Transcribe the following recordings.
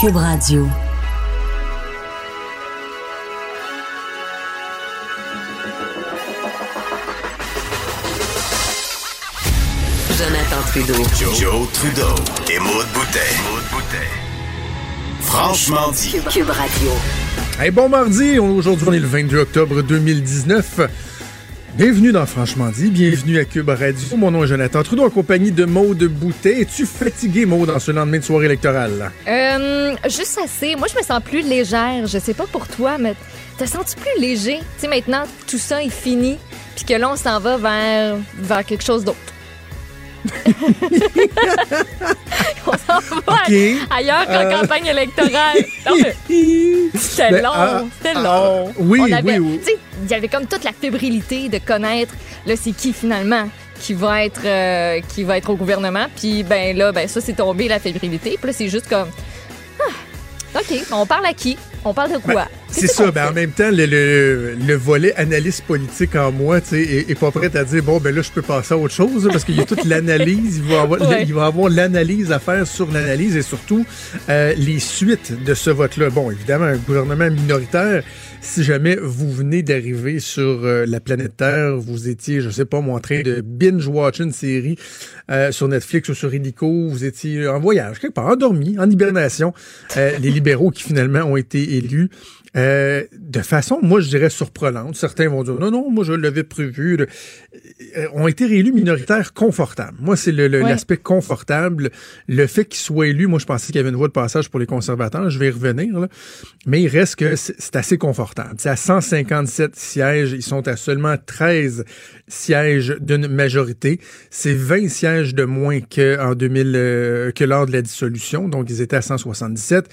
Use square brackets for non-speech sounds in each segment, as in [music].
Cube Radio. Jonathan Trudeau. Joe, Trudeau et Maude Boutet. Franchement dit. Cube, Cube Radio. Hey, bon mardi, aujourd'hui on est le 22 octobre 2019. Bienvenue dans Franchement dit, bienvenue à Cube Radio. Mon nom est Jonathan Trudeau en compagnie de Maude Boutet. Es-tu fatigué, Maude, en ce lendemain de soirée électorale? Euh, juste assez. Moi, je me sens plus légère. Je sais pas pour toi, mais te sens-tu plus léger? Tu sais, maintenant, tout ça est fini, puis que là, on s'en va vers, vers quelque chose d'autre. On s'en va ailleurs qu'en Euh. campagne électorale. [laughs] C'était Ben, long, ah, c'était ah, long. oui, On avait- oui, oui. tu sais, Il y avait comme toute la fébrilité de connaître, là, c'est qui finalement qui va être euh, qui va être au gouvernement. Puis ben là, ben ça c'est tombé la fébrilité. Puis là c'est juste comme, ok, on parle à qui? On parle de quoi? Ben, C'est ça, ben, en même temps, le, le- le volet analyse politique en moi, tu sais, est, est pas prêt à dire, bon, ben là, je peux passer à autre chose, parce qu'il y a toute l'analyse, il va avoir, Ouais. il va avoir l'analyse à faire sur l'analyse et surtout euh, les suites de ce vote-là. Bon, évidemment, un gouvernement minoritaire, si jamais vous venez d'arriver sur euh, la planète Terre, vous étiez, je sais pas, moi, en train de binge-watch une série euh, sur Netflix ou sur Illico, vous étiez en voyage, quelque part, endormi, en hibernation, euh, les libéraux qui finalement ont été élus, euh, de façon, moi, je dirais surprenante. Certains vont dire, non, non, moi, je l'avais prévu. Le- euh, ont été réélus minoritaires confortables. Moi, c'est le- le- Ouais. l'aspect confortable. Le fait qu'ils soient élus, moi, je pensais qu'il y avait une voie de passage pour les conservateurs. Je vais y revenir, là. Mais il reste que c'est assez confortable. C'est à 157 sièges. Ils sont à seulement 13 sièges d'une majorité. C'est 20 sièges de moins que, en 2000, euh, que lors de la dissolution. Donc, ils étaient à 177.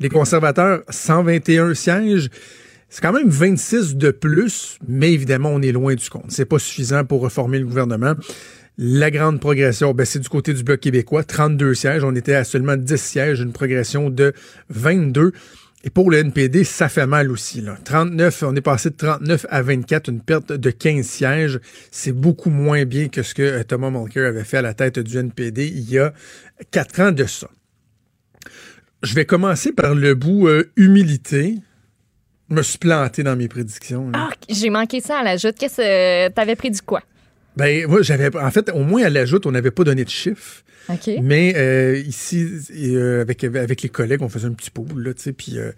Les conservateurs, 121 sièges. C'est quand même 26 de plus, mais évidemment, on est loin du compte. C'est pas suffisant pour reformer le gouvernement. La grande progression, ben, c'est du côté du Bloc québécois, 32 sièges. On était à seulement 10 sièges, une progression de 22. Et pour le NPD, ça fait mal aussi. Là. 39, on est passé de 39 à 24, une perte de 15 sièges. C'est beaucoup moins bien que ce que euh, Thomas Mulcair avait fait à la tête du NPD il y a quatre ans de ça. Je vais commencer par le bout euh, humilité. Me suis planté dans mes prédictions. Ah, j'ai manqué ça à la joute. Qu'est-ce que t'avais pris du quoi? Ben, moi, j'avais. En fait, au moins à l'ajoute, on n'avait pas donné de chiffres. Ok. Mais euh, ici, euh, avec, avec les collègues, on faisait un petit pool, là, tu sais, puis euh,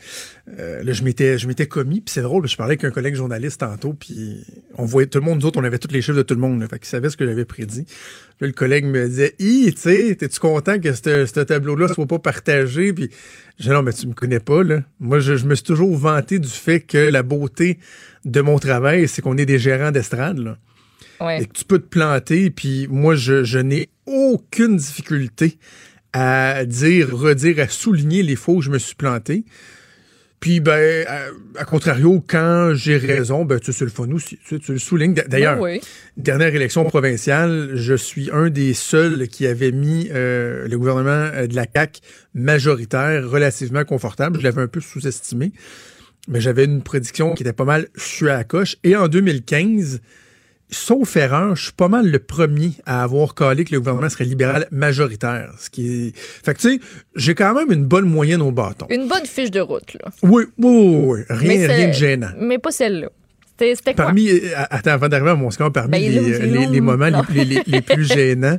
là, je m'étais, je m'étais commis, puis c'est drôle, je parlais avec un collègue journaliste tantôt, puis on voyait tout le monde, nous autres, on avait tous les chiffres de tout le monde, là, fait qu'il savait ce que j'avais prédit. Là, le collègue me disait, hi, tu sais, t'es-tu content que ce ce tableau-là soit pas partagé, puis je dis, non, mais tu me connais pas, là. Moi, je, je me suis toujours vanté du fait que la beauté de mon travail, c'est qu'on est des gérants d'estrade, là Ouais. et que tu peux te planter. Puis moi, je, je n'ai aucune difficulté à dire, redire, à souligner les fois où je me suis planté. Puis, ben, à, à contrario, quand j'ai raison, ben, tu le fun aussi. Tu, le soulignes. D'ailleurs, oui. dernière élection provinciale, je suis un des seuls qui avait mis euh, le gouvernement euh, de la CAQ majoritaire relativement confortable. Je l'avais un peu sous-estimé, mais j'avais une prédiction qui était pas mal je à la coche. Et en 2015, sauf erreur, je suis pas mal le premier à avoir calé que le gouvernement serait libéral majoritaire. Ce qui est... Fait que tu sais, j'ai quand même une bonne moyenne au bâton. Une bonne fiche de route, là. Oui, oui, oui, oui. Rien, rien de gênant. Mais pas celle-là. C'était quoi? Parmi, euh, attends, avant d'arriver à mon score, parmi Ben, les, moments les, plus [laughs] gênants,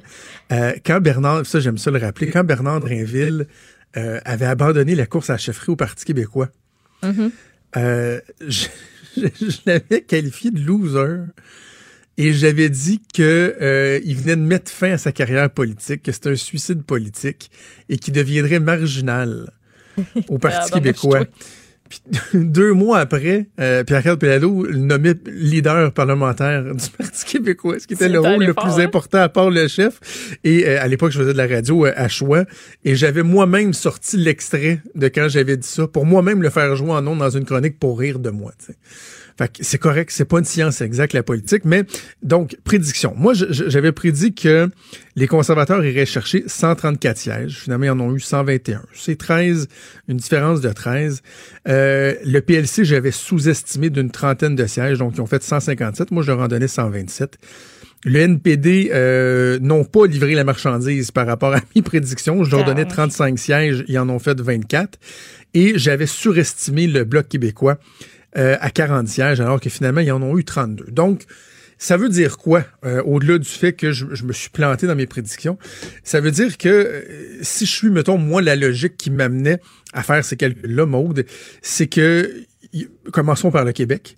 euh, quand Bernard, ça j'aime ça le rappeler, quand Bernard Drinville euh, avait abandonné la course à la chefferie au Parti québécois, Mhm. euh, je, je- je l'avais qualifié de loser. Et j'avais dit que euh, il venait de mettre fin à sa carrière politique, que c'était un suicide politique et qu'il deviendrait marginal au [laughs] Parti Ah, québécois. Puis [laughs] deux mois après, euh, Pierre-Carl Pelado le nommait leader parlementaire du [laughs] Parti québécois, ce qui était le rôle le plus hein? important à part le chef. Et euh, à l'époque, je faisais de la radio euh, à choix et j'avais moi-même sorti l'extrait de quand j'avais dit ça pour moi-même le faire jouer en ondes dans une chronique pour rire de moi. C'est correct, c'est pas une science exacte la politique, mais donc prédiction. Moi, j'avais prédit que les conservateurs iraient chercher 134 sièges. Finalement, ils en ont eu 121. C'est 13, une différence de 13. Euh, le PLC, j'avais sous-estimé d'une trentaine de sièges, donc ils ont fait 157. Moi, je leur en donnais 127. Le NPD euh, n'ont pas livré la marchandise par rapport à mes prédictions. Je leur donnais ouais. 35 sièges, ils en ont fait 24. Et j'avais surestimé le Bloc québécois euh, à 40 sièges, alors que finalement, ils en ont eu 32. Donc, ça veut dire quoi, euh, au-delà du fait que je, je me suis planté dans mes prédictions? Ça veut dire que euh, si je suis, mettons, moi, la logique qui m'amenait à faire ces calculs-là, Maude, c'est que, y- commençons par le Québec.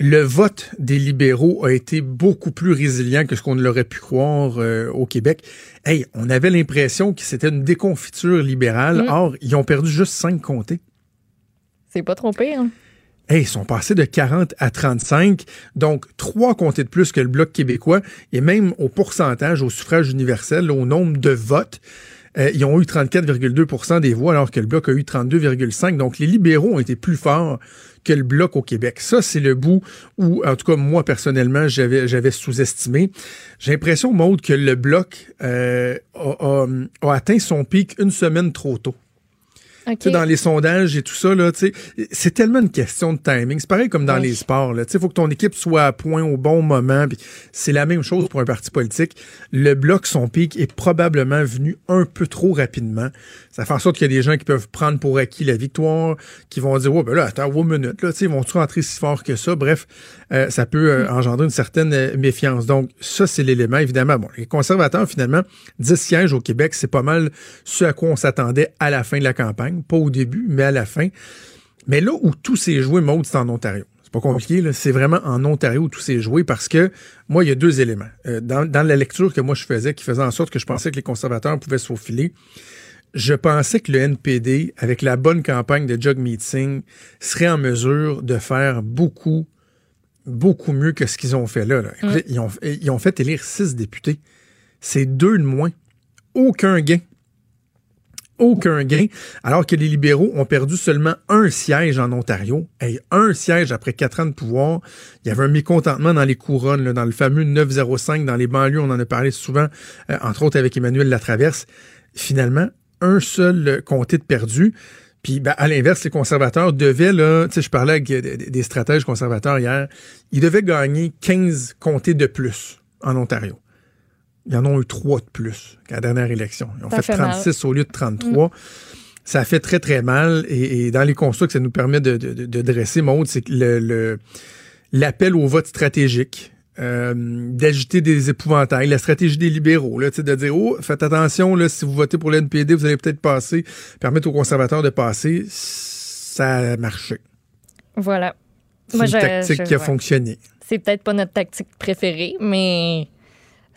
Le vote des libéraux a été beaucoup plus résilient que ce qu'on l'aurait pu croire euh, au Québec. Hey, on avait l'impression que c'était une déconfiture libérale. Mm. Or, ils ont perdu juste cinq comtés. C'est pas trop pire. hein? Ils sont passés de 40 à 35, donc trois comtés de plus que le Bloc québécois, et même au pourcentage, au suffrage universel, au nombre de votes, euh, ils ont eu 34,2% des voix, alors que le Bloc a eu 32,5. Donc, les libéraux ont été plus forts que le Bloc au Québec. Ça, c'est le bout où, en tout cas, moi, personnellement, j'avais, sous-estimé. J'ai l'impression, Maude, que le Bloc euh, a atteint son pic une semaine trop tôt. OK. Tu sais, dans les sondages et tout ça, là, c'est tellement une question de timing. C'est pareil comme dans Oui. les sports. Il faut que ton équipe soit à point au bon moment. C'est la même chose pour un parti politique. Le bloc, son pic, est probablement venu un peu trop rapidement. Ça fait en sorte qu'il y a des gens qui peuvent prendre pour acquis la victoire, qui vont dire, ouais, ben là, attends, une minute, là, tu sais, ils vont-tu rentrer si fort que ça? Bref, euh, ça peut euh, engendrer une certaine euh, méfiance. Donc, ça, c'est l'élément, évidemment. Bon, les conservateurs, finalement, 10 sièges au Québec, c'est pas mal ce à quoi on s'attendait à la fin de la campagne. Pas au début, mais à la fin. Mais là où tout s'est joué, Maud, c'est en Ontario. C'est pas compliqué. C'est vraiment en Ontario où tout s'est joué parce que moi, il y a deux éléments. Euh, dans, dans la lecture que moi je faisais, qui faisait en sorte que je pensais que les conservateurs pouvaient se faufiler, je pensais que le NPD, avec la bonne campagne de Jog Meeting, serait en mesure de faire beaucoup, beaucoup mieux que ce qu'ils ont fait là. là. Écoutez, ils, ont, ils ont fait élire six députés. C'est deux de moins. Aucun gain. Aucun gain. Alors que les libéraux ont perdu seulement un siège en Ontario. Hey, un siège après quatre ans de pouvoir. Il y avait un mécontentement dans les couronnes, dans le fameux 905, dans les banlieues. On en a parlé souvent, euh, entre autres avec Emmanuel Latraverse. Finalement, un seul euh, comté de perdu. Puis, ben, à l'inverse, les conservateurs devaient, là, tu sais, je parlais avec euh, des, des stratèges conservateurs hier, ils devaient gagner 15 comtés de plus en Ontario. Ils en ont eu trois de plus qu'à la dernière élection. Ils ont fait, fait mal. 36 au lieu de 33. Ça fait très, très mal. Et, et dans les constats que ça nous permet de, de- de- dresser, Maud, c'est que le- l'appel au vote stratégique, euh, d'agiter des épouvantails, la stratégie des libéraux, là, de dire, oh, faites attention, là, si vous votez pour le NPD, vous allez peut-être passer, permettre aux conservateurs de passer, ça a marché. Voilà. C'est une je- tactique je- qui a ouais. fonctionné. C'est peut-être pas notre tactique préférée, mais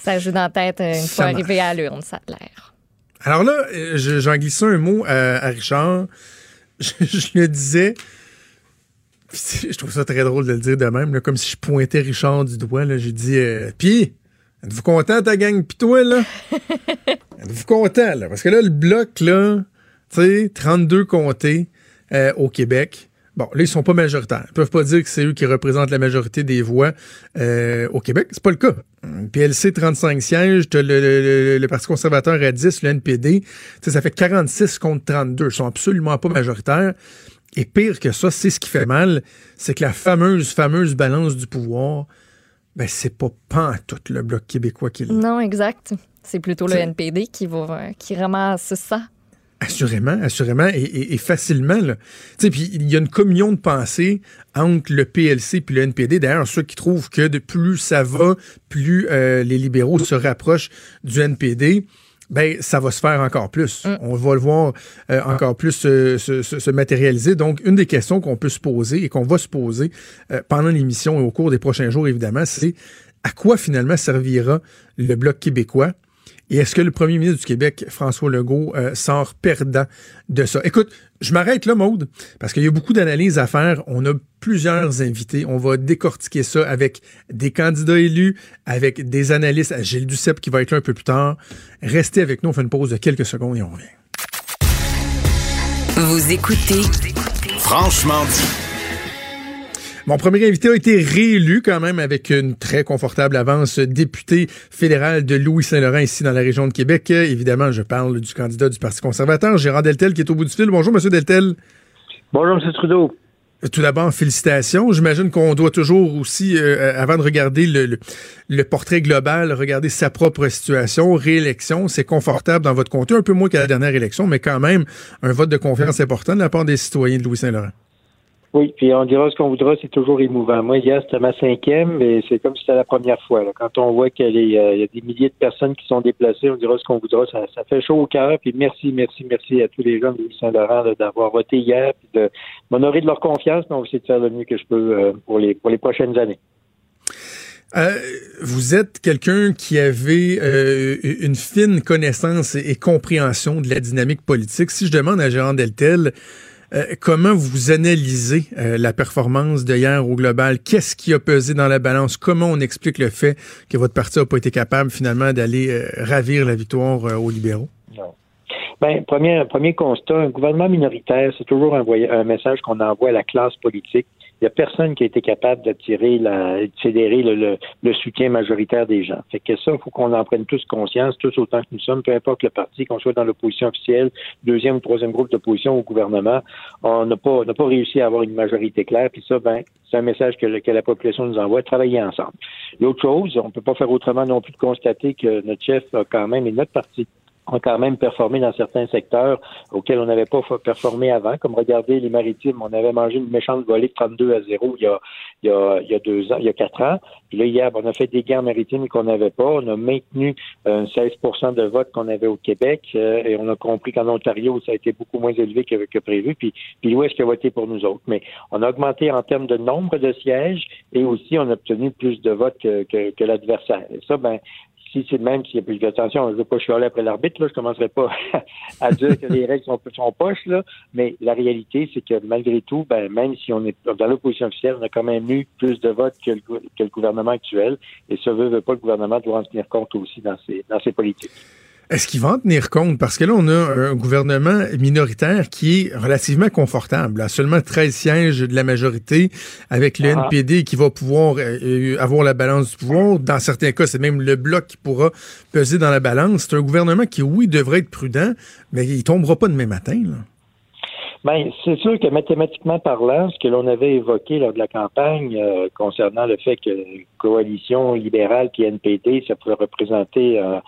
ça joue dans la tête euh, une fois marche. arrivé à l'urne, ça a l'air. Alors là, euh, je- j'en glissais un mot à, à Richard. [laughs] Je, je le disais. Je trouve ça très drôle de le dire de même, là, comme si je pointais Richard du doigt. J'ai dit euh, Puis, êtes-vous content, ta gang? Puis toi, là? [laughs] êtes-vous content, là? Parce que là, le bloc, là, tu sais, 32 comtés euh, au Québec. Bon, là, ils sont pas majoritaires. Ils peuvent pas dire que c'est eux qui représentent la majorité des voix euh, au Québec. C'est pas le cas. PLC, 35 sièges. Le, le- le- le Parti conservateur à 10, le NPD. Ça fait 46 contre 32. Ils sont absolument pas majoritaires. Et pire que ça, c'est ce qui fait mal, c'est que la fameuse, fameuse balance du pouvoir, ben, c'est pas tout le Bloc québécois qui l'a. Non, exact. C'est plutôt le NPD qui, va, qui ramasse ça. Assurément, assurément, et, et- et facilement. puis il y a une communion de pensée entre le PLC et le NPD. D'ailleurs, ceux qui trouvent que de plus ça va, plus euh, les libéraux se rapprochent du NPD, ben ça va se faire encore plus. On va le voir euh, encore plus euh, se, se- se matérialiser. Donc, une des questions qu'on peut se poser et qu'on va se poser euh, pendant l'émission et au cours des prochains jours, évidemment, c'est à quoi finalement servira le Bloc québécois? Et est-ce que le premier ministre du Québec, François Legault, euh, sort perdant de ça? Écoute, je m'arrête là, Maude, parce qu'il y a beaucoup d'analyses à faire. On a plusieurs invités. On va décortiquer ça avec des candidats élus, avec des analystes. Gilles Duceppe qui va être là un peu plus tard. Restez avec nous, on fait une pause de quelques secondes et on revient. Vous écoutez Franchement dit. Mon premier invité a été réélu quand même avec une très confortable avance, député fédéral de Louis-Saint-Laurent ici dans la région de Québec. Évidemment, je parle du candidat du Parti conservateur, Gérard Deltel, qui est au bout du fil. Bonjour, Monsieur Deltel. Bonjour, M. Trudeau. Tout d'abord, félicitations. J'imagine qu'on doit toujours aussi, euh, avant de regarder le, le, portrait global, regarder sa propre situation. Réélection, c'est confortable dans votre compte, un peu moins qu'à la dernière élection, mais quand même un vote de confiance important de la part des citoyens de Louis-Saint-Laurent. Oui, puis on dira ce qu'on voudra, c'est toujours émouvant. Moi, hier, c'était ma cinquième, mais c'est comme si c'était la première fois. Quand on voit qu'il y, a des milliers de personnes qui sont déplacées, on dira ce qu'on voudra. Ça, fait chaud au cœur. Puis merci, merci, merci à tous les gens de Saint-Laurent d'avoir voté hier, puis de m'honorer de leur confiance. Mais on va essayer de faire le mieux que je peux euh, pour les prochaines années. Euh, vous êtes quelqu'un qui avait euh, une fine connaissance et, compréhension de la dynamique politique. Si je demande à Gérard Deltel, euh, comment vous analysez euh, la performance de hier au global? Qu'est-ce qui a pesé dans la balance? Comment on explique le fait que votre parti n'a pas été capable finalement d'aller euh, ravir la victoire aux libéraux? Non. Ben, premier, premier constat, un gouvernement minoritaire, c'est toujours un, un message qu'on envoie à la classe politique n'y a personne qui a été capable d'attirer, la, de fédérer le, le, soutien majoritaire des gens. Fait que ça, il faut qu'on en prenne tous conscience, tous autant que nous sommes, peu importe le parti, qu'on soit dans l'opposition officielle, deuxième ou troisième groupe d'opposition au gouvernement, on n'a pas, n'a pas réussi à avoir une majorité claire. Puis ça, ben, c'est un message que, que la population nous envoie, travailler ensemble. L'autre chose, on ne peut pas faire autrement non plus de constater que notre chef a quand même, et notre parti ont quand même performé dans certains secteurs auxquels on n'avait pas performé avant, comme regardez les maritimes, on avait mangé une méchante volée de 32 à 0 il y a, il y a, il y a deux ans, il y a quatre ans. Puis là, hier, on a fait des guerres maritimes qu'on n'avait pas. On a maintenu un 16% de vote qu'on avait au Québec euh, et on a compris qu'en Ontario, ça a été beaucoup moins élevé que, que prévu. Puis, puis l'Ouest qui a voté pour nous autres? Mais on a augmenté en termes de nombre de sièges et aussi on a obtenu plus de votes que, que, que l'adversaire. Et ça, ben, si c'est le même, y a plus d'attention, je ne veux pas chialer après l'arbitre, là, je commencerai pas [laughs] à dire que les règles sont, poches, là, mais la réalité, c'est que malgré tout, ben, même si on est dans l'opposition officielle, on a quand même eu plus de votes que le, que le gouvernement actuel, et ça veut, veut pas, le gouvernement doit en tenir compte aussi dans ses, dans ses politiques. Est-ce qu'il va en tenir compte? Parce que là, on a un gouvernement minoritaire qui est relativement confortable, à seulement 13 sièges de la majorité, avec le ah. NPD qui va pouvoir euh, avoir la balance du pouvoir. Dans certains cas, c'est même le bloc qui pourra peser dans la balance. C'est un gouvernement qui, oui, devrait être prudent, mais il tombera pas demain matin. Là. Ben, c'est sûr que mathématiquement parlant, ce que l'on avait évoqué lors de la campagne euh, concernant le fait que coalition libérale puis NPD, ça pourrait représenter euh,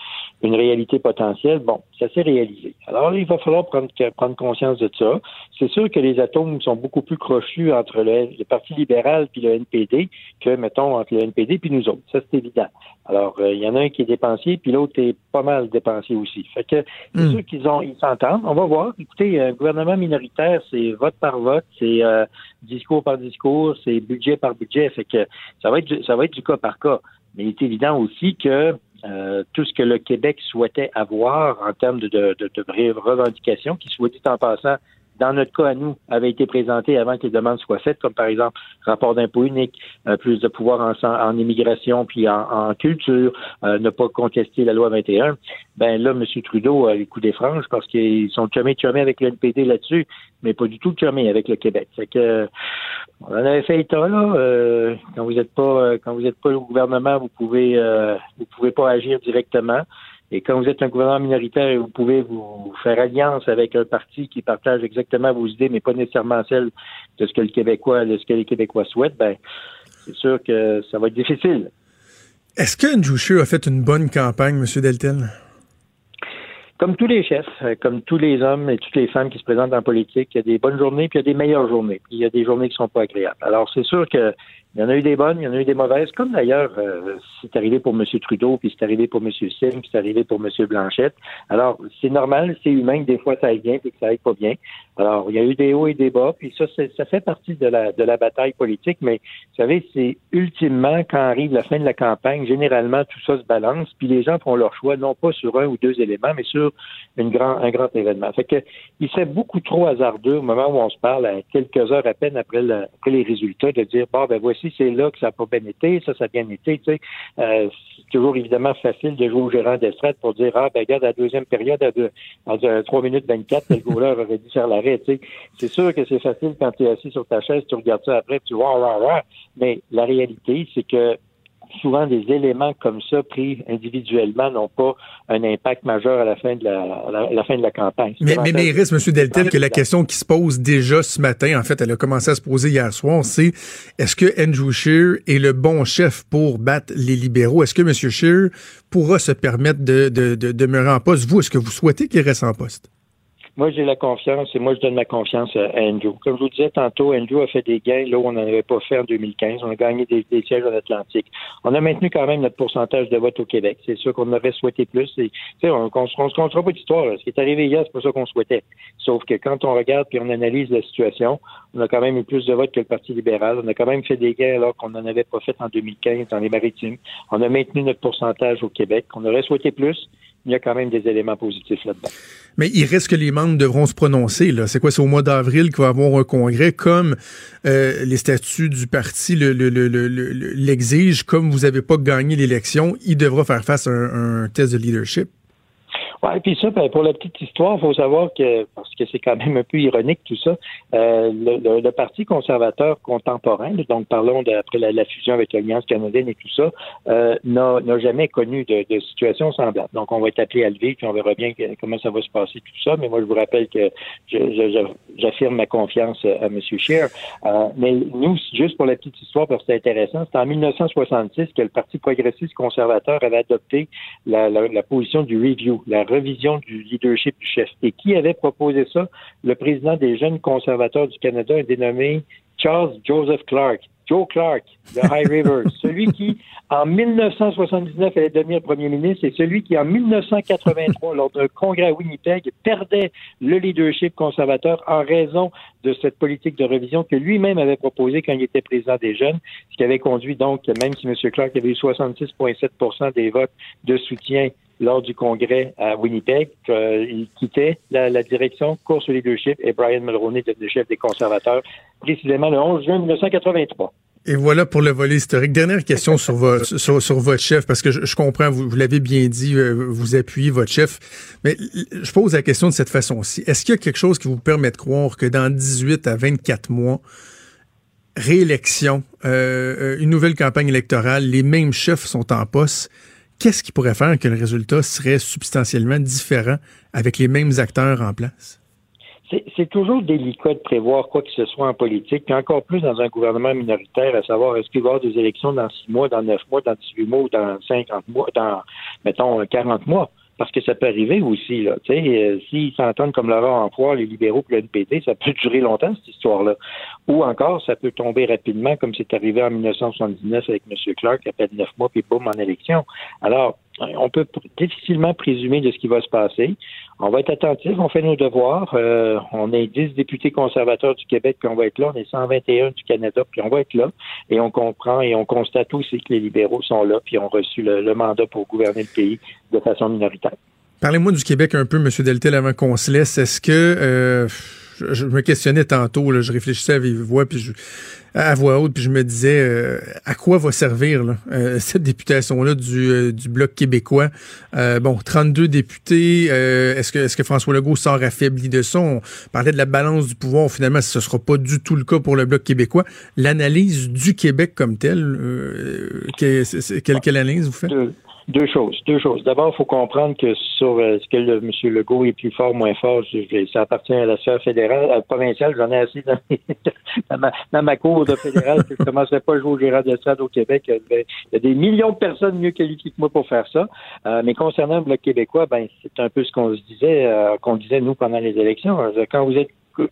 une réalité potentielle, bon, ça s'est réalisé. Alors il va falloir prendre, prendre conscience de ça. C'est sûr que les atomes sont beaucoup plus crochus entre le, Parti libéral puis le NPD que, mettons, entre le NPD puis nous autres. Ça, c'est évident. Alors, euh, il y en a un qui est dépensier, puis l'autre est pas mal dépensier aussi. Fait que c'est hmm. sûr qu'ils ont ils s'entendent. On va voir. Écoutez, un gouvernement minoritaire c'est vote par vote, c'est euh, discours par discours, c'est budget par budget. Fait que ça va être du, ça va être du cas par cas. Mais il est évident aussi que euh, tout ce que le Québec souhaitait avoir en termes de, de, revendications, qui soit dit en passant, dans notre cas à nous, avait été présenté avant que les demandes soient faites, comme par exemple rapport d'impôt unique, euh, plus de pouvoir en, en immigration puis en, culture, euh, ne pas contester la loi 21. Ben là, M. Trudeau a les coups des franges parce qu'ils sont chumés chumés avec le NPD là-dessus, mais pas du tout chumés avec le Québec. Fait que on en avait fait état là. Euh, quand vous n'êtes pas quand vous pas au gouvernement, vous pouvez vous pouvez pas agir directement. Et quand vous êtes un gouvernement minoritaire et vous pouvez vous faire alliance avec un parti qui partage exactement vos idées, mais pas nécessairement celles de ce que le Québécois, de ce que les Québécois souhaitent, ben, c'est sûr que ça va être difficile. Est-ce que Njouchu a fait une bonne campagne, M. Deltel? Comme tous les chefs, euh, comme tous les hommes et toutes les femmes qui se présentent en politique, il y a des bonnes journées puis il y a des meilleures journées. Puis il y a des journées qui sont pas agréables. Alors, c'est sûr que Il y en a eu des bonnes, il y en a eu des mauvaises, comme d'ailleurs euh, c'est arrivé pour M. Trudeau, puis c'est arrivé pour M. Singh, puis c'est arrivé pour M. Blanchette. Alors, c'est normal, c'est humain que des fois ça aille bien, puis que ça aille pas bien. Alors, il y a eu des hauts et des bas, puis ça, ça fait partie de la, de la bataille politique, mais vous savez, c'est ultimement, quand arrive la fin de la campagne, généralement, tout ça se balance, puis les gens font leur choix, non pas sur un ou deux éléments, mais sur une grand, un grand événement. Fait que, il serait beaucoup trop hasardeux au moment où on se parle, à quelques heures à peine après, après les résultats, de dire, bon, ben voici, c'est là que ça n'a pas bien été, ça, ça a bien été, tu sais. Euh, c'est toujours évidemment facile de jouer au gérant d'estrade pour dire, ah, ben regarde, la deuxième période, à, deux, à 3 minutes 24, le goaler aurait dû faire la c'est sûr que c'est facile quand tu es assis sur ta chaise, tu regardes ça après, tu vois, mais la réalité, c'est que souvent des éléments comme ça pris individuellement n'ont pas un impact majeur à la fin de la, la, fin de la campagne. Mais, mais, mais il reste, M. Deltel, que la question qui se pose déjà ce matin, en fait, elle a commencé à se poser hier soir, c'est est-ce que Andrew Scheer est le bon chef pour battre les libéraux? Est-ce que M. Scheer pourra se permettre de, de, de demeurer en poste? Vous, est-ce que vous souhaitez qu'il reste en poste? Moi, j'ai la confiance et moi, je donne ma confiance à Andrew. Comme je vous disais tantôt, Andrew a fait des gains là où on n'en avait pas fait en 2015. On a gagné des, sièges en Atlantique. On a maintenu quand même notre pourcentage de vote au Québec. C'est sûr qu'on aurait souhaité plus. On ne se comptera pas d'histoire. Ce qui est arrivé hier, c'est pas ça qu'on souhaitait. Sauf que quand on regarde puis on analyse la situation, on a quand même eu plus de votes que le Parti libéral. On a quand même fait des gains alors qu'on n'en avait pas fait en 2015 dans les maritimes. On a maintenu notre pourcentage au Québec. On aurait souhaité plus il y a quand même des éléments positifs là-dedans. Mais il reste que les membres devront se prononcer. Là. C'est quoi? C'est au mois d'avril qu'il va y avoir un congrès, comme euh, les statuts du parti l'exigent, le, comme vous n'avez pas gagné l'élection, il devra faire face à un test de leadership. Oui, puis ça, ben, pour la petite histoire, il faut savoir que, parce que c'est quand même un peu ironique tout ça, euh, le, Parti conservateur contemporain, donc parlons d'après la, la, fusion avec l'Alliance canadienne et tout ça, euh, n'a jamais connu de, de, situation semblable. Donc, on va être appelé à lever, puis on verra bien comment ça va se passer tout ça. Mais moi, je vous rappelle que j'affirme ma confiance à M. Scheer. Euh, mais nous, juste pour la petite histoire, parce que c'est intéressant, c'est en 1966 que le Parti progressiste conservateur avait adopté la, la, la position du review, la revision du leadership du chef. Et qui avait proposé ça? Le président des jeunes conservateurs du Canada, un dénommé Charles Joseph Clark. Joe Clark, de [laughs] High River, celui qui, en 1979, allait devenir premier ministre et celui qui, en 1983, lors d'un congrès à Winnipeg, perdait le leadership conservateur en raison de cette politique de révision que lui-même avait proposée quand il était président des jeunes, ce qui avait conduit donc, même si M. Clark avait eu 66,7% des votes de soutien lors du congrès à Winnipeg. il quittait la, direction course au leadership et Brian Mulroney était chef des conservateurs précisément le 11 juin 1983. Et voilà pour le volet historique. Dernière question sur, sur, votre chef, parce que je, comprends, vous, vous l'avez bien dit, euh, vous appuyez votre chef, mais je pose la question de cette façon-ci. Est-ce qu'il y a quelque chose qui vous permet de croire que dans 18 à 24 mois, réélection, euh, une nouvelle campagne électorale, les mêmes chefs sont en poste, qu'est-ce qui pourrait faire que le résultat serait substantiellement différent avec les mêmes acteurs en place? C'est toujours délicat de prévoir quoi que ce soit en politique, puis encore plus dans un gouvernement minoritaire, à savoir est-ce qu'il va y avoir des élections dans six mois, dans neuf mois, dans 18 mois ou dans 50 mois, dans, mettons, 40 mois? Parce que ça peut arriver aussi. Là, euh, s'ils s'entendent comme Laurent Emploi, les libéraux pour le NPD, ça peut durer longtemps, cette histoire-là. Ou encore, ça peut tomber rapidement, comme c'est arrivé en 1979 avec M. Clark, après neuf mois, puis boum, en élection. Alors, on peut difficilement présumer de ce qui va se passer. On va être attentif, on fait nos devoirs. Euh, on est 10 députés conservateurs du Québec, puis on va être là. On est 121 du Canada, puis on va être là. Et on comprend et on constate aussi que les libéraux sont là, puis ont reçu le, mandat pour gouverner le pays de façon minoritaire. Parlez-moi du Québec un peu, M. Deltel, avant qu'on se laisse. Est-ce que... Euh, je, me questionnais tantôt, je réfléchissais à voix, puis je, à voix haute, puis je me disais euh, à quoi va servir euh, cette députation-là du, euh, Bloc québécois? bon, 32 députés, est-ce que est-ce que François Legault sort affaibli de ça? On parlait de la balance du pouvoir, finalement, ce ne sera pas du tout le cas pour le Bloc québécois. L'analyse du Québec comme tel, quelle, quelle analyse vous faites? Deux choses. Deux choses. D'abord, il faut comprendre que sur euh, ce que le, M. Legault est plus fort, moins fort, ça appartient à la sphère fédérale, à provinciale. J'en ai assez dans, [laughs] dans, ma, cour de fédérale que je ne commencerai pas à jouer au gérant d'estrade au Québec. Il y a des millions de personnes mieux qualifiées que moi pour faire ça. Euh, mais concernant le Bloc québécois, ben c'est un peu ce qu'on se disait, euh, qu'on disait nous pendant les élections. Quand vous êtes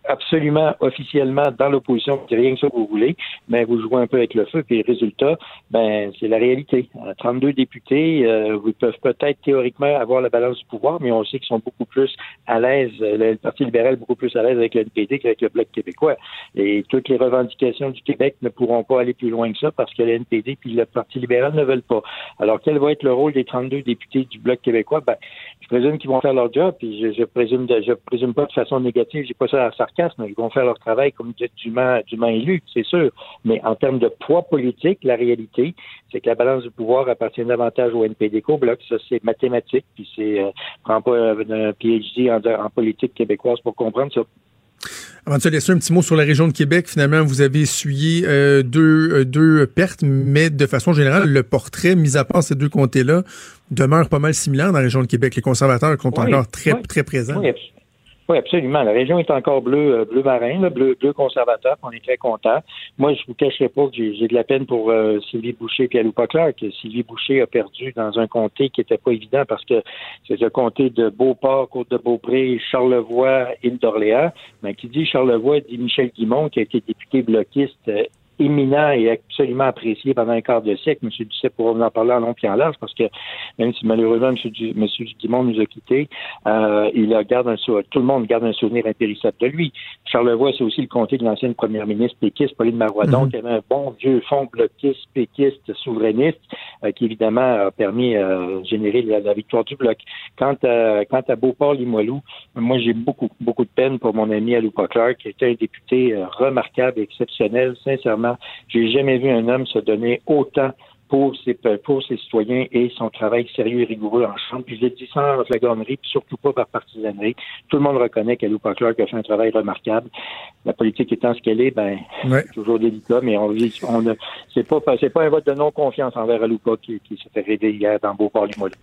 absolument officiellement dans l'opposition, c'est rien que ça que vous voulez, mais vous jouez un peu avec le feu, puis le résultat, ben c'est la réalité. 32 euh, députés, euh, vous peuvent peut-être théoriquement avoir la balance du pouvoir, mais on sait qu'ils sont beaucoup plus à l'aise, le Parti libéral beaucoup plus à l'aise avec le NPD qu'avec le Bloc québécois. Et toutes les revendications du Québec ne pourront pas aller plus loin que ça parce que le NPD puis le Parti libéral ne veulent pas. Alors, quel va être le rôle des 32 députés du Bloc québécois? Ben, je présume qu'ils vont faire leur job, puis je, je présume je présume pas de façon négative, j'ai pas ça à sarcasme, ils vont faire leur travail comme dûment, dûment élu, c'est sûr. Mais en termes de poids politique, la réalité, c'est que la balance du pouvoir appartient davantage au NPD qu'au Bloc. Ça, c'est mathématique, puis c'est euh, prends pas un PhD en, en politique québécoise pour comprendre ça. Avant de se laisser un petit mot sur la région de Québec, finalement, vous avez essuyé euh, deux, euh, deux pertes, mais de façon générale, le portrait, mis à part ces deux comtés-là, demeure pas mal similaire dans la région de Québec. Les conservateurs sont encore très, très présents. Oui, absolument. La région est encore bleue, euh, bleu marin, bleu, bleu conservateur. On est très content. Moi, je vous cacherai pas que j'ai de la peine pour euh, Sylvie Boucher et Aloupa que Sylvie Boucher a perdu dans un comté qui n'était pas évident parce que c'est le comté de Beauport, Côte-de-Beaupré, Charlevoix, île d'Orléans. Mais qui dit Charlevoix dit Michel Guimont, qui a été député bloquiste euh, éminent et absolument apprécié pendant un quart de siècle. M. Dusset pourra vous en parler en long et en large parce que même si malheureusement M. Du, Dumont nous a quittés, euh, il garde un, tout le monde garde un souvenir impérissable de lui. Charlevoix, c'est aussi le comté de l'ancienne première ministre péquiste, Pauline Marois, donc mhm. qui avait un bon vieux fond bloquiste, péquiste, souverainiste, euh, qui évidemment a permis euh, de générer la, victoire du bloc. Quant à, quant à Beauport-Limoilou, moi j'ai beaucoup, beaucoup de peine pour mon ami Aloupa Clark, qui était un député remarquable, exceptionnel, sincèrement j'ai jamais vu un homme se donner autant pour ses, pour ses citoyens et son travail sérieux et rigoureux en chambre. Puis je l'ai dit sans flagornerie, puis surtout pas par partisanerie. Tout le monde reconnaît qu'Aloupa Clark a fait un travail remarquable. La politique étant ce qu'elle est, ben, toujours délicat, mais on, on c'est pas, c'est pas un vote de non-confiance envers Aloupa qui, qui s'est fait raider hier dans Beauport-Limoilou.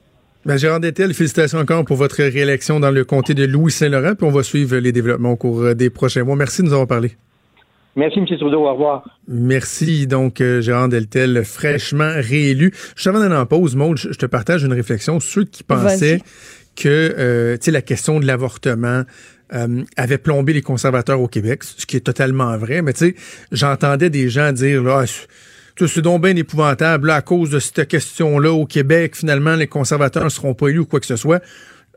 Ben, Gérard Détel, félicitations encore pour votre réélection dans le comté de Louis-Saint-Laurent, puis on va suivre les développements au cours des prochains mois. Merci de nous avoir parlé. Merci, M. Trudeau. Au revoir. Merci, donc, euh, Gérard Deltel, fraîchement réélu. Juste avant d'aller en pause, Maud, je te partage une réflexion. Ceux qui pensaient que, euh, tu sais, la question de l'avortement, euh, avait plombé les conservateurs au Québec, ce qui est totalement vrai. Mais tu sais, j'entendais des gens dire là, c'est donc bien épouvantable là, à cause de cette question-là au Québec. Finalement, les conservateurs ne seront pas élus ou quoi que ce soit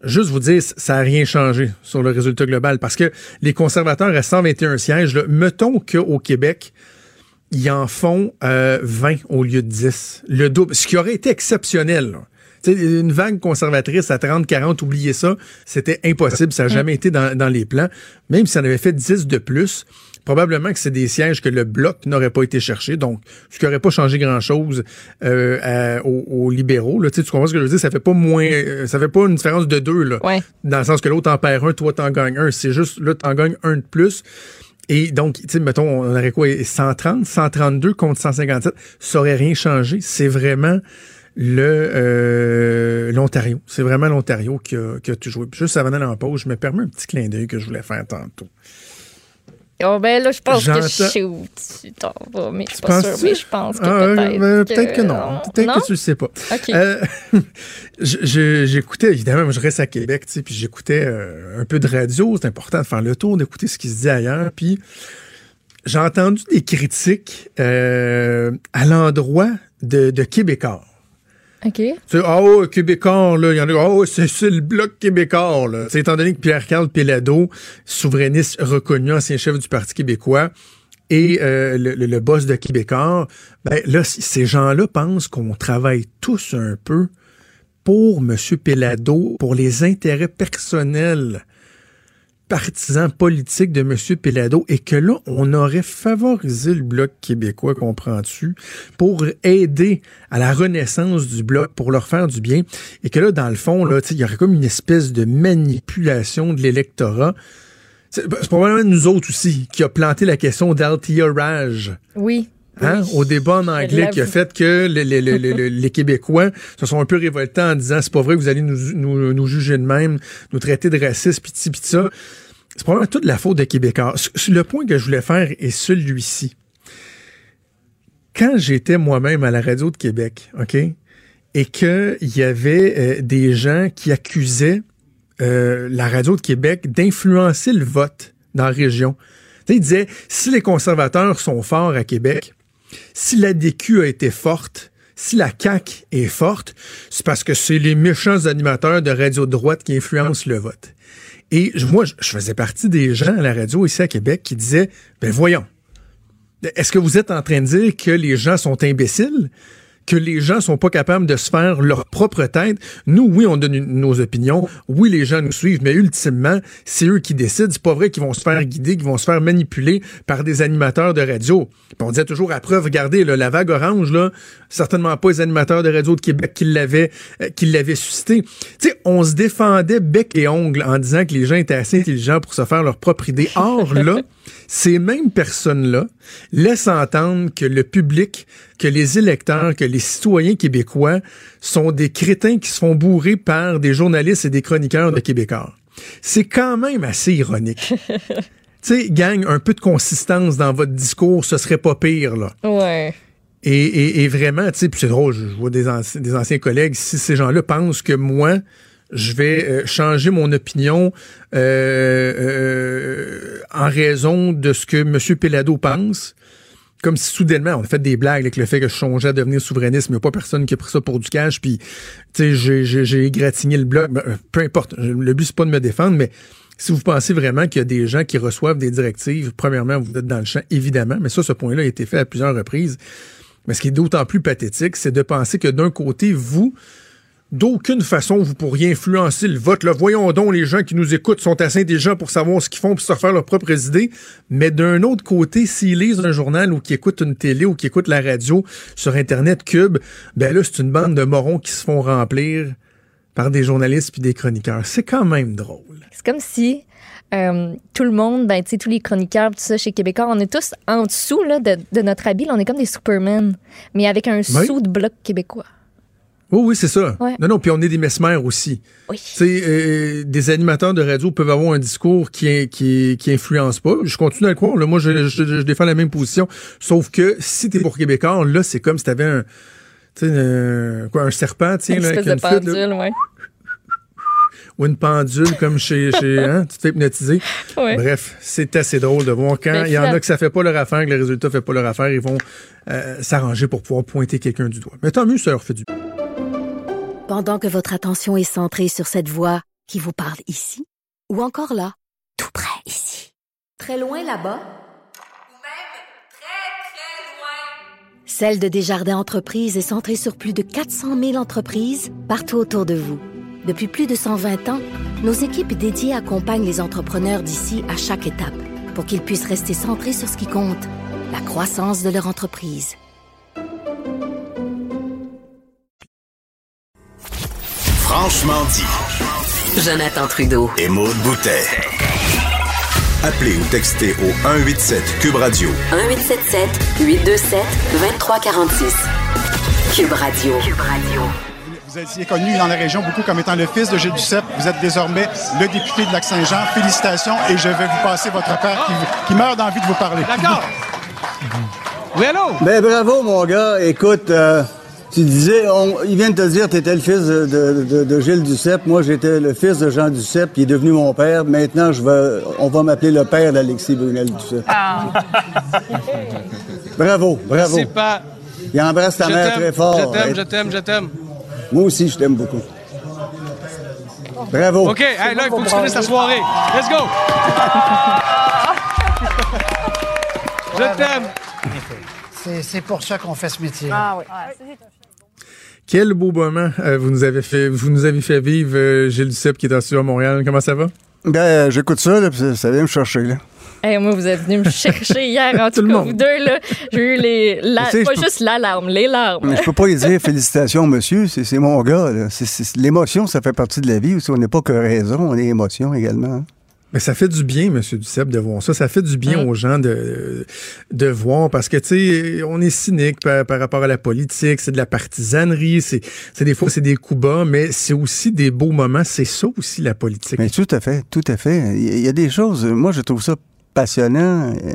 juste vous dire, ça n'a rien changé sur le résultat global parce que les conservateurs à 121 sièges, là, mettons qu'au Québec, ils en font euh, 20 au lieu de 10. Le double, ce qui aurait été exceptionnel. une vague conservatrice à 30-40, oubliez ça, c'était impossible, ça n'a jamais été dans, dans les plans. Même si on avait fait 10 de plus, probablement que c'est des sièges que le bloc n'aurait pas été cherché, donc ce qui n'aurait pas changé grand-chose euh, aux, libéraux. Là, tu comprends ce que je veux dire? Ça fait pas moins, euh, ça fait pas une différence de deux, là, dans le sens que l'autre en perd un, toi t'en gagnes un. C'est juste, là, t'en gagnes un de plus. Et donc, tu sais, mettons, on aurait quoi, 130, 132 contre 157, ça aurait rien changé. C'est vraiment le euh, l'Ontario. C'est vraiment l'Ontario qui a, qui a tout joué. juste avant d'aller en pause, je me permets un petit clin d'œil que je voulais faire tantôt. Oh, ben là, je pense que je sais où tu t'en vas, mais je suis pas sûre, mais je pense que ah, peut-être. Ben, peut-être que, non. Peut-être que tu le sais pas. Euh, [laughs] j'écoutais, évidemment, je reste à Québec, tu sais, puis j'écoutais euh, un peu de radio. C'est important de faire le tour, d'écouter ce qui se dit ailleurs. Puis j'ai entendu des critiques euh, à l'endroit de, de Québécois. OK. Ah oh, Québécois, là, il y en a, oh, c'est le bloc québécois, là. T'sais, étant donné que Pierre-Carl Pelado, souverainiste reconnu, ancien chef du Parti québécois, et euh, le, le, boss de Québécois, ben là, ces gens-là pensent qu'on travaille tous un peu pour M. Pelado, pour les intérêts personnels partisan politique de M. Pelado et que là, on aurait favorisé le Bloc québécois, comprends-tu, pour aider à la renaissance du Bloc, pour leur faire du bien. Et que là, dans le fond, là, il y aurait comme une espèce de manipulation de l'électorat. C'est probablement nous autres aussi qui a planté la question d'Altia Raj. Oui. Hein, au débat en anglais qui a fait que les, les, les, les, Québécois se sont un peu révoltés en disant c'est pas vrai que vous allez nous, nous, nous juger de même, nous traiter de racistes, pis pis ça. C'est probablement toute la faute des Québécois. Le point que je voulais faire est celui-ci. Quand j'étais moi-même à la radio de Québec, OK, et qu'il y avait euh, des gens qui accusaient euh, la radio de Québec d'influencer le vote dans la région. Tu sais, il disait, si les conservateurs sont forts à Québec, si la DQ a été forte, si la CAQ est forte, c'est parce que c'est les méchants animateurs de radio droite qui influencent le vote. Et moi, je faisais partie des gens à la radio ici à Québec qui disaient, ben voyons, est-ce que vous êtes en train de dire que les gens sont imbéciles? Que les gens sont pas capables de se faire leur propre tête. Nous, oui, on donne nos opinions. Oui, les gens nous suivent, mais ultimement, c'est eux qui décident. C'est pas vrai qu'ils vont se faire guider, qu'ils vont se faire manipuler par des animateurs de radio. On disait toujours à preuve, regardez, là, la vague orange, là, certainement pas les animateurs de radio de Québec qui l'avaient, euh, qui l'avaient suscité. Tu sais, on se défendait bec et ongle en disant que les gens étaient assez intelligents pour se faire leur propre idée. Or, [laughs] là, ces mêmes personnes-là laissent entendre que le public, que les électeurs, que les citoyens québécois sont des crétins qui se font bourrer par des journalistes et des chroniqueurs de Québécois. C'est quand même assez ironique. [laughs] tu sais, gang, un peu de consistance dans votre discours, ce serait pas pire, là. Ouais. Et, et- et vraiment, tu sais, c'est drôle, je vois des, des anciens collègues, si ces gens-là pensent que moi, je vais euh, changer mon opinion euh, euh, en raison de ce que M. Pelado pense, comme si soudainement, on a fait des blagues avec le fait que je songeais à devenir souverainiste, mais il n'y a pas personne qui a pris ça pour du cash, puis, j'ai égratigné le bloc. Ben, euh, peu importe, le but, c'est pas de me défendre, mais si vous pensez vraiment qu'il y a des gens qui reçoivent des directives, premièrement, vous êtes dans le champ, évidemment, mais ça, ce point-là a été fait à plusieurs reprises. Mais ce qui est d'autant plus pathétique, c'est de penser que d'un côté, vous, d'aucune façon, vous pourriez influencer le vote. Là, voyons donc, les gens qui nous écoutent sont assez intelligents pour savoir ce qu'ils font pour se faire leurs propres idées. Mais d'un autre côté, s'ils lisent un journal ou qu'ils écoutent une télé ou qu'ils écoutent la radio sur Internet Cube, ben là, c'est une bande de morons qui se font remplir par des journalistes puis des chroniqueurs. C'est quand même drôle. C'est comme si euh, tout le monde, ben, tous les chroniqueurs, tout ça chez Québécois, on est tous en dessous là, de, de notre habit. là, on est comme des Superman, mais avec un sou de bloc québécois. Oui, oui, c'est ça. Ouais. Non, non, puis on est des mesmères aussi. Oui. Euh, des animateurs de radio peuvent avoir un discours qui, qui, qui influence pas. Je continue à le croire. Là. Moi, je, je, je défends la même position. Sauf que si t'es pour Québécois, là, c'est comme si t'avais un, un, quoi, un serpent, tiens, Une là, avec de une flûte, là, pendule, ouais. Ou une pendule, comme chez, chez [laughs] hein, tu te fais hypnotiser. Ouais. Bref, c'est assez drôle de voir quand Ben, il y en a que ça fait pas leur affaire, que le résultat fait pas leur affaire, ils vont euh, s'arranger pour pouvoir pointer quelqu'un du doigt. Mais tant mieux, ça leur fait du bien. Pendant que votre attention est centrée sur cette voix qui vous parle ici, ou encore là, tout près ici, très loin là-bas, Ou même très, très loin. Celle de Desjardins Entreprises est centrée sur plus de 400 000 entreprises partout autour de vous. Depuis plus de 120 ans, nos équipes dédiées accompagnent les entrepreneurs d'ici à chaque étape pour qu'ils puissent rester centrés sur ce qui compte, la croissance de leur entreprise. Franchement dit. Jonathan Trudeau. Et Maude Boutet. Appelez ou textez au 187 Cube Radio 1877 827 2346. Cube Radio. Cube Radio. Vous étiez connu dans la région beaucoup comme étant le fils de Gilles Duceppe. Vous êtes désormais le député de Lac-Saint-Jean. Félicitations et je vais vous passer votre père qui, qui meurt d'envie de vous parler. D'accord. [laughs] Oui, allô? Ben bravo, mon gars. Écoute, euh, tu disais, on, il vient de te dire que tu étais le fils de, de- de- de Gilles Duceppe. Moi, j'étais le fils de Jean Duceppe, qui est devenu mon père. Maintenant, je vais, on va m'appeler le père d'Alexis Brunel Duceppe. bravo, bravo. C'est pas. Il embrasse ta Je mère très fort. Je t'aime, je t'aime, je t'aime. Moi aussi, je t'aime beaucoup. Bravo. OK, hey, là, il faut que tu finisses ta soirée. Let's go! [laughs] Je t'aime. C'est- pour ça qu'on fait ce métier. Quel beau moment euh, vous nous avez fait, vous nous avez fait vivre, euh, Gilles Duceppe, qui est en studio à Montréal. Comment ça va? Ben, euh, j'écoute ça, là, puis ça, ça vient me chercher, là. Hey, moi, vous êtes venu me chercher hier, en [laughs] tout, cas, monde. vous deux, là. J'ai eu les. la- sais, pas peux- juste l'alarme, les larmes. Mais je peux pas lui dire félicitations, monsieur. C'est c'est mon gars. là. C'est- c'est- L'émotion, ça fait partie de la vie aussi. On n'est pas que raison, on est émotion également. hein. Mais ça fait du bien, M. Duceppe, de voir ça. Ça fait du bien aux gens de, de voir parce que, tu sais, on est cynique par, par rapport à la politique. C'est de la partisanerie. C'est c'est des fois, c'est des coups bas, mais c'est aussi des beaux moments. C'est ça aussi, la politique. Mais tout à fait, tout à fait. Il y a- il y a des choses, moi je trouve ça passionnant, euh,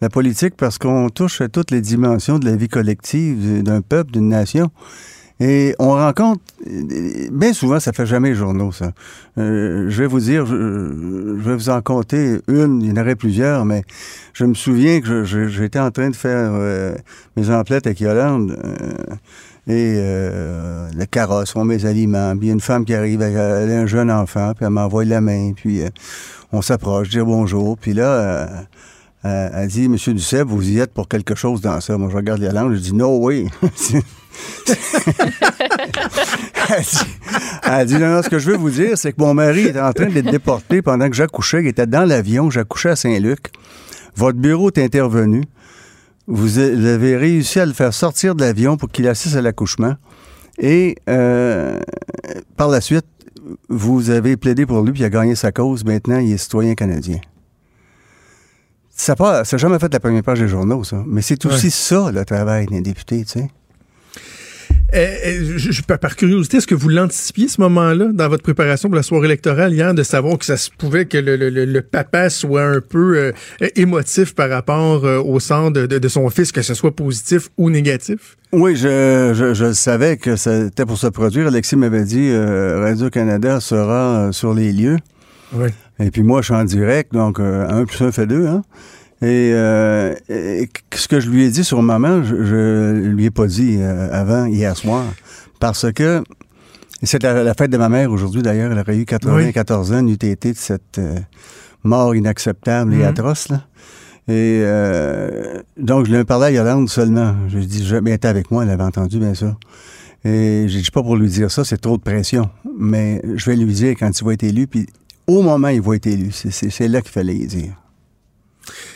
la politique, parce qu'on touche à toutes les dimensions de la vie collective euh, d'un peuple, d'une nation. Et on rencontre, bien souvent, ça fait jamais journaux, ça. Euh, je vais vous dire, je, vais vous en compter une, il y en aurait plusieurs, mais je me souviens que j'étais en train de faire euh, mes emplettes avec Yolande. euh, et euh, le carrosse, on met mes aliments. Puis il y a une femme qui arrive, elle, elle a un jeune enfant, puis elle m'envoie la main, puis euh, on s'approche, dire bonjour. Puis là, euh, elle dit, Monsieur Duceppe, vous y êtes pour quelque chose dans ça. Moi, je regarde Yolande, je dis, no way. [laughs] elle, dit, elle dit, non, non, ce que je veux vous dire, c'est que mon mari était en train d'être déporté pendant que j'accouchais. Il était dans l'avion, j'accouchais à Saint-Luc. Votre bureau est intervenu. Vous avez réussi à le faire sortir de l'avion pour qu'il assiste à l'accouchement. Et euh, par la suite, vous avez plaidé pour lui, puis il a gagné sa cause. Maintenant, il est citoyen canadien. Ça n'a jamais fait la première page des journaux, ça. Mais c'est aussi Ouais. ça, le travail d'un député, tu sais. Euh, euh, je- je- par curiosité, est-ce que vous l'anticipiez ce moment-là dans votre préparation pour la soirée électorale hier, de savoir que ça se pouvait que le, le- le- le papa soit un peu euh, émotif par rapport euh, au sort de, de- de son fils, que ce soit positif ou négatif? Oui, je, je, je savais que c'était pour se produire. Alexis m'avait dit euh, Radio-Canada sera sur les lieux. Oui. Et puis moi, je suis en direct, donc euh, un plus un fait deux. Hein? Et, euh, et ce que je lui ai dit sur maman, je, je lui ai pas dit euh, avant, hier soir. Parce que c'est la, la fête de ma mère aujourd'hui, d'ailleurs. Elle aurait eu 94 ans, n'eût été de cette euh, mort inacceptable et Mhm. atroce. Là. Et euh, donc, je lui ai parlé à Yolande seulement. Je lui ai dit, je bien été avec moi, elle avait entendu, bien sûr. Et j'ai dit pas pour lui dire ça, c'est trop de pression. Mais je vais lui dire quand il va être élu, puis au moment où il va être élu, c'est là qu'il fallait y dire.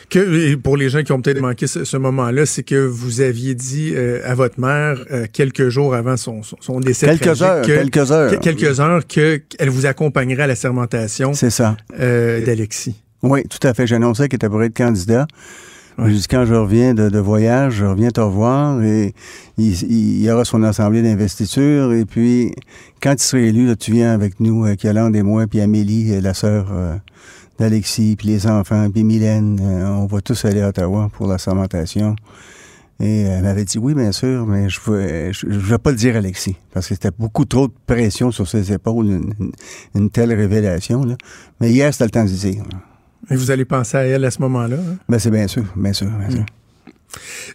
Que, pour les gens qui ont peut-être manqué ce, ce moment-là, c'est que vous aviez dit euh, à votre mère euh, quelques jours avant son, son, son décès Quelques heures, que- quelques heures. que- quelques heures que qu'elle vous accompagnerait à la sermentation C'est ça. euh, d'Alexis. Oui, tout à fait. J'annonçais qu'il était pour être candidat. Ouais. Quand je reviens de, de voyage, je reviens te revoir et il, il y aura son assemblée d'investiture. Et puis, quand il sera élu, là, tu viens avec nous, avec Yolande et moi, puis Amélie, euh, la sœur euh, d'Alexis, puis les enfants, puis Mylène. euh, on va tous aller à Ottawa pour la sermentation. Et elle m'avait dit oui, bien sûr, mais je ne je, je vais pas le dire à Alexis, parce que c'était beaucoup trop de pression sur ses épaules, une, une- une telle révélation. Là. Mais hier, c'était le temps de dire. Et vous allez penser à elle à ce moment-là. hein? Ben, c'est bien sûr, bien sûr, bien sûr.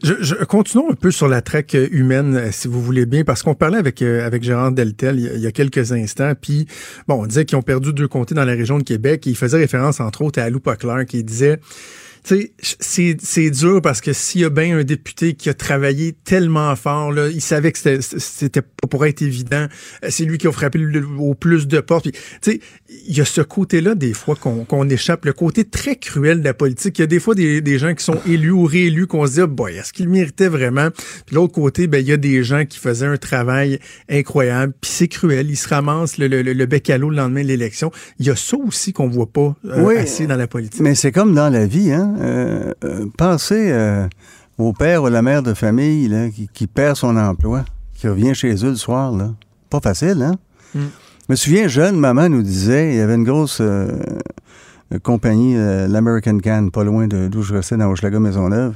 Je, je- continuons un peu sur la traque euh, humaine, euh, si vous voulez bien, parce qu'on parlait avec euh, avec Gérard Deltel il y, a, quelques instants, puis bon, on disait qu'ils ont perdu deux comtés dans la région de Québec, et il faisait référence entre autres à Alou Poclair, qui disait c'est, c'est dur parce que s'il y a bien un député qui a travaillé tellement fort, là, il savait que c'était, c'était pas pour être évident. Euh, C'est lui qui a frappé le- au plus de portes. Puis, Tu sais, il y a ce côté-là des fois qu'on, qu'on échappe, le côté très cruel de la politique. Il y a des fois des, des gens qui sont élus ou réélus qu'on se dit, ah, boy, est-ce qu'ils méritaient vraiment? Puis l'autre côté, ben, il y a des gens qui faisaient un travail incroyable. Puis c'est cruel. Ils se ramassent le, le- le- le bec à l'eau le lendemain de l'élection. Il y a ça aussi qu'on voit pas euh, Oui. assez dans la politique. Mais c'est comme dans la vie, hein. Euh, euh, pensez euh, au père ou la mère de famille là, qui, qui perd son emploi, qui revient chez eux le soir. Là. Pas facile, hein? Mm. Je me souviens, jeune, maman nous disait, il y avait une grosse euh, compagnie, l'American Can, pas loin de- d'où je restais, dans Hochelaga Maisonneuve.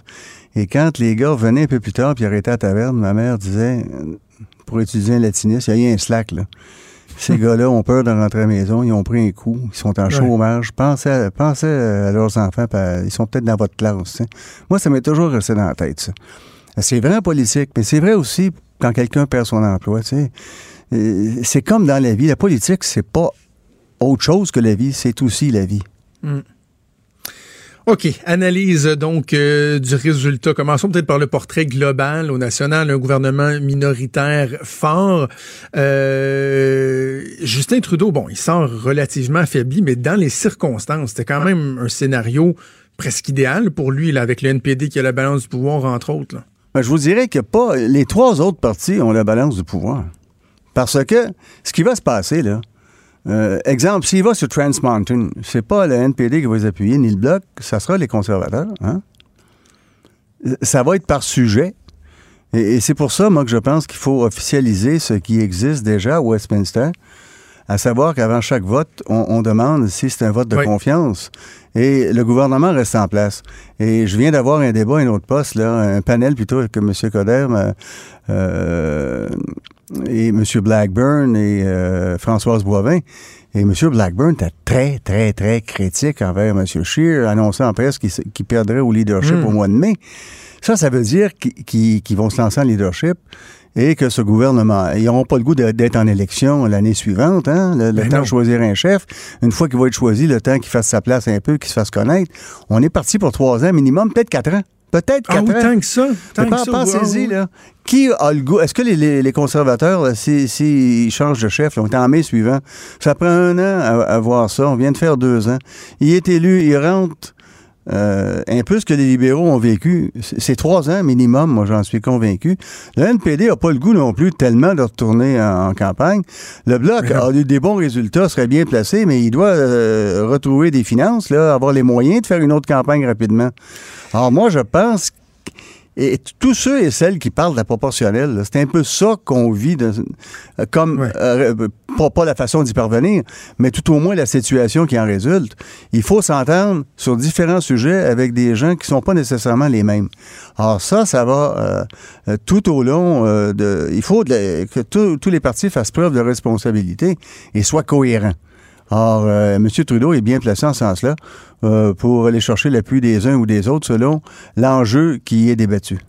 Et quand les gars venaient un peu plus tard puis arrêtaient à la taverne, ma mère disait, pour étudier un latiniste, il y a eu un slack, là. Ces [laughs] gars-là ont peur de rentrer à la maison, ils ont pris un coup, ils sont en Ouais. chômage. Pensez à, pensez à leurs enfants, ils sont peut-être dans votre classe. sais. Moi, ça m'est toujours resté dans la tête, ça. C'est vrai en politique, mais c'est vrai aussi quand quelqu'un perd son emploi. tu sais. C'est comme dans la vie. La politique, c'est pas autre chose que la vie, c'est aussi la vie. OK. Analyse donc euh, du résultat. Commençons peut-être par le portrait global. Au national, un gouvernement minoritaire fort. Euh, Justin Trudeau, bon, il sort relativement affaibli, mais dans les circonstances, c'était quand même un scénario presque idéal pour lui, là, avec le NPD qui a la balance du pouvoir, entre autres. là. Ben, je vous dirais que pas les trois autres partis ont la balance du pouvoir. Parce que ce qui va se passer, là, euh, exemple, s'il va sur Trans Mountain, c'est pas le NPD qui va les appuyer, ni le Bloc, ça sera les conservateurs. Hein? Ça va être par sujet. Et, et c'est pour ça, moi, que je pense qu'il faut officialiser ce qui existe déjà à Westminster, à savoir qu'avant chaque vote, on, on demande si c'est un vote de Oui. confiance. Et le gouvernement reste en place. Et je viens d'avoir un débat à un autre poste, là, un panel plutôt que M. Coder euh, et M. Blackburn et euh, Françoise Boivin. Et M. Blackburn était très, très, très critique envers M. Scheer, annonçant en presse qu'il perdrait au leadership Hmm. au mois de mai. Ça, ça veut dire qu'ils- vont se lancer en leadership et que ce gouvernement, ils n'auront pas le goût d'être en élection l'année suivante. Hein? Le, le Ben temps non. de choisir un chef, une fois qu'il va être choisi, le temps qu'il fasse sa place un peu, qu'il se fasse connaître, on est parti pour trois ans minimum, peut-être quatre ans. Peut-être Ah quatre oui, tant que ça. Tant que ça, Pensez-y, là. Qui a le goût? Est-ce que les, les- les conservateurs, s'ils s'ils changent de chef, là, on est en mai suivant, ça prend un an à, à voir ça. On vient de faire deux ans. Il est élu, il rentre euh, un peu ce que les libéraux ont vécu. C'est trois ans minimum, moi j'en suis convaincu. Le NPD n'a pas le goût non plus tellement de retourner en, en campagne. Le Bloc [laughs] a eu des bons résultats, serait bien placé, mais il doit euh, retrouver des finances, là, avoir les moyens de faire une autre campagne rapidement. Alors moi, je pense et tous ceux et celles qui parlent de la proportionnelle, c'est un peu ça qu'on vit, de- euh, comme Ouais. euh, pas, pas la façon d'y parvenir, mais tout au moins la situation qui en résulte. Il faut s'entendre sur différents sujets avec des gens qui sont pas nécessairement les mêmes. Alors ça, ça va euh, tout au long euh, de. Il faut de que tous tous les partis fassent preuve de responsabilité et soient cohérents. Or, euh, M. Trudeau est bien placé en ce sens-là euh, pour aller chercher l'appui des uns ou des autres selon l'enjeu qui est débattu.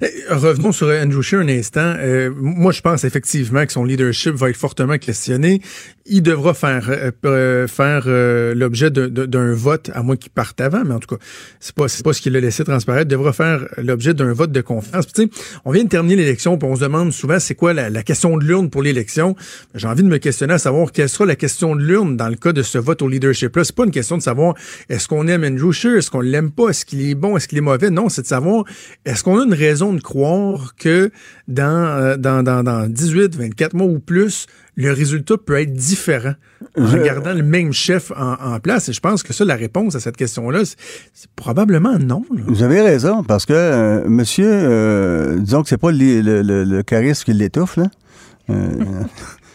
Eh, Revenons sur Andrew Scheer un instant. Euh, moi, je pense effectivement que son leadership va être fortement questionné. Il devra faire euh, euh, faire euh, l'objet d'un vote, à moins qu'il parte avant, mais en tout cas, c'est pas pas ce qu'il a laissé transparaître. Devra faire l'objet d'un vote de confiance. Puis, on vient de terminer l'élection, puis on se demande souvent c'est quoi la, la question de l'urne pour l'élection. J'ai envie de me questionner à savoir quelle sera la question de l'urne dans le cas de ce vote au leadership. Là, c'est pas une question de savoir est-ce qu'on aime Andrew Scheer, est-ce qu'on l'aime pas, est-ce qu'il est bon, est-ce qu'il est mauvais? Non, c'est de savoir est-ce qu'on a une raison de croire que dans, euh, dans, dans, dans 18, 24 mois ou plus, le résultat peut être différent en Je- gardant le même chef en, en place? Et je pense que ça, la réponse à cette question-là, c'est c'est probablement non. là. Vous avez raison, parce que euh, monsieur, euh, disons que c'est pas le, le, le- le charisme qui l'étouffe, là. Euh, [laughs]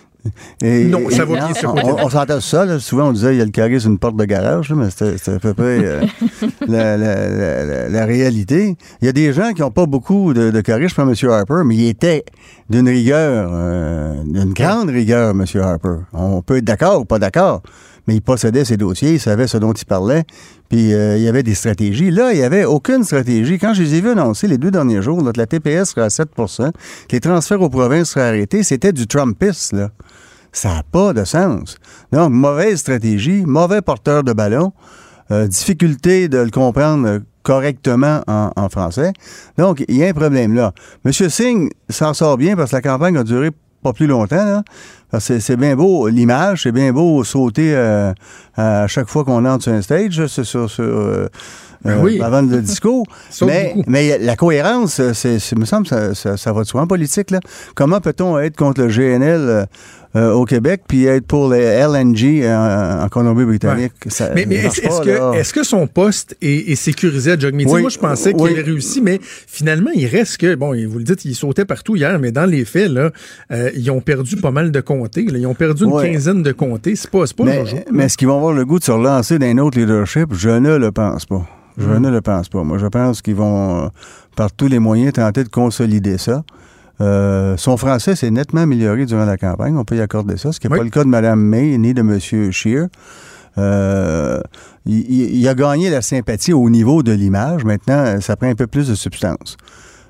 et- [laughs] Non, ça va bien on- on, s'entend sur ça, là. souvent on disait il y a le charisme d'une porte de garage, mais c'était à peu près euh, [laughs] la, la- la- la- la réalité. Il y a des gens qui n'ont pas beaucoup de, de charisme comme M. Harper, mais il était d'une rigueur, euh, d'une grande rigueur, M. Harper. On peut être d'accord ou pas d'accord, mais il possédait ses dossiers, il savait ce dont il parlait, puis euh, il y avait des stratégies. Là, il n'y avait aucune stratégie. Quand je les ai vus annoncer les deux derniers jours, là, que la TPS sera à 7% que les transferts aux provinces seraient arrêtés, c'était du Trumpiste, là. Ça n'a pas de sens. Donc, mauvaise stratégie, mauvais porteur de ballon, euh, difficulté de le comprendre correctement en, français. Donc, il y a un problème là. M. Singh s'en sort bien parce que la campagne a duré pas plus longtemps. C'est bien beau l'image, c'est bien beau sauter euh, à chaque fois qu'on entre sur un stage, sur, sur- sur, euh, Ben euh, avant le discours. [laughs] Mais, la cohérence, c'est, c'est- me semble, ça, ça, ça va de soi en politique. Là. Comment peut-on être contre le GNL euh, euh, au Québec puis être pour les LNG en, en Colombie-Britannique? Mais, mais est-ce que, son poste est, est sécurisé à Jogmeeting? Oui. Moi, je pensais qu'il Oui. avait réussi, mais finalement, il reste que, bon, vous le dites, il sautait partout hier, mais dans les faits, là, euh, ils ont perdu pas mal de comtés. là. Ils ont perdu une Ouais. quinzaine de comtés. C'est pas, pas mais, mais est-ce qu'ils vont avoir le goût de se relancer d'un autre leadership? Je ne le pense pas. Je Hmm. ne le pense pas. Moi, je pense qu'ils vont, euh, par tous les moyens, tenter de consolider ça. Euh, son français s'est nettement amélioré durant la campagne. On peut y accorder ça, ce qui n'est Oui. pas le cas de Mme May ni de M. Scheer. Euh, il, a gagné la sympathie au niveau de l'image. Maintenant, ça prend un peu plus de substance.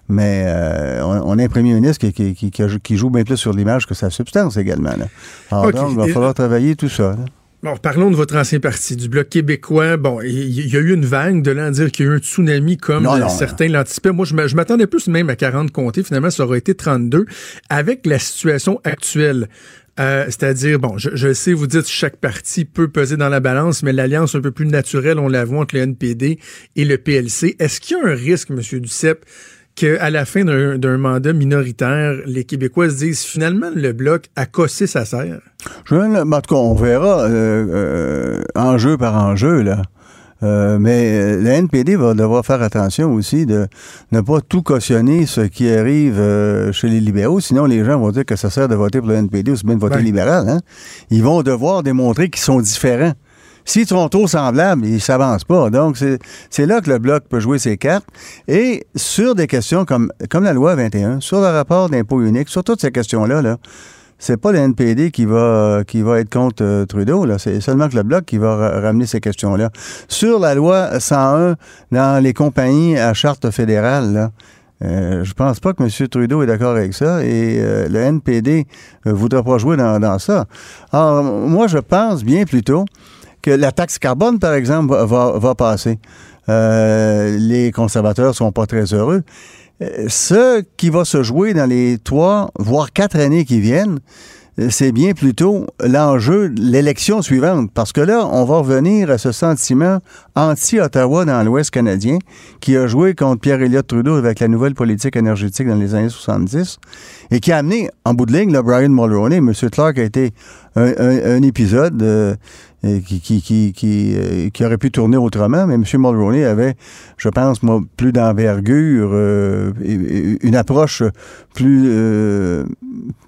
Mais euh, on, on a un premier ministre qui, qui- qui- qui a- qui joue bien plus sur l'image que sa substance également. là. Alors donc, il va falloir travailler tout ça. là. Bon, parlons de votre ancien parti, du Bloc québécois. Bon, il y, a eu une vague de là à dire qu'il y a eu un tsunami comme Non, euh, non, certains l'anticipaient. Moi, je m'attendais plus même à 40 comtés. Finalement, ça aurait été 32. Avec la situation actuelle, euh, c'est-à-dire, bon, je, je sais, vous dites chaque parti peut peser dans la balance, mais l'alliance un peu plus naturelle, on la voit entre le NPD et le PLC. Est-ce qu'il y a un risque, M. Duceppe, qu'à la fin d'un mandat minoritaire, les Québécois se disent finalement le Bloc a cossé sa serre? Je, en tout cas, on verra euh, euh, enjeu par enjeu, là. Euh, mais la NPD va devoir faire attention aussi de ne pas tout cautionner ce qui arrive euh, chez les libéraux. Sinon, les gens vont dire que ça sert de voter pour le NPD ou c'est bien de voter Ouais. libéral. Hein? Ils vont devoir démontrer qu'ils sont différents. S'ils sont trop semblables, ils s'avancent pas. Donc, c'est là que le Bloc peut jouer ses cartes. Et sur des questions comme, comme la loi 21, sur le rapport d'impôt unique, sur toutes ces questions-là, là, c'est pas le NPD qui va, qui va être contre euh, Trudeau. C'est seulement que le Bloc qui va ra- ramener ces questions-là. Sur la loi 101 dans les compagnies à charte fédérale, là, euh, je pense pas que M. Trudeau est d'accord avec ça et euh, le NPD ne voudra pas jouer dans, dans ça. Alors, moi, je pense bien plutôt que la taxe carbone, par exemple, va, va, passer. Euh, les conservateurs sont pas très heureux. Euh, Ce qui va se jouer dans les trois, voire quatre années qui viennent, euh, c'est bien plutôt l'enjeu de l'élection suivante. Parce que là, on va revenir à ce sentiment anti-Ottawa dans l'Ouest canadien qui a joué contre Pierre-Éliott Trudeau avec la nouvelle politique énergétique dans les années 70 et qui a amené, en bout de ligne, là, Brian Mulroney, M. Clark a été un, un- un épisode euh, qui, qui, qui, qui, euh, qui aurait pu tourner autrement, mais M. Mulroney avait, je pense, moi, plus d'envergure, euh, une approche plus... euh,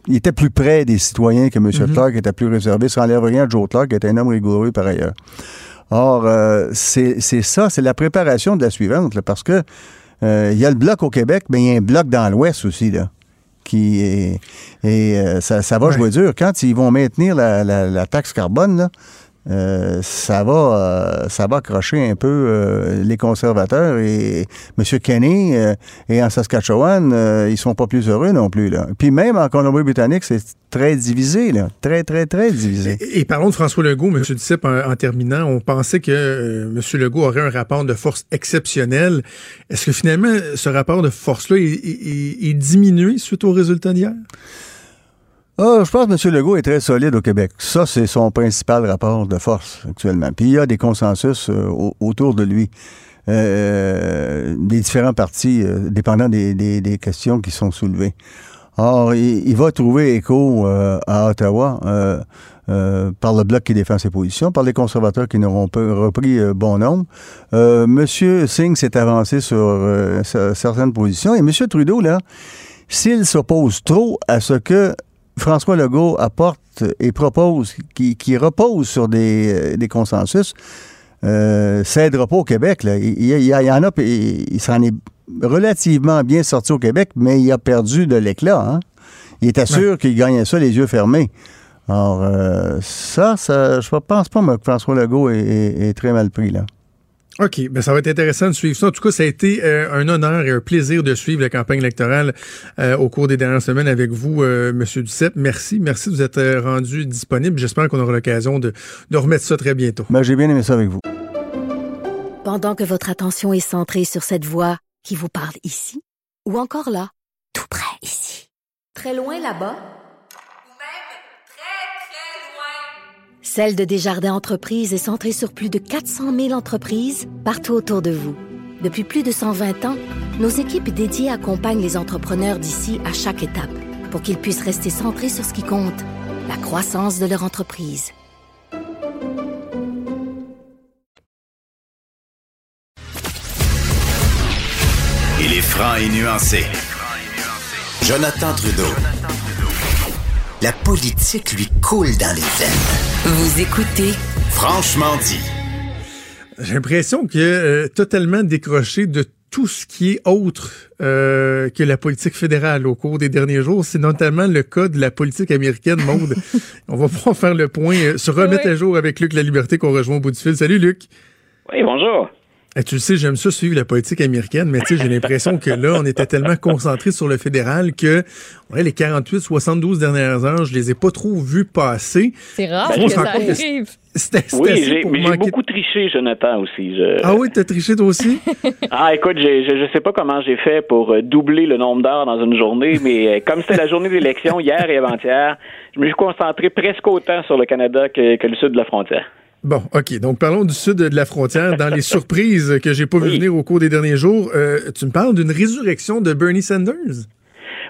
il était plus près des citoyens que M. Clark était plus réservé. Ça enlève rien à Joe Clark, qui était un homme rigoureux par ailleurs. Or, euh, c'est ça, c'est la préparation de la suivante, là, parce que euh, il y a le bloc au Québec, mais il y a un bloc dans l'Ouest aussi, là, qui est... Et euh, ça, ça va jouer dur. Quand ils vont maintenir la, la- la taxe carbone, là, euh, ça va euh, ça va accrocher un peu euh, les conservateurs et M. Kenny euh, et en Saskatchewan, euh, ils sont pas plus heureux non plus. Là. Puis même en Colombie-Britannique, c'est très divisé, là. Très, très, très divisé. Et, parlons de François Legault, M. Duceppe, en, en terminant. On pensait que M. Legault aurait un rapport de force exceptionnel. Est-ce que finalement, ce rapport de force-là est, est- est diminué suite aux résultats d'hier? Ah, je pense que M. Legault est très solide au Québec. Ça, c'est son principal rapport de force actuellement. Puis il y a des consensus euh, au- autour de lui. Euh, des différents partis, euh, dépendant des, des- des questions qui sont soulevées. Or, il, il va trouver écho euh, à Ottawa par le bloc qui défend ses positions, par les conservateurs qui n'auront pas repris bon nombre. Monsieur Singh s'est avancé sur cer- certaines positions. Et M. Trudeau, là, s'il s'oppose trop à ce que François Legault apporte et propose, qui, qui repose sur des, euh, des consensus, euh, ça aidera pas au Québec. Là. Il, il y a- il y en a, il s'en est relativement bien sorti au Québec, mais il a perdu de l'éclat. hein. Il était sûr qu'il gagnait ça les yeux fermés. Alors, euh, ça, ça, je pense pas moi, que François Legault est, est- est très mal pris. là. OK, ben ça va être intéressant de suivre ça. En tout cas, ça a été euh, un honneur et un plaisir de suivre la campagne électorale euh, au cours des dernières semaines avec vous, euh, Monsieur Duceppe. Merci, merci de vous être euh, rendu disponible. J'espère qu'on aura l'occasion de, de remettre ça très bientôt. Ben, J'ai bien aimé ça avec vous. Pendant que votre attention est centrée sur cette voix qui vous parle ici, ou encore là, tout près ici, très loin là-bas, Celle de Desjardins Entreprises est centrée sur plus de 400 000 entreprises partout autour de vous. Depuis plus de 120 ans, nos équipes dédiées accompagnent les entrepreneurs d'ici à chaque étape pour qu'ils puissent rester centrés sur ce qui compte, la croissance de leur entreprise. Il est franc et nuancé. Jonathan Trudeau. La politique lui coule dans les veines. Vous écoutez Franchement dit. J'ai l'impression que euh, totalement décroché de tout ce qui est autre euh, que la politique fédérale au cours des derniers jours. C'est notamment le cas de la politique américaine, Maude. [laughs] On va pouvoir faire le point, euh, se remettre Oui. à jour avec Luc La Liberté qu'on rejoint au bout du fil. Salut Luc. Oui, bonjour. Eh, tu le sais, j'aime ça suivre la politique américaine, mais tu sais, j'ai l'impression que là, on était tellement concentré sur le fédéral que ouais, les 48, 72 dernières heures, je les ai pas trop vus passer. C'est rare Ben, on que ça arrive. C'était c'était Oui, j'ai, mais j'ai beaucoup triché, Jonathan, aussi. Je- Ah oui, t'as triché toi aussi? [laughs] Ah, écoute, j'ai- je ne sais pas comment j'ai fait pour euh, doubler le nombre d'heures dans une journée, mais euh, comme c'était la journée d'élection hier et avant-hier, je me suis concentré presque autant sur le Canada que, que le sud de la frontière. Bon, OK. Donc, parlons du sud de la frontière. Dans les [laughs] surprises que j'ai pas vu venir au cours des derniers jours, euh, tu me parles d'une résurrection de Bernie Sanders?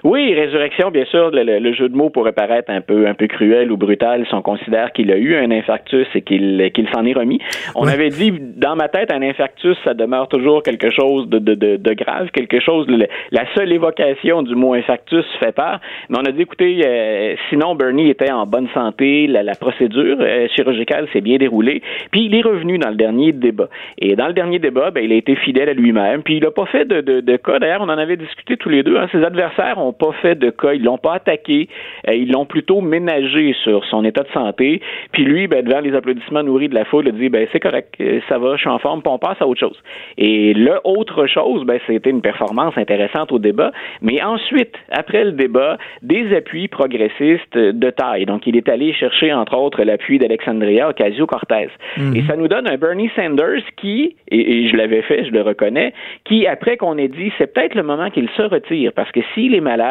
Oui, résurrection, bien sûr, le, le- le jeu de mots pourrait paraître un peu un peu cruel ou brutal si on considère qu'il a eu un infarctus et qu'il qu'il s'en est remis. On avait dit, dans ma tête, un infarctus, ça demeure toujours quelque chose de, de, de, de grave, quelque chose, le- la seule évocation du mot infarctus fait peur. Mais on a dit, écoutez, euh, sinon Bernie était en bonne santé, la, la procédure euh, chirurgicale s'est bien déroulée, puis il est revenu dans le dernier débat. Et dans le dernier débat, ben, il a été fidèle à lui-même, puis il n'a pas fait de, de, de cas. D'ailleurs, on en avait discuté tous les deux. Hein, ses adversaires n'ont pas fait de cas, ils l'ont pas attaqué, euh, ils l'ont plutôt ménagé sur son état de santé. Puis lui, ben, devant les applaudissements nourris de la foule, il a dit, ben c'est correct, euh, ça va, je suis en forme, puis on passe à autre chose. Et le autre chose, ben, c'était une performance intéressante au débat, mais ensuite, après le débat, des appuis progressistes de taille. Donc, il est allé chercher, entre autres, l'appui d'Alexandria Ocasio-Cortez. Mhm. Et ça nous donne un Bernie Sanders qui, et, et je l'avais fait, je le reconnais, qui, après qu'on ait dit, c'est peut-être le moment qu'il se retire, parce que s'il est malade,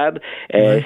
euh,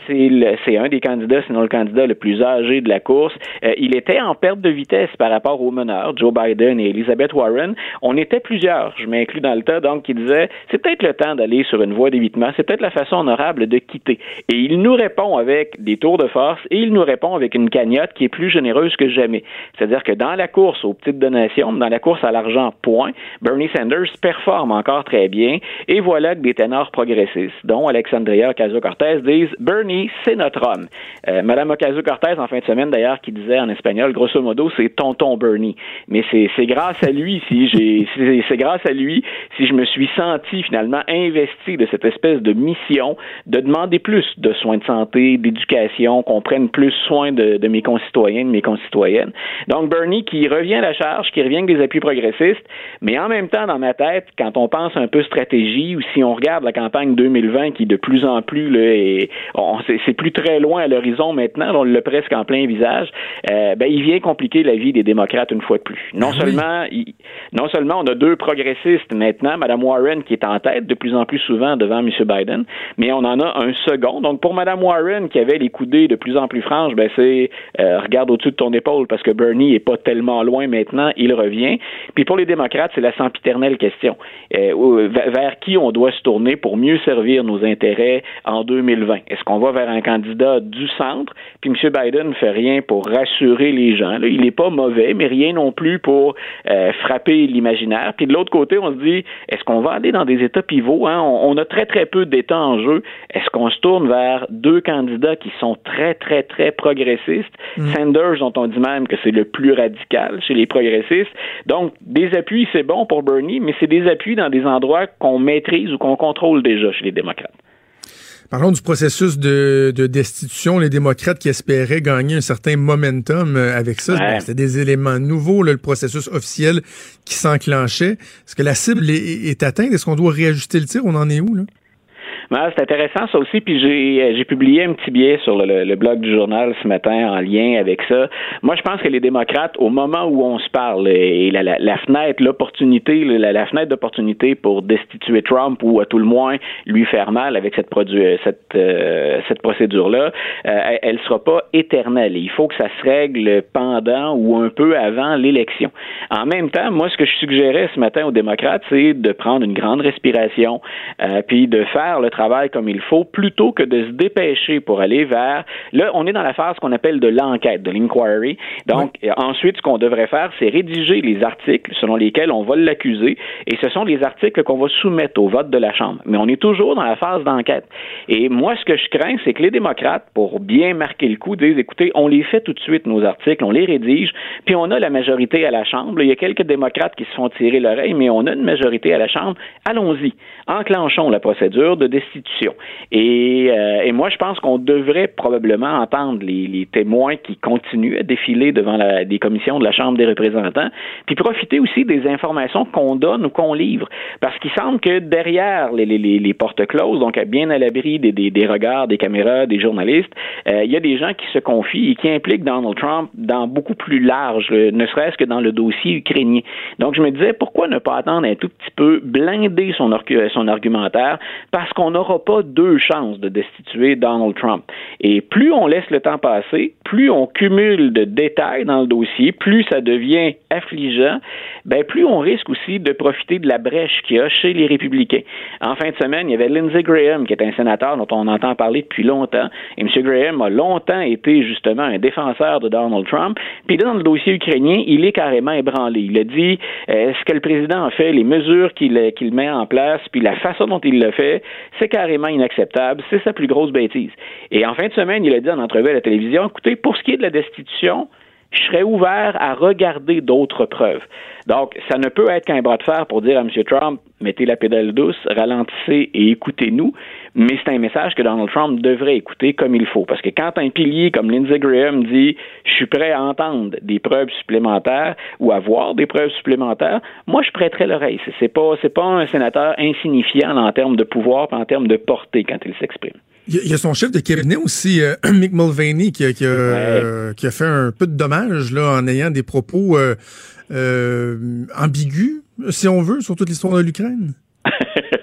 c'est un des candidats, sinon le candidat le plus âgé de la course, euh, il était en perte de vitesse par rapport aux meneurs, Joe Biden et Elizabeth Warren. On était plusieurs, je m'inclus dans le tas, donc qui disaient, c'est peut-être le temps d'aller sur une voie d'évitement, c'est peut-être la façon honorable de quitter. Et il nous répond avec des tours de force et il nous répond avec une cagnotte qui est plus généreuse que jamais. C'est-à-dire que dans la course aux petites donations, dans la course à l'argent point, Bernie Sanders performe encore très bien et voilà que des ténors progressistes, dont Alexandria Ocasio-Cortez, disent Bernie, c'est notre homme. Euh, Madame Ocasio-Cortez, en fin de semaine d'ailleurs, qui disait en espagnol, grosso modo, c'est tonton Bernie. Mais c'est grâce à lui si j'ai [laughs] c'est grâce à lui si je me suis senti finalement investi de cette espèce de mission de demander plus de soins de santé, d'éducation, qu'on prenne plus soin de, de mes concitoyens, de mes concitoyennes. Donc Bernie qui revient à la charge, qui revient avec des appuis progressistes, mais en même temps dans ma tête, quand on pense un peu stratégie ou si on regarde la campagne 2020 qui de plus en plus là, est, on, c'est, plus très loin à l'horizon maintenant, on l'a presque en plein visage, euh, ben il vient compliquer la vie des démocrates une fois de plus. Non seulement il- non seulement on a deux progressistes maintenant, Mme Warren qui est en tête de plus en plus souvent devant M. Biden, mais on en a un second. Donc pour Mme Warren qui avait les coudées de plus en plus franches, ben c'est euh, regarde au-dessus de ton épaule parce que Bernie est pas tellement loin maintenant, il revient. Puis pour les démocrates, c'est la sempiternelle question. Euh, vers qui on doit se tourner pour mieux servir nos intérêts en 2020? Est-ce qu'on va vers un candidat du centre? Puis M. Biden ne fait rien pour rassurer les gens. là. Il n'est pas mauvais, mais rien non plus pour euh, frapper l'imaginaire. Puis de l'autre côté, on se dit, est-ce qu'on va aller dans des États pivots? Hein? On, on a très, très peu d'États en jeu. Est-ce qu'on se tourne vers deux candidats qui sont très, très, très progressistes? Sanders, dont on dit même que c'est le plus radical chez les progressistes. Donc, des appuis, c'est bon pour Bernie, mais c'est des appuis dans des endroits qu'on maîtrise ou qu'on contrôle déjà chez les démocrates. Parlons du processus de, de destitution. Les démocrates qui espéraient gagner un certain momentum euh, avec ça, Ouais. c'était des éléments nouveaux, là, le processus officiel qui s'enclenchait. Est-ce que la cible est, est atteinte? Est-ce qu'on doit réajuster le tir? On en est où? Là? Ouais, c'est intéressant ça aussi. Puis j'ai euh, j'ai publié un petit billet sur le, le- le blog du journal ce matin en lien avec ça. Moi, je pense que les démocrates, au moment où on se parle, et la, la, la fenêtre, l'opportunité, la, la fenêtre d'opportunité pour destituer Trump ou à tout le moins lui faire mal avec cette produ- cette euh, cette procédure-là, euh, elle, elle sera pas éternelle. Il faut que ça se règle pendant ou un peu avant l'élection. En même temps, moi, ce que je suggérais ce matin aux démocrates, c'est de prendre une grande respiration, euh, puis de faire le travail comme il faut, plutôt que de se dépêcher pour aller vers. Là, on est dans la phase qu'on appelle de l'enquête, de l'inquiry. Donc, euh, ensuite, ce qu'on devrait faire, c'est rédiger les articles selon lesquels on va l'accuser, et ce sont les articles qu'on va soumettre au vote de la Chambre. Mais on est toujours dans la phase d'enquête. Et moi, ce que je crains, c'est que les démocrates, pour bien marquer le coup, disent, écoutez, on les fait tout de suite, nos articles, on les rédige, puis on a la majorité à la Chambre. Il y a quelques démocrates qui se font tirer l'oreille, mais on a une majorité à la Chambre. Allons-y. Enclenchons la procédure de destitution. Et, euh, et moi, je pense qu'on devrait probablement entendre les, les témoins qui continuent à défiler devant la, des commissions de la Chambre des représentants, puis profiter aussi des informations qu'on donne ou qu'on livre. Parce qu'il semble que derrière les, les, les, portes closes, donc bien à l'abri des, des, des regards, des caméras, des journalistes, euh, il y a des gens qui se confient et qui impliquent Donald Trump dans beaucoup plus large, euh, ne serait-ce que dans le dossier ukrainien. Donc, je me disais, pourquoi ne pas attendre un tout petit peu, blinder son, son argumentaire, parce qu'on n'aura pas deux chances de destituer Donald Trump. Et plus on laisse le temps passer, plus on cumule de détails dans le dossier, plus ça devient affligeant, ben plus on risque aussi de profiter de la brèche qu'il y a chez les républicains. En fin de semaine, il y avait Lindsey Graham, qui est un sénateur dont on entend parler depuis longtemps, et M. Graham a longtemps été justement un défenseur de Donald Trump. Puis dans le dossier ukrainien, il est carrément ébranlé. Il a dit euh, ce que le président a fait, les mesures qu'il qu'il met en place, puis la façon dont il le fait, c'est carrément inacceptable. C'est sa plus grosse bêtise. Et en fin de semaine, il a dit en entrevue à la télévision, écoutez, pour ce qui est de la destitution, je serais ouvert à regarder d'autres preuves. Donc, ça ne peut être qu'un bras de fer pour dire à M. Trump, mettez la pédale douce, ralentissez et écoutez-nous, mais c'est un message que Donald Trump devrait écouter comme il faut. Parce que quand un pilier comme Lindsey Graham dit, je suis prêt à entendre des preuves supplémentaires ou à voir des preuves supplémentaires, moi, je prêterais l'oreille. C'est pas, c'est pas un sénateur insignifiant en termes de pouvoir, en termes de portée quand il s'exprime. Il y, a son chef de cabinet aussi, euh, [clears throat] Mick Mulvaney, qui a, qui, a, euh, qui a, fait un peu de dommages là, en ayant des propos euh, euh ambigus, si on veut, sur toute l'histoire de l'Ukraine. [laughs]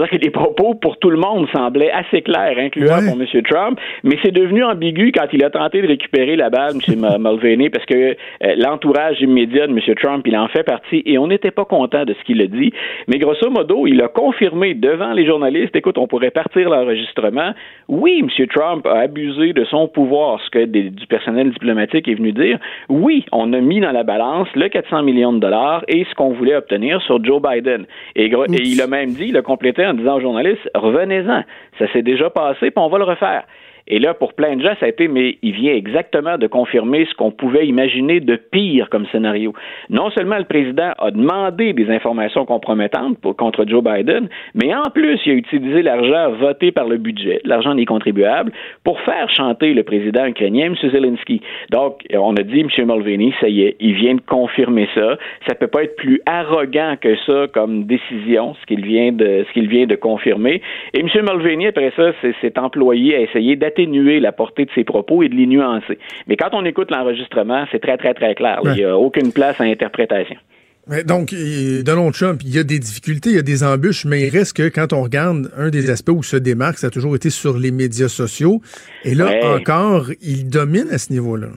C'est-à-dire que les propos pour tout le monde semblaient assez clairs, incluant pour M. Trump, mais c'est devenu ambigu quand il a tenté de récupérer la balle, M. [laughs] Mulvaney, parce que euh, l'entourage immédiat de M. Trump, il en fait partie, et on n'était pas content de ce qu'il a dit. Mais grosso modo, il a confirmé devant les journalistes, écoute, on pourrait partir l'enregistrement. Oui, M. Trump a abusé de son pouvoir, ce que du personnel diplomatique est venu dire. Oui, on a mis dans la balance le 400 millions de dollars et ce qu'on voulait obtenir sur Joe Biden. Et, et il a même dit, il a complété en disant aux journalistes revenez-en, ça s'est déjà passé, puis on va le refaire. Et là, pour plein de gens, ça a été, mais il vient exactement de confirmer ce qu'on pouvait imaginer de pire comme scénario. Non seulement le président a demandé des informations compromettantes contre Joe Biden, mais en plus, il a utilisé l'argent voté par le budget, l'argent des contribuables, pour faire chanter le président ukrainien, M. Zelensky. Donc, on a dit, M. Mulvaney, ça y est, il vient de confirmer ça. Ça peut pas être plus arrogant que ça comme décision, ce qu'il vient de, ce qu'il vient de confirmer. Et M. Mulvaney, après ça, s'est employé à essayer d'atteindre atténuer la portée de ses propos et de les nuancer. Mais quand on écoute l'enregistrement, c'est très, très, très clair. Il n'y a aucune place à interprétation. donc, Donald Trump, il y a des difficultés, il y a des embûches, mais il reste que quand on regarde un des aspects où se démarque, ça a toujours été sur les médias sociaux. Et là encore, il domine à ce niveau-là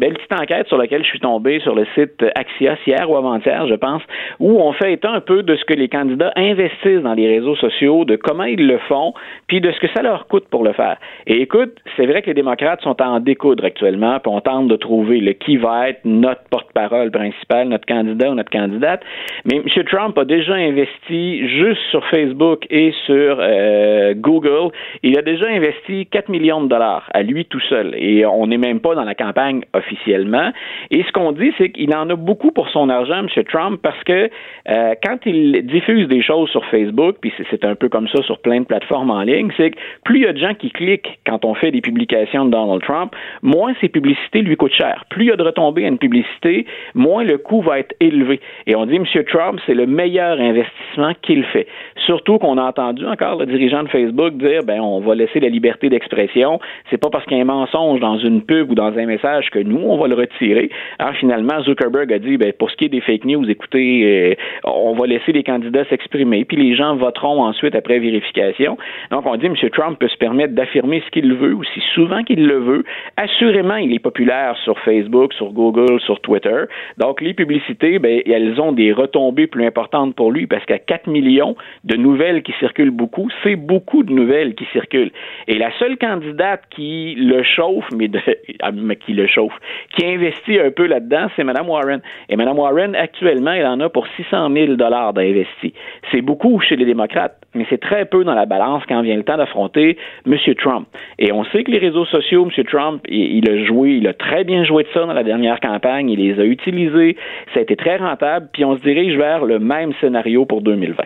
belle petite enquête sur laquelle je suis tombé sur le site Axios hier ou avant-hier, je pense, où on fait état un peu de ce que les candidats investissent dans les réseaux sociaux, de comment ils le font, puis de ce que ça leur coûte pour le faire. Et écoute, c'est vrai que les démocrates sont en découdre actuellement, puis on tente de trouver le qui va être notre porte-parole principal, notre candidat ou notre candidate. Mais M. Trump a déjà investi juste sur Facebook et sur euh, Google, il a déjà investi 4 millions de dollars à lui tout seul. Et on n'est même pas dans la campagne officielle Et ce qu'on dit, c'est qu'il en a beaucoup pour son argent, M. Trump, parce que euh, quand il diffuse des choses sur Facebook, puis c'est un peu comme ça sur plein de plateformes en ligne, c'est que plus il y a de gens qui cliquent quand on fait des publications de Donald Trump, moins ces publicités lui coûtent cher. Plus il y a de retombées à une publicité, moins le coût va être élevé. Et on dit, M. Trump, c'est le meilleur investissement qu'il fait. Surtout qu'on a entendu encore le dirigeant de Facebook dire, ben, on va laisser la liberté d'expression. C'est pas parce qu'il y a un mensonge dans une pub ou dans un message que nous, on va le retirer. Alors finalement, Zuckerberg a dit, ben, pour ce qui est des fake news, écoutez, euh, on va laisser les candidats s'exprimer, puis les gens voteront ensuite après vérification. Donc on dit, M. Trump peut se permettre d'affirmer ce qu'il veut, aussi souvent qu'il le veut. Assurément, il est populaire sur Facebook, sur Google, sur Twitter. Donc les publicités, ben, elles ont des retombées plus importantes pour lui parce qu'à 4 millions de nouvelles qui circulent beaucoup, c'est beaucoup de nouvelles qui circulent. Et la seule candidate qui le chauffe, mais, [laughs] qui le chauffe, qui investit un peu là-dedans, c'est Mme Warren. Et Mme Warren, actuellement, elle en a pour 600 000 d'investis. C'est beaucoup chez les démocrates, mais c'est très peu dans la balance quand vient le temps d'affronter M. Trump. Et on sait que les réseaux sociaux, M. Trump, il, a joué, il a très bien joué de ça dans la dernière campagne, il les a utilisés, ça a été très rentable, puis on se dirige vers le même scénario pour 2020.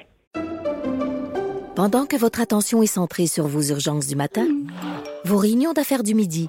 Pendant que votre attention est centrée sur vos urgences du matin, vos réunions d'affaires du midi,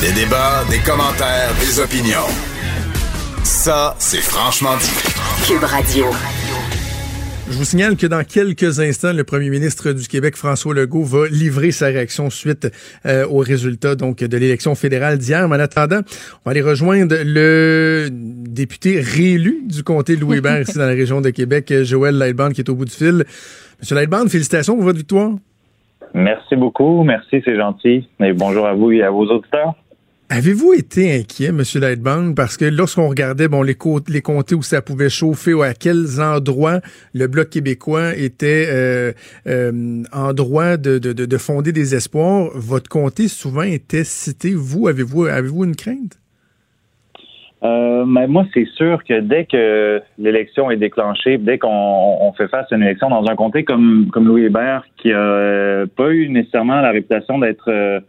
Des débats, des commentaires, des opinions. Ça, c'est franchement dit. Cube Radio. Je vous signale que dans quelques instants, le premier ministre du Québec, François Legault, va livrer sa réaction suite euh, aux résultats donc de l'élection fédérale d'hier. Mais en attendant, on va aller rejoindre le député réélu du comté de Louis-Hébert ici dans la région de Québec, Joël Lightband, qui est au bout du fil. Monsieur Lightband, félicitations pour votre victoire. Merci beaucoup. Merci, c'est gentil. Et bonjour à vous et à vos auditeurs. Avez-vous été inquiet, M. Lightband, parce que lorsqu'on regardait bon les, les comtés où ça pouvait chauffer ou à quels endroits le Bloc québécois était euh, euh, en droit de, de, de, fonder des espoirs, votre comté souvent était cité. Vous, avez-vous avez-vous une crainte? Euh, mais moi, c'est sûr que dès que l'élection est déclenchée, dès qu'on fait face à une élection dans un comté comme, comme Louis Hébert, qui a pas eu nécessairement la réputation d'être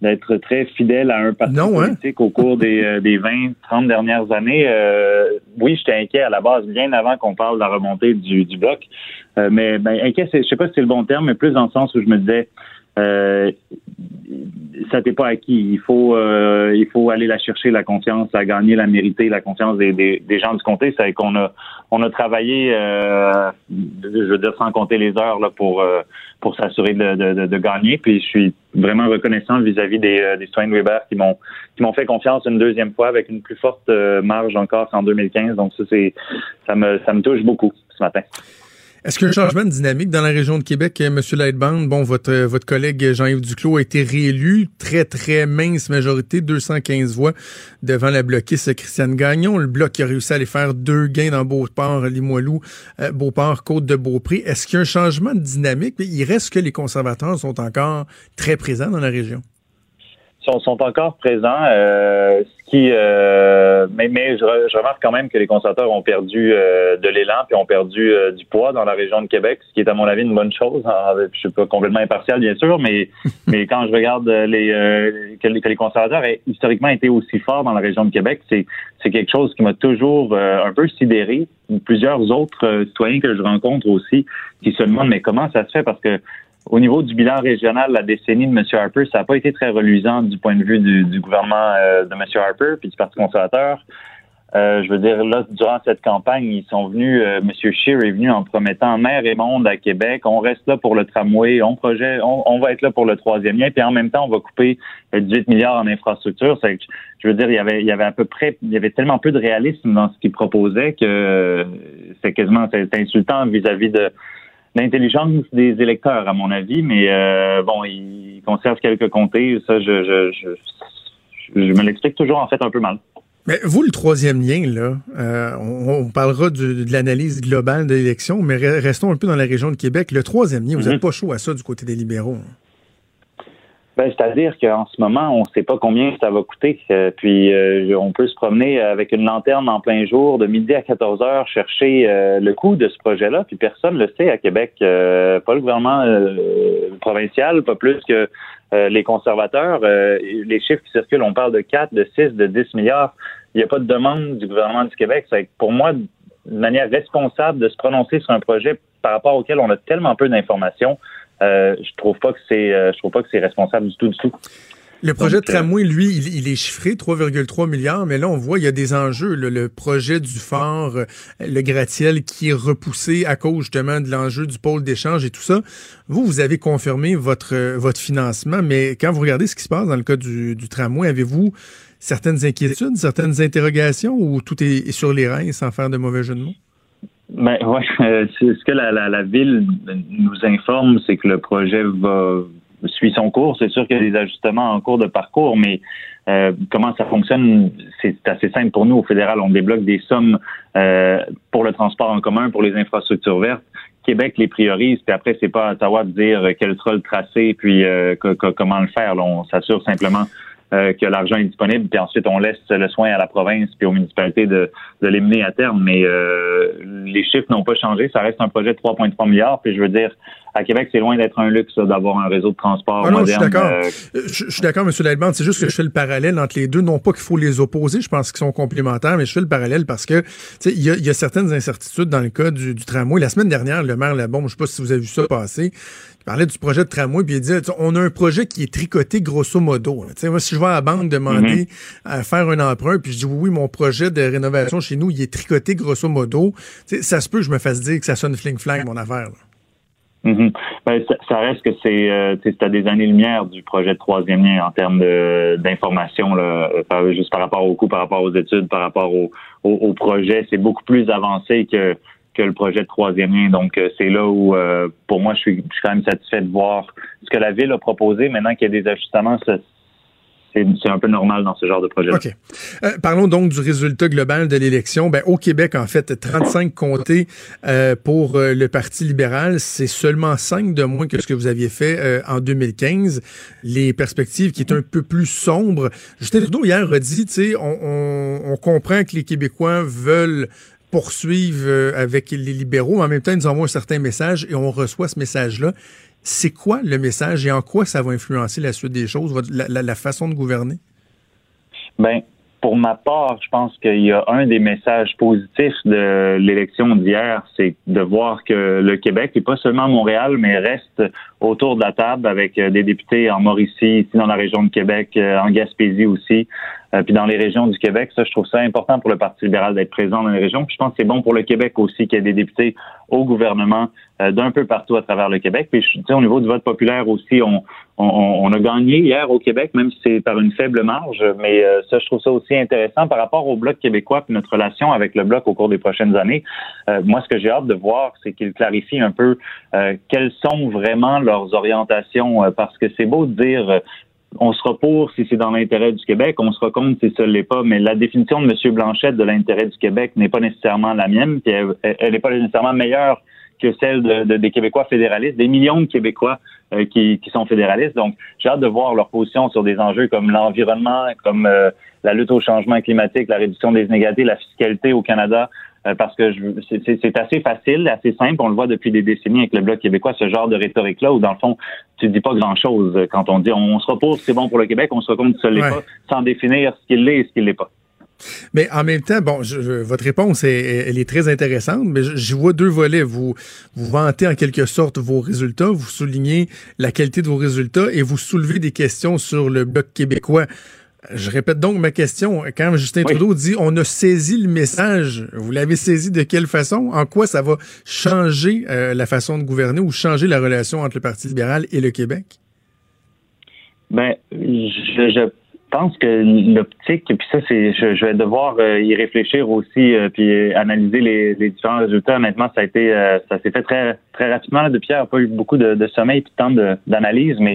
d'être très fidèle à un parti hein? politique au cours des, euh, des 20, 30 dernières années. Euh, oui, j'étais inquiet à la base, bien avant qu'on parle de la remontée du, du bloc. Euh, mais ben, inquiet, je sais pas si c'est le bon terme, mais plus dans le sens où je me disais, euh, ça t'est pas acquis. Il faut, euh, il faut aller la chercher, la confiance, la gagner, la mériter, la confiance des, des, des gens du comté. C'est qu'on a, on a travaillé, euh, je veux dire, sans compter les heures là, pour, euh, pour s'assurer de, de, de, gagner. Puis je suis vraiment reconnaissant vis-à-vis des, des citoyens de Weber qui m'ont, qui m'ont fait confiance une deuxième fois avec une plus forte marge encore qu'en 2015. Donc ça, c'est, ça me, ça me touche beaucoup ce matin. Est-ce qu'il y a un changement de dynamique dans la région de Québec, euh, M. Lightband? Bon, votre, euh, votre collègue Jean-Yves Duclos a été réélu, très, très mince majorité, 215 voix devant la bloquiste Christiane Gagnon. Le bloc qui a réussi à aller faire deux gains dans Beauport, Limoilou, euh, Beauport, Côte-de-Beaupré. Est-ce qu'il y a un changement de dynamique? Il reste que les conservateurs sont encore très présents dans la région sont, encore présents. Qui, euh, mais, mais je, remarque quand même que les conservateurs ont perdu euh, de l'élan puis ont perdu du poids dans la région de Québec, ce qui est à mon avis une bonne chose. je suis pas complètement impartial bien sûr, mais [laughs] mais quand je regarde les que, les conservateurs aient historiquement été aussi forts dans la région de Québec, c'est c'est quelque chose qui m'a toujours un peu sidéré. Plusieurs autres citoyens que je rencontre aussi qui se demandent mais comment ça se fait? Parce que au niveau du bilan régional, la décennie de M. Harper, ça n'a pas été très reluisant du point de vue du, gouvernement euh, de M. Harper puis du Parti conservateur. Euh, je veux dire, là, durant cette campagne, ils sont venus, euh, M. Scheer est venu en promettant mer et monde à Québec, on reste là pour le tramway, on projet, on, va être là pour le troisième lien, puis en même temps, on va couper 18 milliards en infrastructure. Je veux dire, il y avait, il y avait à peu près, il y avait tellement peu de réalisme dans ce qu'ils proposaient que c'est quasiment insultant vis-à-vis de l'intelligence des électeurs, à mon avis, mais euh, bon, ils conservent quelques comtés. Ça, je, je, je, me l'explique toujours en fait un peu mal. Mais vous, le troisième lien, là, euh, on, parlera de l'analyse globale de l'élection, mais restons un peu dans la région de Québec. Le troisième lien, vous n'êtes mhm. pas chaud à ça du côté des libéraux. Hein? Ben, c'est-à-dire qu'en ce moment, on ne sait pas combien ça va coûter. Euh, puis euh, on peut se promener avec une lanterne en plein jour de midi à 14 heures chercher euh, le coût de ce projet-là. Puis personne ne le sait à Québec, pas le gouvernement provincial, pas plus que les conservateurs. les chiffres qui circulent, on parle de 4, de 6, de 10 milliards. Il n'y a pas de demande du gouvernement du Québec. C'est pour moi, de manière responsable de se prononcer sur un projet par rapport auquel on a tellement peu d'informations. Euh, je trouve pas que c'est euh, je trouve pas que c'est responsable du tout du tout. Le projet de tramway, lui, il, est chiffré 3,3 milliards, mais là, on voit, il y a des enjeux. Le, projet du phare, euh, le gratte-ciel, qui est repoussé à cause justement de l'enjeu du pôle d'échange et tout ça. Vous, vous avez confirmé votre, votre financement, mais quand vous regardez ce qui se passe dans le cas du, du tramway, avez-vous certaines inquiétudes, certaines interrogations ou tout est sur les reins sans faire de mauvais jeu de mots? Ben [laughs] ouais, euh, ce que la, la, la, ville nous informe, c'est que le projet va suit son cours. C'est sûr qu'il y a des ajustements en cours de parcours, mais euh, comment ça fonctionne, c'est assez simple pour nous. Au fédéral, on débloque des sommes euh, pour le transport en commun, pour les infrastructures vertes. Québec les priorise, puis après, c'est pas à Ottawa de dire quel sera le tracé, puis comment le faire. on s'assure simplement euh, que l'argent est disponible, puis ensuite on laisse le soin à la province puis aux municipalités de, de les mener à terme. Mais euh, les chiffres n'ont pas changé. Ça reste un projet de 3,3 milliards. Puis je veux dire, à Québec, c'est loin d'être un luxe d'avoir un réseau de transport Ah non, je suis moderne. d'accord. euh, Euh, Je je suis d'accord, M. C'est juste que je fais le parallèle entre les deux. Non pas qu'il faut les opposer, je pense qu'ils sont complémentaires, mais je fais le parallèle parce que il y a, il y a certaines incertitudes dans le cas du, du tramway. La semaine dernière, le maire Labombe, je sais pas si vous avez vu ça passer, il parlait du projet de tramway, puis il disait on a un projet qui est tricoté grosso modo. moi, si je vais à la banque demander à faire un emprunt, puis je dis oui, oui, mon projet de rénovation chez nous, il est tricoté grosso modo, ça se peut que je me fasse dire que ça sonne fling-flang, mon affaire. là. Mhm. Ben, ça, ça reste que c'est euh, à des années-lumière du projet de troisième lien en termes d'information, euh, par- juste par rapport au coût, par rapport aux études, par rapport au, au, au projet. C'est beaucoup plus avancé que, que le projet de troisième lien. Donc, euh, c'est là où, euh, pour moi, je suis, je suis quand même satisfait de voir ce que la Ville a proposé. Maintenant qu'il y a des ajustements, ça- c'est un peu normal dans ce genre de projet. OK. Euh, parlons donc du résultat global de l'élection. Ben, au Québec, en fait, 35 comtés euh, pour euh, le Parti libéral. C'est seulement 5 de moins que ce que vous aviez fait euh, en 2015. Les perspectives qui est un peu plus sombres. Justin Trudeau, hier, a dit, on, on, on comprend que les Québécois veulent poursuivre euh, avec les libéraux, mais en même temps, ils nous envoient un certain message et on reçoit ce message-là. C'est quoi le message et en quoi ça va influencer la suite des choses, la- façon de gouverner? Ben, pour ma part, je pense qu'il y a un des messages positifs de l'élection d'hier, c'est de voir que le Québec, et pas seulement Montréal, mais reste autour de la table avec euh, des députés en Mauricie, ici dans la région de Québec, euh, en Gaspésie aussi, euh, puis dans les régions du Québec. Ça, je trouve ça important pour le Parti libéral d'être présent dans les régions. Puis je pense que c'est bon pour le Québec aussi qu'il y ait des députés au gouvernement euh, d'un peu partout à travers le Québec. Puis je- au niveau du vote populaire aussi, on, on, on a gagné hier au Québec, même si c'est par une faible marge. Mais euh, ça, je trouve ça aussi intéressant par rapport au Bloc québécois puis notre relation avec le Bloc au cours des prochaines années. Euh, moi, ce que j'ai hâte de voir, c'est qu'il clarifie un peu euh, quelles sont vraiment leurs orientations, euh, parce que c'est beau de dire on sera pour si c'est dans l'intérêt du Québec, on sera contre si ça ne l'est pas, mais la définition de M. Blanchette de l'intérêt du Québec n'est pas nécessairement la mienne, puis elle n'est pas nécessairement meilleure que celle de, de- des Québécois fédéralistes, des millions de Québécois euh, qui, sont fédéralistes. Donc, j'ai hâte de voir leur position sur des enjeux comme l'environnement, comme euh, la lutte au changement climatique, la réduction des inégalités, la fiscalité au Canada, parce que c'est- assez facile, assez simple. On le voit depuis des décennies avec le Bloc québécois, ce genre de rhétorique-là, où dans le fond, tu dis pas grand-chose quand on dit on se repose, c'est bon pour le Québec, on se compte si ça l'est Ouais. pas, sans définir ce qu'il l'est et ce qu'il l'est pas. Mais en même temps, bon, je- je- votre réponse, est, elle est très intéressante, mais je vois deux volets. Vous, vous vantez en quelque sorte vos résultats, vous soulignez la qualité de vos résultats et vous soulevez des questions sur le Bloc québécois. Je répète donc ma question. Quand Justin Trudeau dit on a saisi le message, vous l'avez saisi de quelle façon? En quoi ça va changer euh, la façon de gouverner ou changer la relation entre le Parti libéral et le Québec? Ben, je, je pense que l'optique, puis ça, c'est, je, je vais devoir euh, y réfléchir aussi, euh, puis analyser les, les différents résultats. Honnêtement, ça a été, euh, ça s'est fait très, très rapidement. Là, depuis, il n'y a pas eu beaucoup de, de sommeil puis de temps d'analyse, mais.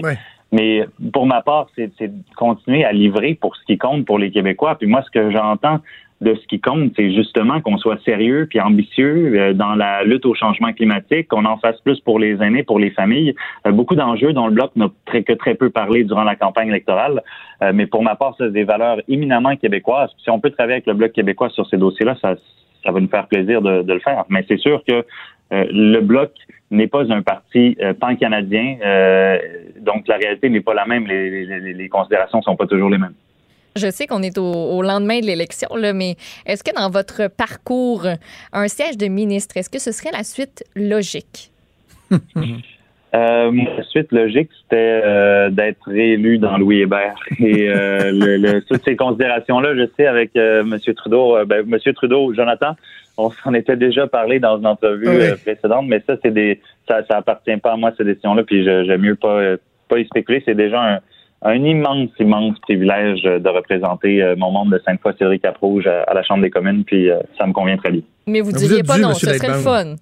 Mais pour ma part, c'est de continuer à livrer pour ce qui compte pour les Québécois. Puis moi, ce que j'entends de ce qui compte, c'est justement qu'on soit sérieux puis ambitieux euh, dans la lutte au changement climatique, qu'on en fasse plus pour les aînés, pour les familles. Euh, beaucoup d'enjeux dont le Bloc n'a très, que très peu parlé durant la campagne électorale. Euh, mais pour ma part, c'est des valeurs éminemment québécoises. Si on peut travailler avec le Bloc québécois sur ces dossiers-là, ça, ça va nous faire plaisir de, de le faire. Mais c'est sûr que le Bloc n'est pas un parti euh, pan-canadien, euh, donc la réalité n'est pas la même. Les, les, les considérations sont pas toujours les mêmes. Je sais qu'on est au, au lendemain de l'élection, là, mais est-ce que dans votre parcours, un siège de ministre, est-ce que ce serait la suite logique? [laughs] Euh, la suite logique, c'était euh, d'être réélu dans Louis Hébert. Et euh, [laughs] le, le- toutes ces considérations-là, je sais, avec euh, M. Trudeau, euh, ben, M. Trudeau, Jonathan, on s'en était déjà parlé dans une entrevue Oui. euh, précédente, mais ça, c'est des ça, ça appartient pas à moi, ces décisions-là, puis je- j'aime mieux pas, euh, pas y spéculer. C'est déjà un, un immense, immense privilège de représenter euh, mon monde de Sainte-Foy, Cédric Caprouge à, à la Chambre des communes, puis euh, ça me convient très bien. Mais vous diriez pas dû, non, ce serait le fun.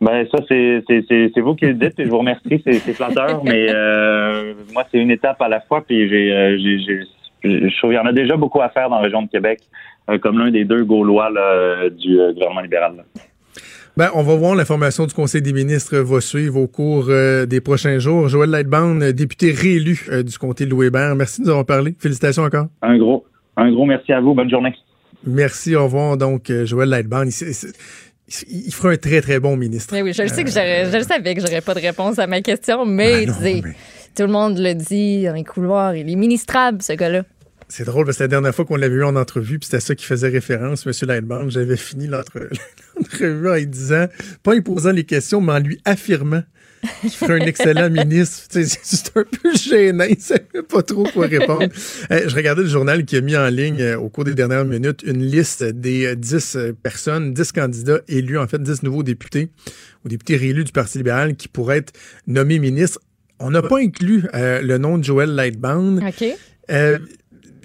Ben ça c'est vous qui le dites et je vous remercie c'est flatteur mais euh, moi c'est une étape à la fois puis j'ai euh, j'ai je trouve qu'il y en a déjà beaucoup à faire dans la région de Québec euh, comme l'un des deux Gaulois là, du euh, gouvernement libéral. là. Ben, on va voir l'information du Conseil des ministres va suivre au cours euh, des prochains jours. Joël Lightbound, député réélu du comté de Louis-Hébert. Merci de nous avoir parlé. Félicitations encore. Un gros un gros merci à vous bonne journée. Merci, au revoir. Donc, Joël Lightbound, il, s- il, il fera un très, très bon ministre. Mais oui, je le sais que Euh, je le savais que j'aurais pas de réponse à ma question, mais, Ben non, tu sais, mais- tout le monde le dit dans les couloirs. Il est ministrable, ce gars-là. C'est drôle parce que la dernière fois qu'on l'avait eu en entrevue, puis c'était à ça qui faisait référence, M. Lightbound, j'avais fini l'entre- [laughs] l'entrevue en lui disant, pas en lui posant les questions, mais en lui affirmant qu'il ferait un excellent [laughs] ministre. C'est un peu gênant, il savait pas trop quoi répondre. [laughs] Euh, je regardais le journal qui a mis en ligne euh, au cours des dernières minutes une liste des euh, 10 euh, personnes, 10 candidats élus, en fait 10 nouveaux députés ou députés réélus du Parti libéral qui pourraient être nommés ministres. On n'a pas inclus euh, le nom de Joël Lightbound. OK. Euh,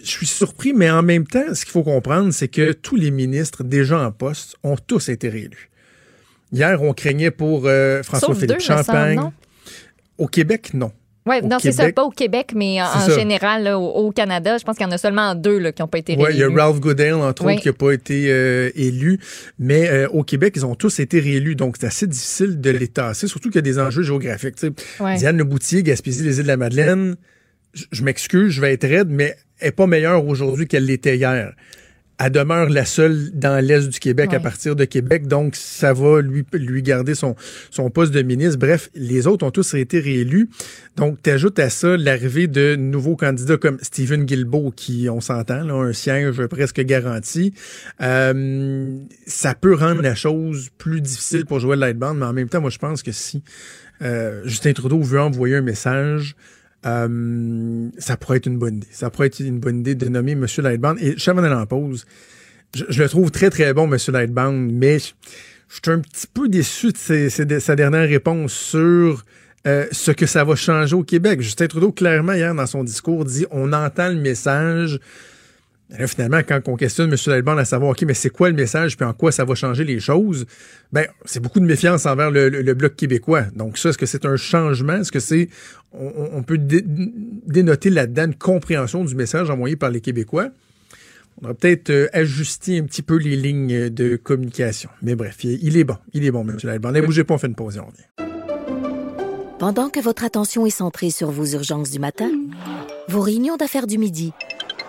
je suis surpris, mais en même temps, ce qu'il faut comprendre, c'est que tous les ministres déjà en poste ont tous été réélus. Hier, on craignait pour euh, François-Philippe Champagne. Au Québec, non. Au non, c'est ça, pas au Québec, mais en, ça. général, là, au, au Canada, je pense qu'il y en a seulement deux là, qui n'ont pas été Ouais, il y a réélus. Ralph Goodale, entre Oui. autres, qui n'a pas été euh, élu. Mais euh, au Québec, ils ont tous été réélus. Donc, c'est assez difficile de les tasser, surtout qu'il y a des enjeux géographiques. Ouais. Diane Leboutier, Gaspésie, les îles de la Madeleine, je je m'excuse, je vais être raide, mais n'est pas meilleure aujourd'hui qu'elle l'était hier. Elle demeure la seule dans l'Est du Québec à partir de Québec, donc ça va lui, lui garder son, son poste de ministre. Bref, les autres ont tous été réélus. Donc, tu ajoutes à ça l'arrivée de nouveaux candidats comme Stephen Guilbeault, qui, on s'entend, là, un siège presque garanti. Euh, ça peut rendre la chose plus difficile pour Joël Lightbound, mais en même temps, moi, je pense que si euh, Justin Trudeau veut envoyer un message, euh, ça pourrait être une bonne idée. Ça pourrait être une bonne idée de nommer M. Lightbound. Et je savais en pause. Je, le trouve très, très bon, M. Lightbound, mais je, suis un petit peu déçu de sa dernière réponse sur euh, ce que ça va changer au Québec. Justin Trudeau, clairement, hier, dans son discours, dit on entend le message. Là, finalement, quand on questionne M. Lightbound à savoir, OK, mais c'est quoi le message puis en quoi ça va changer les choses, ben, c'est beaucoup de méfiance envers le, Bloc québécois. Donc, ça, est-ce que c'est un changement? Est-ce que c'est. On, peut dé- dénoter là-dedans une compréhension du message envoyé par les Québécois? On va peut-être euh, ajuster un petit peu les lignes de communication. Mais bref, il, est bon. Il est bon, M. Lightbound. Ne bougez pas, on fait une pause et on revient. Pendant que votre attention est centrée sur vos urgences du matin, vos réunions d'affaires du midi,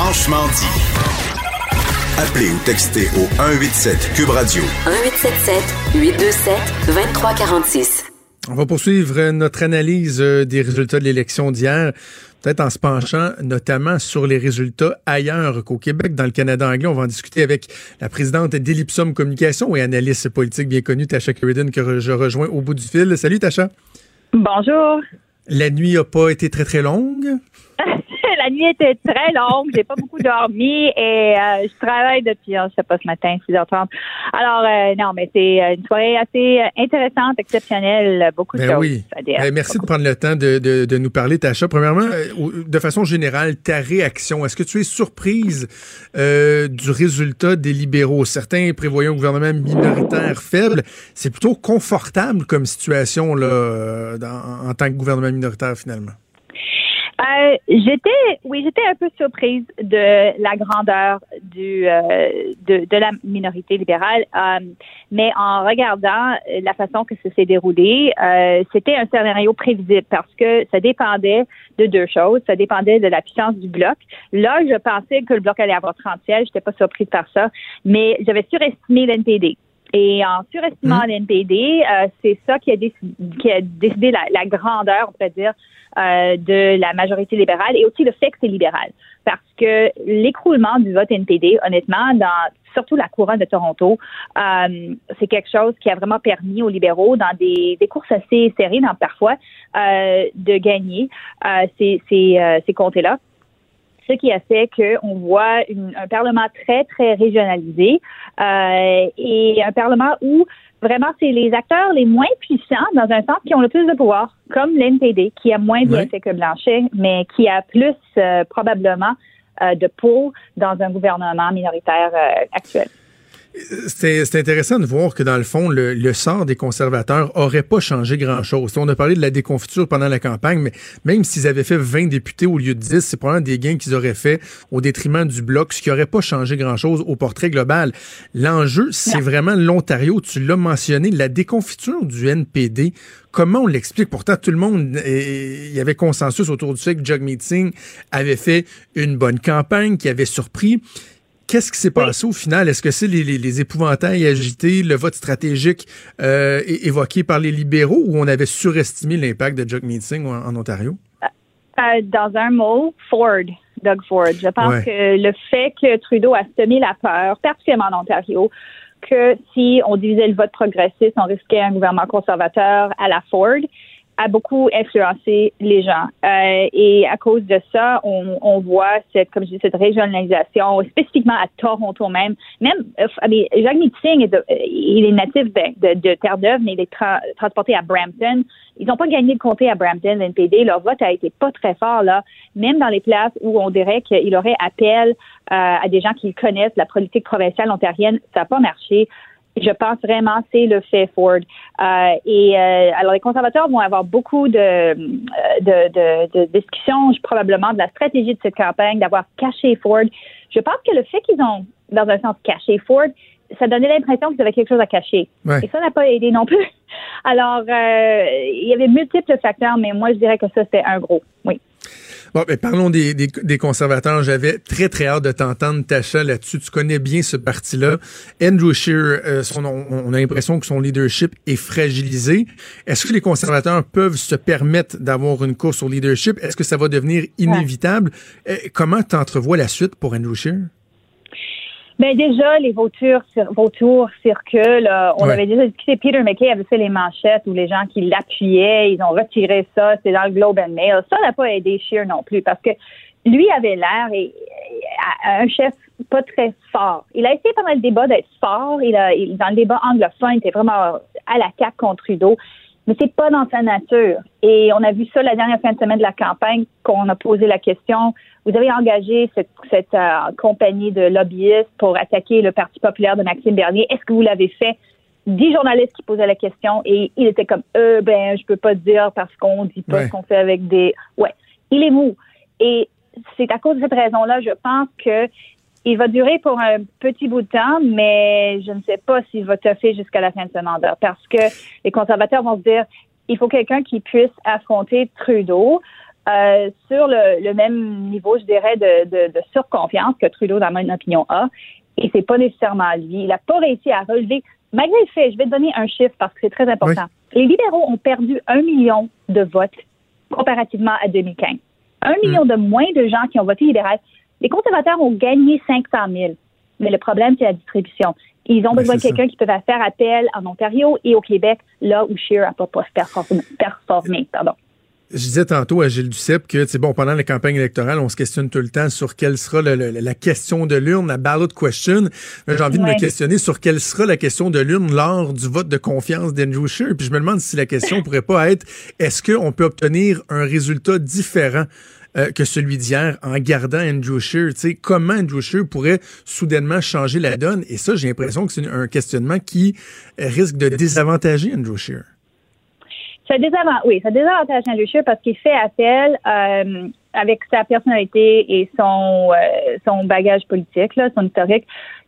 Franchement dit. Appelez ou textez au 187 Cube Radio. 1877 827 2346. On va poursuivre euh, notre analyse euh, des résultats de l'élection d'hier, peut-être en se penchant notamment sur les résultats ailleurs qu'au Québec, dans le Canada anglais. On va en discuter avec la présidente d'Ellipsum Communication et analyste politique bien connue, Tasha Sheridan, que je rejoins au bout du fil. Salut Tasha. Bonjour. La nuit n'a pas été très très longue. [laughs] La nuit était très longue, j'ai pas beaucoup dormi et euh, je travaille depuis, euh, je sais pas, ce matin, 6h30. Alors, euh, non, mais c'est euh, une soirée assez intéressante, exceptionnelle, beaucoup de Ben choses oui. Ben, merci de prendre le temps de, de- de nous parler, Tasha. Premièrement, de façon générale, ta réaction. Est-ce que tu es surprise euh, du résultat des libéraux? Certains prévoyaient un gouvernement minoritaire faible. C'est plutôt confortable comme situation là, dans- en tant que gouvernement minoritaire, finalement. Euh, j'étais, oui, j'étais un peu surprise de la grandeur du euh, de, de la minorité libérale, euh, mais en regardant la façon que ça s'est déroulé, euh, c'était un scénario prévisible parce que ça dépendait de deux choses. Ça dépendait de la puissance du bloc. Là, je pensais que le bloc allait avoir 30 sièges. J'étais pas surprise par ça, mais j'avais surestimé l'NPD. Et en surestimant l'NPD, euh, c'est ça qui a, décidé, qui a décidé la, la grandeur, on peut dire, euh, de la majorité libérale et aussi le fait que c'est libéral. Parce que l'écroulement du vote NPD, honnêtement, dans surtout la couronne de Toronto, euh, c'est quelque chose qui a vraiment permis aux libéraux, dans des, des courses assez serrées, dans, parfois, euh, de gagner euh, ces, ces, euh, ces comtés-là ce qui a fait qu'on voit une- un Parlement très, très régionalisé euh, et un Parlement où vraiment c'est les acteurs les moins puissants dans un sens qui ont le plus de pouvoir, comme l'NPD, qui a moins bien Oui. fait que Blanchet, mais qui a plus euh, probablement euh, de peau dans un gouvernement minoritaire euh, actuel. C'est intéressant de voir que dans le fond, le, le sort des conservateurs aurait pas changé grand-chose. On a parlé de la déconfiture pendant la campagne, mais même s'ils avaient fait 20 députés au lieu de 10, c'est probablement des gains qu'ils auraient fait au détriment du bloc, ce qui aurait pas changé grand-chose au portrait global. L'enjeu, c'est vraiment l'Ontario. Tu l'as mentionné, la déconfiture du NPD. Comment on l'explique? Pourtant, tout le monde, il y avait consensus autour du fait que Jug Meeting avait fait une bonne campagne, qui avait surpris. Qu'est-ce qui s'est passé au final? Est-ce que c'est les, les- les épouvantails agités, le vote stratégique euh, évoqué par les libéraux ou on avait surestimé l'impact de Jug Meeting en, en Ontario? Euh, dans un mot, Ford, Doug Ford. Je pense Ouais. que le fait que Trudeau a semé la peur, particulièrement en Ontario, que si on divisait le vote progressiste, on risquait un gouvernement conservateur à la Ford, a beaucoup influencé les gens. Euh, et à cause de ça, on, on voit cette, comme je dis, cette régionalisation, spécifiquement à Toronto même. Même, euh, Jacques Meeting, est de- euh, il est natif de, de, de Terre-Neuve, mais il est tra- transporté à Brampton. Ils n'ont pas gagné le comté à Brampton, l'NPD. Leur vote a été pas très fort, là. Même dans les places où on dirait qu'il aurait appel euh, à des gens qui connaissent la politique provinciale ontarienne, ça n'a pas marché. Je pense vraiment c'est le fait Ford. Euh, et euh, alors les conservateurs vont avoir beaucoup de, euh, de, de, de discussions probablement de la stratégie de cette campagne, d'avoir caché Ford. Je pense que le fait qu'ils ont, dans un sens, caché Ford, ça donnait l'impression qu'ils avaient quelque chose à cacher. Ouais. Et ça n'a pas aidé non plus. [laughs] Alors, euh, il y avait multiples facteurs, mais moi, je dirais que ça, c'était un gros. Oui. Bon, ben, parlons des, des, des conservateurs. J'avais très, très hâte de t'entendre, Tacha, là-dessus. Tu connais bien ce parti-là. Andrew Scheer, euh, son- on, on a l'impression que son leadership est fragilisé. Est-ce que les conservateurs peuvent se permettre d'avoir une course au leadership? Est-ce que ça va devenir inévitable? Euh, comment t'entrevois la suite pour Andrew Scheer? Ben déjà, les vautours, cir- vautours circulent. Euh, on Ouais. avait déjà discuté. Peter McKay avait fait les manchettes où les gens qui l'appuyaient, ils ont retiré ça. C'est dans le Globe and Mail. Ça n'a pas aidé Scheer non plus parce que lui avait l'air et, un chef pas très fort. Il a essayé pendant le débat d'être fort. Il a, il- dans le débat anglophone, il était vraiment à la cape contre Trudeau. Mais c'est pas dans sa nature. Et on a vu ça la dernière fin de semaine de la campagne, qu'on a posé la question. Vous avez engagé cette, cette euh, compagnie de lobbyistes pour attaquer le Parti populaire de Maxime Bernier. Est-ce que vous l'avez fait? Dix journalistes qui posaient la question et il était comme, euh, ben, je peux pas dire parce qu'on dit pas Ouais. ce qu'on fait avec des, ouais. Il est mou. Et c'est à cause de cette raison-là, je pense que il va durer pour un petit bout de temps, mais je ne sais pas s'il va toffer jusqu'à la fin de ce mandat parce que les conservateurs vont se dire il faut quelqu'un qui puisse affronter Trudeau euh, sur le, le même niveau, je dirais, de, de, de surconfiance que Trudeau, dans mon opinion, a. Et c'est pas nécessairement lui. Il n'a pas réussi à relever, malgré le fait, je vais te donner un chiffre parce que c'est très important. Les libéraux ont perdu un million de votes comparativement à 2015. Un million de moins de gens qui ont voté libéral. Les conservateurs ont gagné 500 000. Mais le problème, c'est la distribution. Ils ont Ben, besoin de quelqu'un qui peut faire appel en Ontario et au Québec, là où Scheer n'a pas performé. performé pardon. Je disais tantôt à Gilles Duceppe que, c'est bon, pendant la campagne électorale, on se questionne tout le temps sur quelle sera le- le- la question de l'urne, la ballot question. J'ai envie de me questionner sur quelle sera la question de l'urne lors du vote de confiance d'Andrew Scheer. Puis je me demande si la question pourrait pas être, est-ce qu'on peut obtenir un résultat différent euh, que celui d'hier en gardant Andrew Scheer? Sais, comment Andrew Scheer pourrait soudainement changer la donne? Et ça, j'ai l'impression que c'est un questionnement qui risque de désavantager Andrew Scheer. Ça désavantage, oui, ça désavantage Andrew Scheer parce qu'il fait appel euh, avec sa personnalité et son euh, son bagage politique, son historique.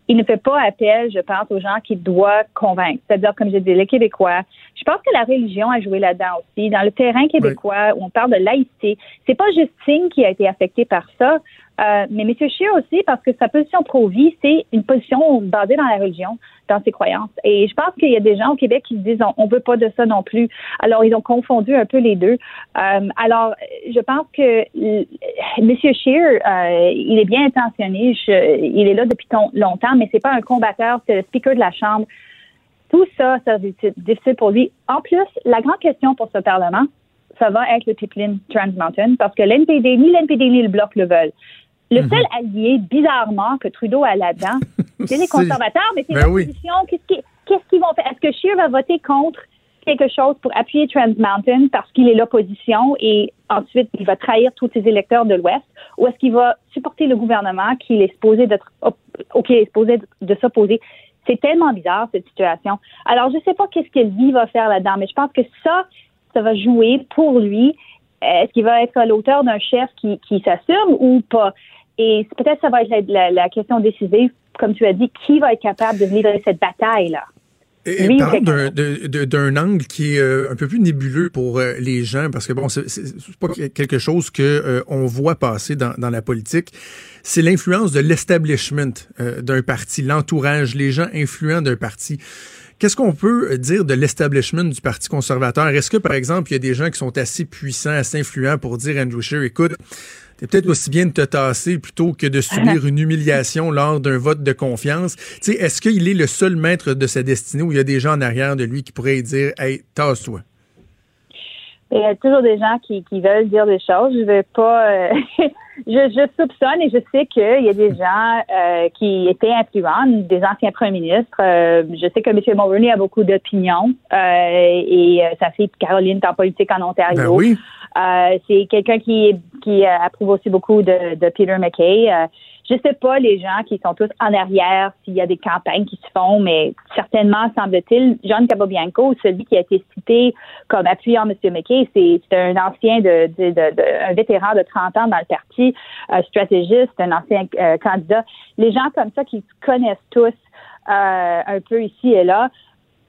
Il ne fait pas appel, je pense, aux gens qu'il doit convaincre. C'est-à-dire, comme je dis, les Québécois. Je pense que la religion a joué là-dedans aussi. Dans le terrain québécois, où on parle de laïcité, c'est pas Justine qui a été affectée par ça, euh, mais M. Scheer aussi, parce que sa position pro-vie, c'est une position basée dans la religion, dans ses croyances. Et je pense qu'il y a des gens au Québec qui se disent on, on veut pas de ça non plus. Alors, ils ont confondu un peu les deux. Euh, alors, je pense que M. Scheer, euh, il est bien intentionné. Je- il est là depuis ton- longtemps, mais c'est pas un combatteur, c'est le speaker de la Chambre. Tout ça, ça va être difficile pour lui. En plus, la grande question pour ce Parlement, ça va être le pipeline Trans Mountain, parce que l'NPD, ni l'NPD ni le Bloc le veulent. Le seul allié, bizarrement, que Trudeau a là-dedans, [laughs] c'est les conservateurs, mais c'est Ben oui. l'opposition. Qu'est-ce qui- qu'est-ce qu'ils vont faire? Est-ce que Scheer va voter contre quelque chose pour appuyer Trans Mountain parce qu'il est l'opposition et ensuite il va trahir tous ses électeurs de l'Ouest? Ou est-ce qu'il va supporter le gouvernement qu'il est supposé d'être, op- auquel il est supposé de s'opposer? C'est tellement bizarre, cette situation. Alors, je sais pas qu'est-ce que lui va faire là-dedans, mais je pense que ça, ça va jouer pour lui. Est-ce qu'il va être à l'auteur d'un chef qui, qui s'assume ou pas? Et peut-être ça va être la, la- la question décisive, comme tu as dit, qui va être capable de livrer cette bataille-là? Et c'est- d'un- angle qui est euh, un peu plus nébuleux pour euh, les gens, parce que bon, c'est pas quelque chose que euh, on voit passer dans, dans la politique. C'est l'influence de l'establishment d'un parti, l'entourage, les gens influents d'un parti. Qu'est-ce qu'on peut dire de l'establishment du Parti conservateur? Est-ce que, par exemple, il y a des gens qui sont assez puissants, assez influents pour dire à Andrew Scheer, écoute, T'es peut-être aussi bien de te tasser plutôt que de subir une humiliation lors d'un vote de confiance. Tu sais, est-ce qu'il est le seul maître de sa destinée ou il y a des gens en arrière de lui qui pourraient dire Hey, tasse-toi? Il y a toujours des gens qui, qui veulent dire des choses. Je vais pas. euh, [laughs] je, je soupçonne et je sais qu'il y a des gens euh, qui étaient influents, des anciens premiers ministres. Euh, je sais que M. Mulroney a beaucoup d'opinions et sa fille Caroline est en politique en Ontario. Ben oui. Euh, c'est quelqu'un qui, qui euh, approuve aussi beaucoup de, de Peter McKay. Euh, je sais pas les gens qui sont tous en arrière s'il y a des campagnes qui se font, mais certainement, semble-t-il, John Cabobianco, celui qui a été cité comme appuyant M. McKay, c'est un ancien de, de, de- de- un vétéran de 30 ans dans le parti, un stratégiste, un ancien euh, candidat. Les gens comme ça qui se connaissent tous euh, un peu ici et là,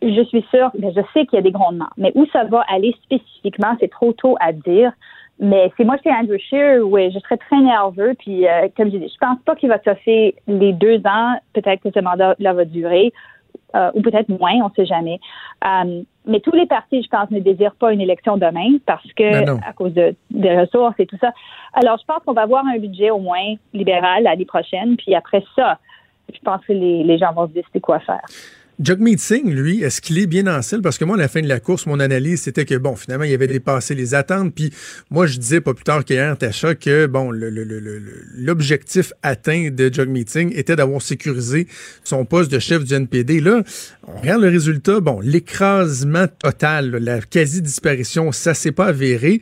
je suis sûre, mais je sais qu'il y a des grondements. Mais où ça va aller spécifiquement, c'est trop tôt à dire. Mais c'est moi, c'est Andrew Scheer, oui, je serais très nerveux. Puis, euh, comme je dis, je pense pas qu'il va toffer les deux ans. Peut-être que ce mandat-là va durer, euh, ou peut-être moins, on sait jamais. Euh, mais tous les partis, je pense, ne désirent pas une élection demain parce que Ben à cause de, des ressources et tout ça. Alors, je pense qu'on va avoir un budget au moins libéral l'année prochaine. Puis après ça, je pense que les, les gens vont se décider quoi faire. Jagmeet Singh, lui, est-ce qu'il est bien en selle? Parce que moi, à la fin de la course, mon analyse, c'était que, bon, finalement, il avait dépassé les attentes. Puis moi, je disais pas plus tard qu'hier, Tacha, que, bon, le- le- le- le- le- l'objectif atteint de Jagmeet Singh était d'avoir sécurisé son poste de chef du NPD. Là, on regarde le résultat. Bon, l'écrasement total, la quasi-disparition, ça s'est pas avéré.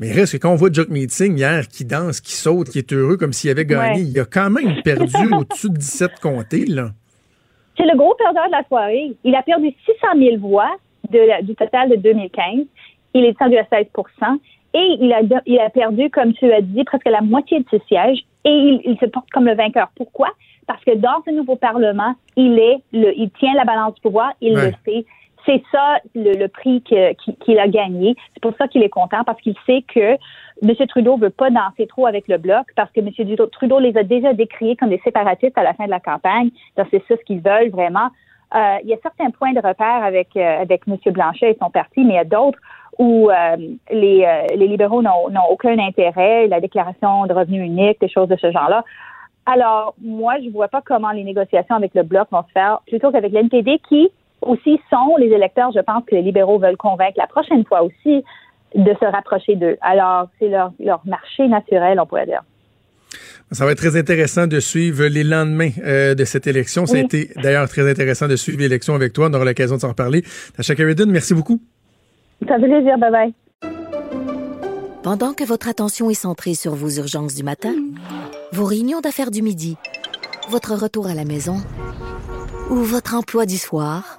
Mais reste que quand on voit Jagmeet Singh hier qui danse, qui saute, qui est heureux comme s'il avait gagné, Ouais. il a quand même perdu au-dessus de 17 comtés, là. C'est le gros perdeur de la soirée. Il a perdu 600 000 voix de du total de 2015. Il est descendu à 16% et il a, de- il a perdu, comme tu as dit, presque la moitié de ses sièges et il, il se porte comme le vainqueur. Pourquoi? Parce que dans ce nouveau Parlement, il est le, il tient la balance du pouvoir, il Ouais. le sait. C'est ça le, le prix qu'il a gagné. C'est pour ça qu'il est content parce qu'il sait que M. Trudeau veut pas danser trop avec le bloc parce que M. Trudeau, les a déjà décriés comme des séparatistes à la fin de la campagne. Donc c'est ça ce qu'ils veulent vraiment. Euh, il y a certains points de repère avec euh, avec M. Blanchet et son parti, mais il y a d'autres où euh, les, euh, les libéraux n'ont aucun intérêt, la déclaration de revenu unique, des choses de ce genre-là. Alors, moi, je vois pas comment les négociations avec le Bloc vont se faire, plutôt qu'avec l'NPD, qui aussi sont les électeurs, je pense que les libéraux veulent convaincre la prochaine fois aussi de se rapprocher d'eux. Alors, c'est leur, leur marché naturel, on pourrait dire. Ça va être très intéressant de suivre les lendemains euh, de cette élection. Ça a été d'ailleurs très intéressant de suivre l'élection avec toi. On aura l'occasion de s'en reparler. Tasha Carradine, merci beaucoup. Ça fait plaisir, bye bye. Pendant que votre attention est centrée sur vos urgences du matin, vos réunions d'affaires du midi, votre retour à la maison ou votre emploi du soir,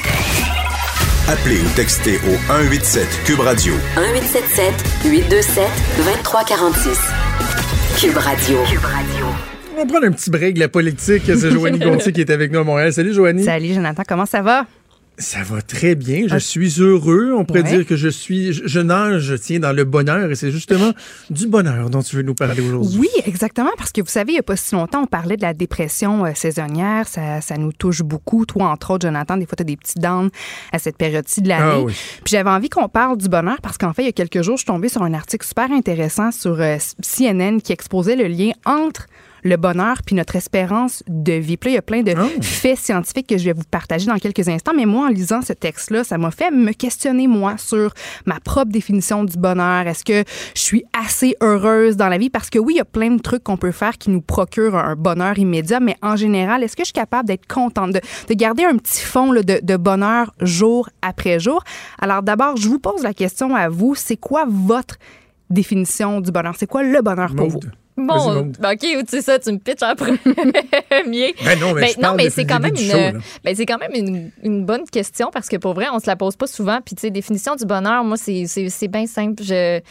Appelez ou textez au 187 Cube Radio 1877 827 2346. Cube Radio. Cube Radio. On va prendre un petit break de la politique. C'est Joanie [laughs] Gontier qui est avec nous à Montréal. Salut Joanie. Salut Jonathan, comment ça va? Ça va très bien. Je Ah. suis heureux. On pourrait Ouais. dire que je suis, je, je nage, tiens, dans le bonheur. Et c'est justement [laughs] du bonheur dont tu veux nous parler aujourd'hui. Oui, exactement, parce que vous savez, il n'y a pas si longtemps, on parlait de la dépression euh, saisonnière. Ça, ça nous touche beaucoup. Toi, entre autres, Jonathan, des fois, tu as des petites dents à cette période-ci de l'année. Ah oui. Puis j'avais envie qu'on parle du bonheur parce qu'en fait, il y a quelques jours, je suis tombée sur un article super intéressant sur euh, CNN qui exposait le lien entre le bonheur puis notre espérance de vie. Puis là, il y a plein de Oh. faits scientifiques que je vais vous partager dans quelques instants. Mais moi, en lisant ce texte-là, ça m'a fait me questionner, moi, sur ma propre définition du bonheur. Est-ce que je suis assez heureuse dans la vie? Parce que oui, il y a plein de trucs qu'on peut faire qui nous procurent un bonheur immédiat, mais en général, est-ce que je suis capable d'être contente, de, de garder un petit fond là, de, de bonheur jour après jour? Alors d'abord, je vous pose la question à vous. C'est quoi votre définition du bonheur? C'est quoi le bonheur pour vous? Bon, ben, OK, tu sais ça, tu me pitches en [laughs] premier. Ben non, mais parle mais c'est quand même une, show, ben, c'est quand même une, une bonne question parce que pour vrai, on se la pose pas souvent. Puis tu sais, définition du bonheur, moi c'est bien simple. Je,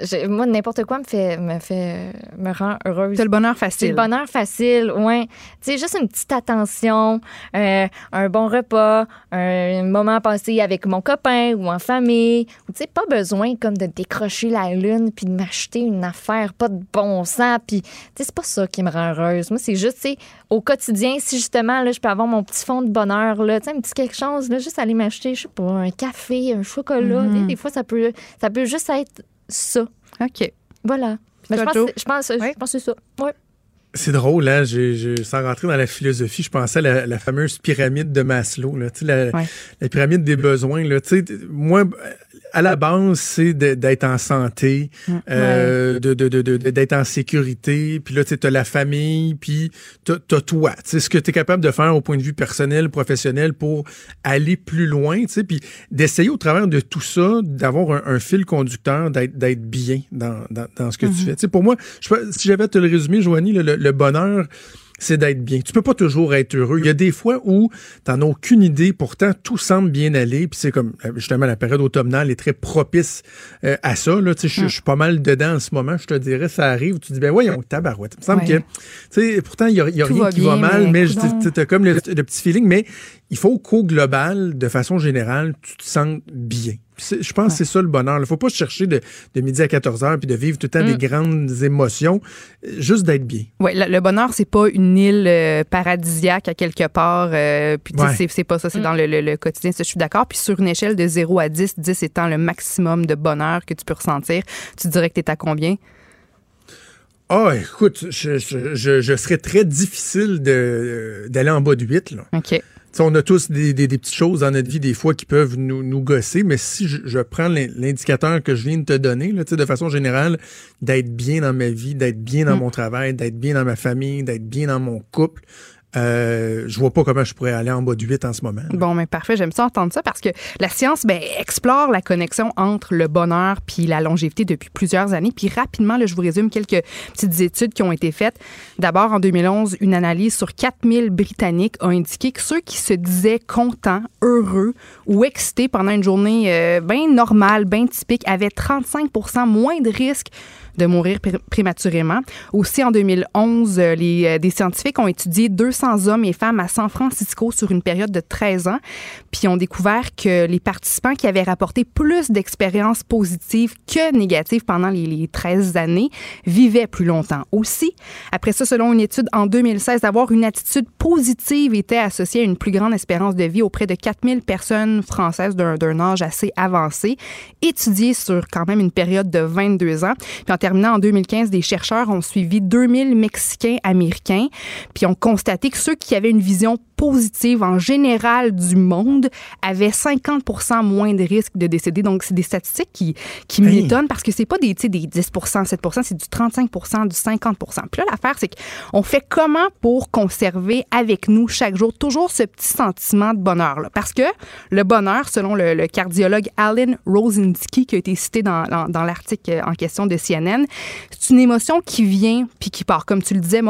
je- moi n'importe quoi me fait me fait me rend heureuse. C'est le bonheur C'est facile. le bonheur facile, ouais. Tu sais, juste une petite attention, euh, un bon repas, un moment passé avec mon copain ou en famille. Tu sais, pas besoin comme de décrocher la lune puis de m'acheter une affaire pas de bon sens. Puis, tu sais, c'est pas ça qui me rend heureuse. Moi, c'est juste, tu sais, au quotidien, si justement, là, je peux avoir mon petit fond de bonheur, là, tu sais, un petit quelque chose, là, juste aller m'acheter, je sais pas, un café, un chocolat. Mhm. Sais, Des fois, ça peut, ça peut juste être ça. OK. Voilà. Ben, je, pense, Joe? je, pense, je pense que c'est ça. Ouais. C'est drôle, hein? Sans rentrer dans la philosophie, je pensais à la, la fameuse pyramide de Maslow, là. Tu sais, la, Ouais. la pyramide des besoins, là. Tu sais, t- moi, à la base, c'est d'être en santé, euh, de, de, de, de- d'être en sécurité, puis là, tu as la famille, puis t'as, t'as toi. Tu sais, ce que tu es capable de faire au point de vue personnel, professionnel pour aller plus loin, tu sais, puis d'essayer au travers de tout ça, d'avoir un, un fil conducteur, d'être, bien dans, dans, dans ce que tu fais. Tu sais, pour moi, je si j'avais à te le résumer, Joanie, le, le- le bonheur, c'est d'être bien. Tu peux pas toujours être heureux. Il y a des fois où t'en as aucune idée, pourtant tout semble bien aller, puis c'est comme euh, justement la période automnale est très propice euh, à ça. Là, tu sais, je suis pas mal dedans en ce moment. Je te dirais, ça arrive. Tu dis ben voyons, tabarouette. Il me semble Ouais. que, tu sais, pourtant il y a, y rien va qui va mal, mais mais dis, t'as comme le, le petit feeling. Mais il faut qu'au global, de façon générale, tu te sentes bien. C'est- Je pense que c'est ça le bonheur. Il faut pas chercher de, de midi à 14 heures puis de vivre tout le temps Mm. des grandes émotions, euh, juste d'être bien. Oui, le, le bonheur, c'est pas une île euh, paradisiaque à quelque part. euh, puis Ouais. c'est- c'est pas ça, c'est dans le, le- le quotidien. Ça, je suis d'accord. Puis sur une échelle de 0 à 10, 10 étant le maximum de bonheur que tu peux ressentir, tu dirais que tu es à combien? Ah, écoute, je, je, je, je serais très difficile de- d'aller en bas de 8. Là. OK. On a tous des, des- des petites choses dans notre vie, des fois, qui peuvent nous, nous gosser, mais si je, je prends l'in- l'indicateur que je viens de te donner, là, tu sais, de façon générale, d'être bien dans ma vie, d'être bien dans Mm. mon travail, d'être bien dans ma famille, d'être bien dans mon couple, euh, je vois pas comment je pourrais aller en bas de 8 en ce moment. Bon, mais parfait. J'aime ça entendre ça parce que la science ben, explore la connexion entre le bonheur puis la longévité depuis plusieurs années. Puis rapidement, je vous résume quelques petites études qui ont été faites. D'abord, en 2011, une analyse sur 4000 Britanniques a indiqué que ceux qui se disaient contents, heureux ou excités pendant une journée euh, bien normale, bien typique, avaient 35% moins de risques de mourir pré- prématurément. Aussi, en 2011, euh, les, euh, des scientifiques ont étudié 200 hommes et femmes à San Francisco sur une période de 13 ans, puis ont découvert que les participants qui avaient rapporté plus d'expériences positives que négatives pendant les, les 13 années vivaient plus longtemps. Aussi, après ça, selon une étude en 2016, d'avoir une attitude positive était associé à une plus grande espérance de vie auprès de 4000 personnes françaises d'un âge assez avancé, étudiées sur quand même une période de 22 ans. Terminant en 2015, des chercheurs ont suivi 2000 Mexicains américains, puis ont constaté que ceux qui avaient une vision positive en général du monde avaient 50 moins de risques de décéder. Donc, c'est des statistiques qui, qui Hey. m'étonnent parce que c'est pas des, des 10% 7 c'est du 35 du 50 Puis là, l'affaire, c'est qu'on fait comment pour conserver avec nous chaque jour toujours ce petit sentiment de bonheur-là? Parce que le bonheur, selon le, le cardiologue Alan Rosensky, qui a été cité dans, dans, dans l'article en question de CNN, c'est une émotion qui vient puis qui part. Comme tu le disais,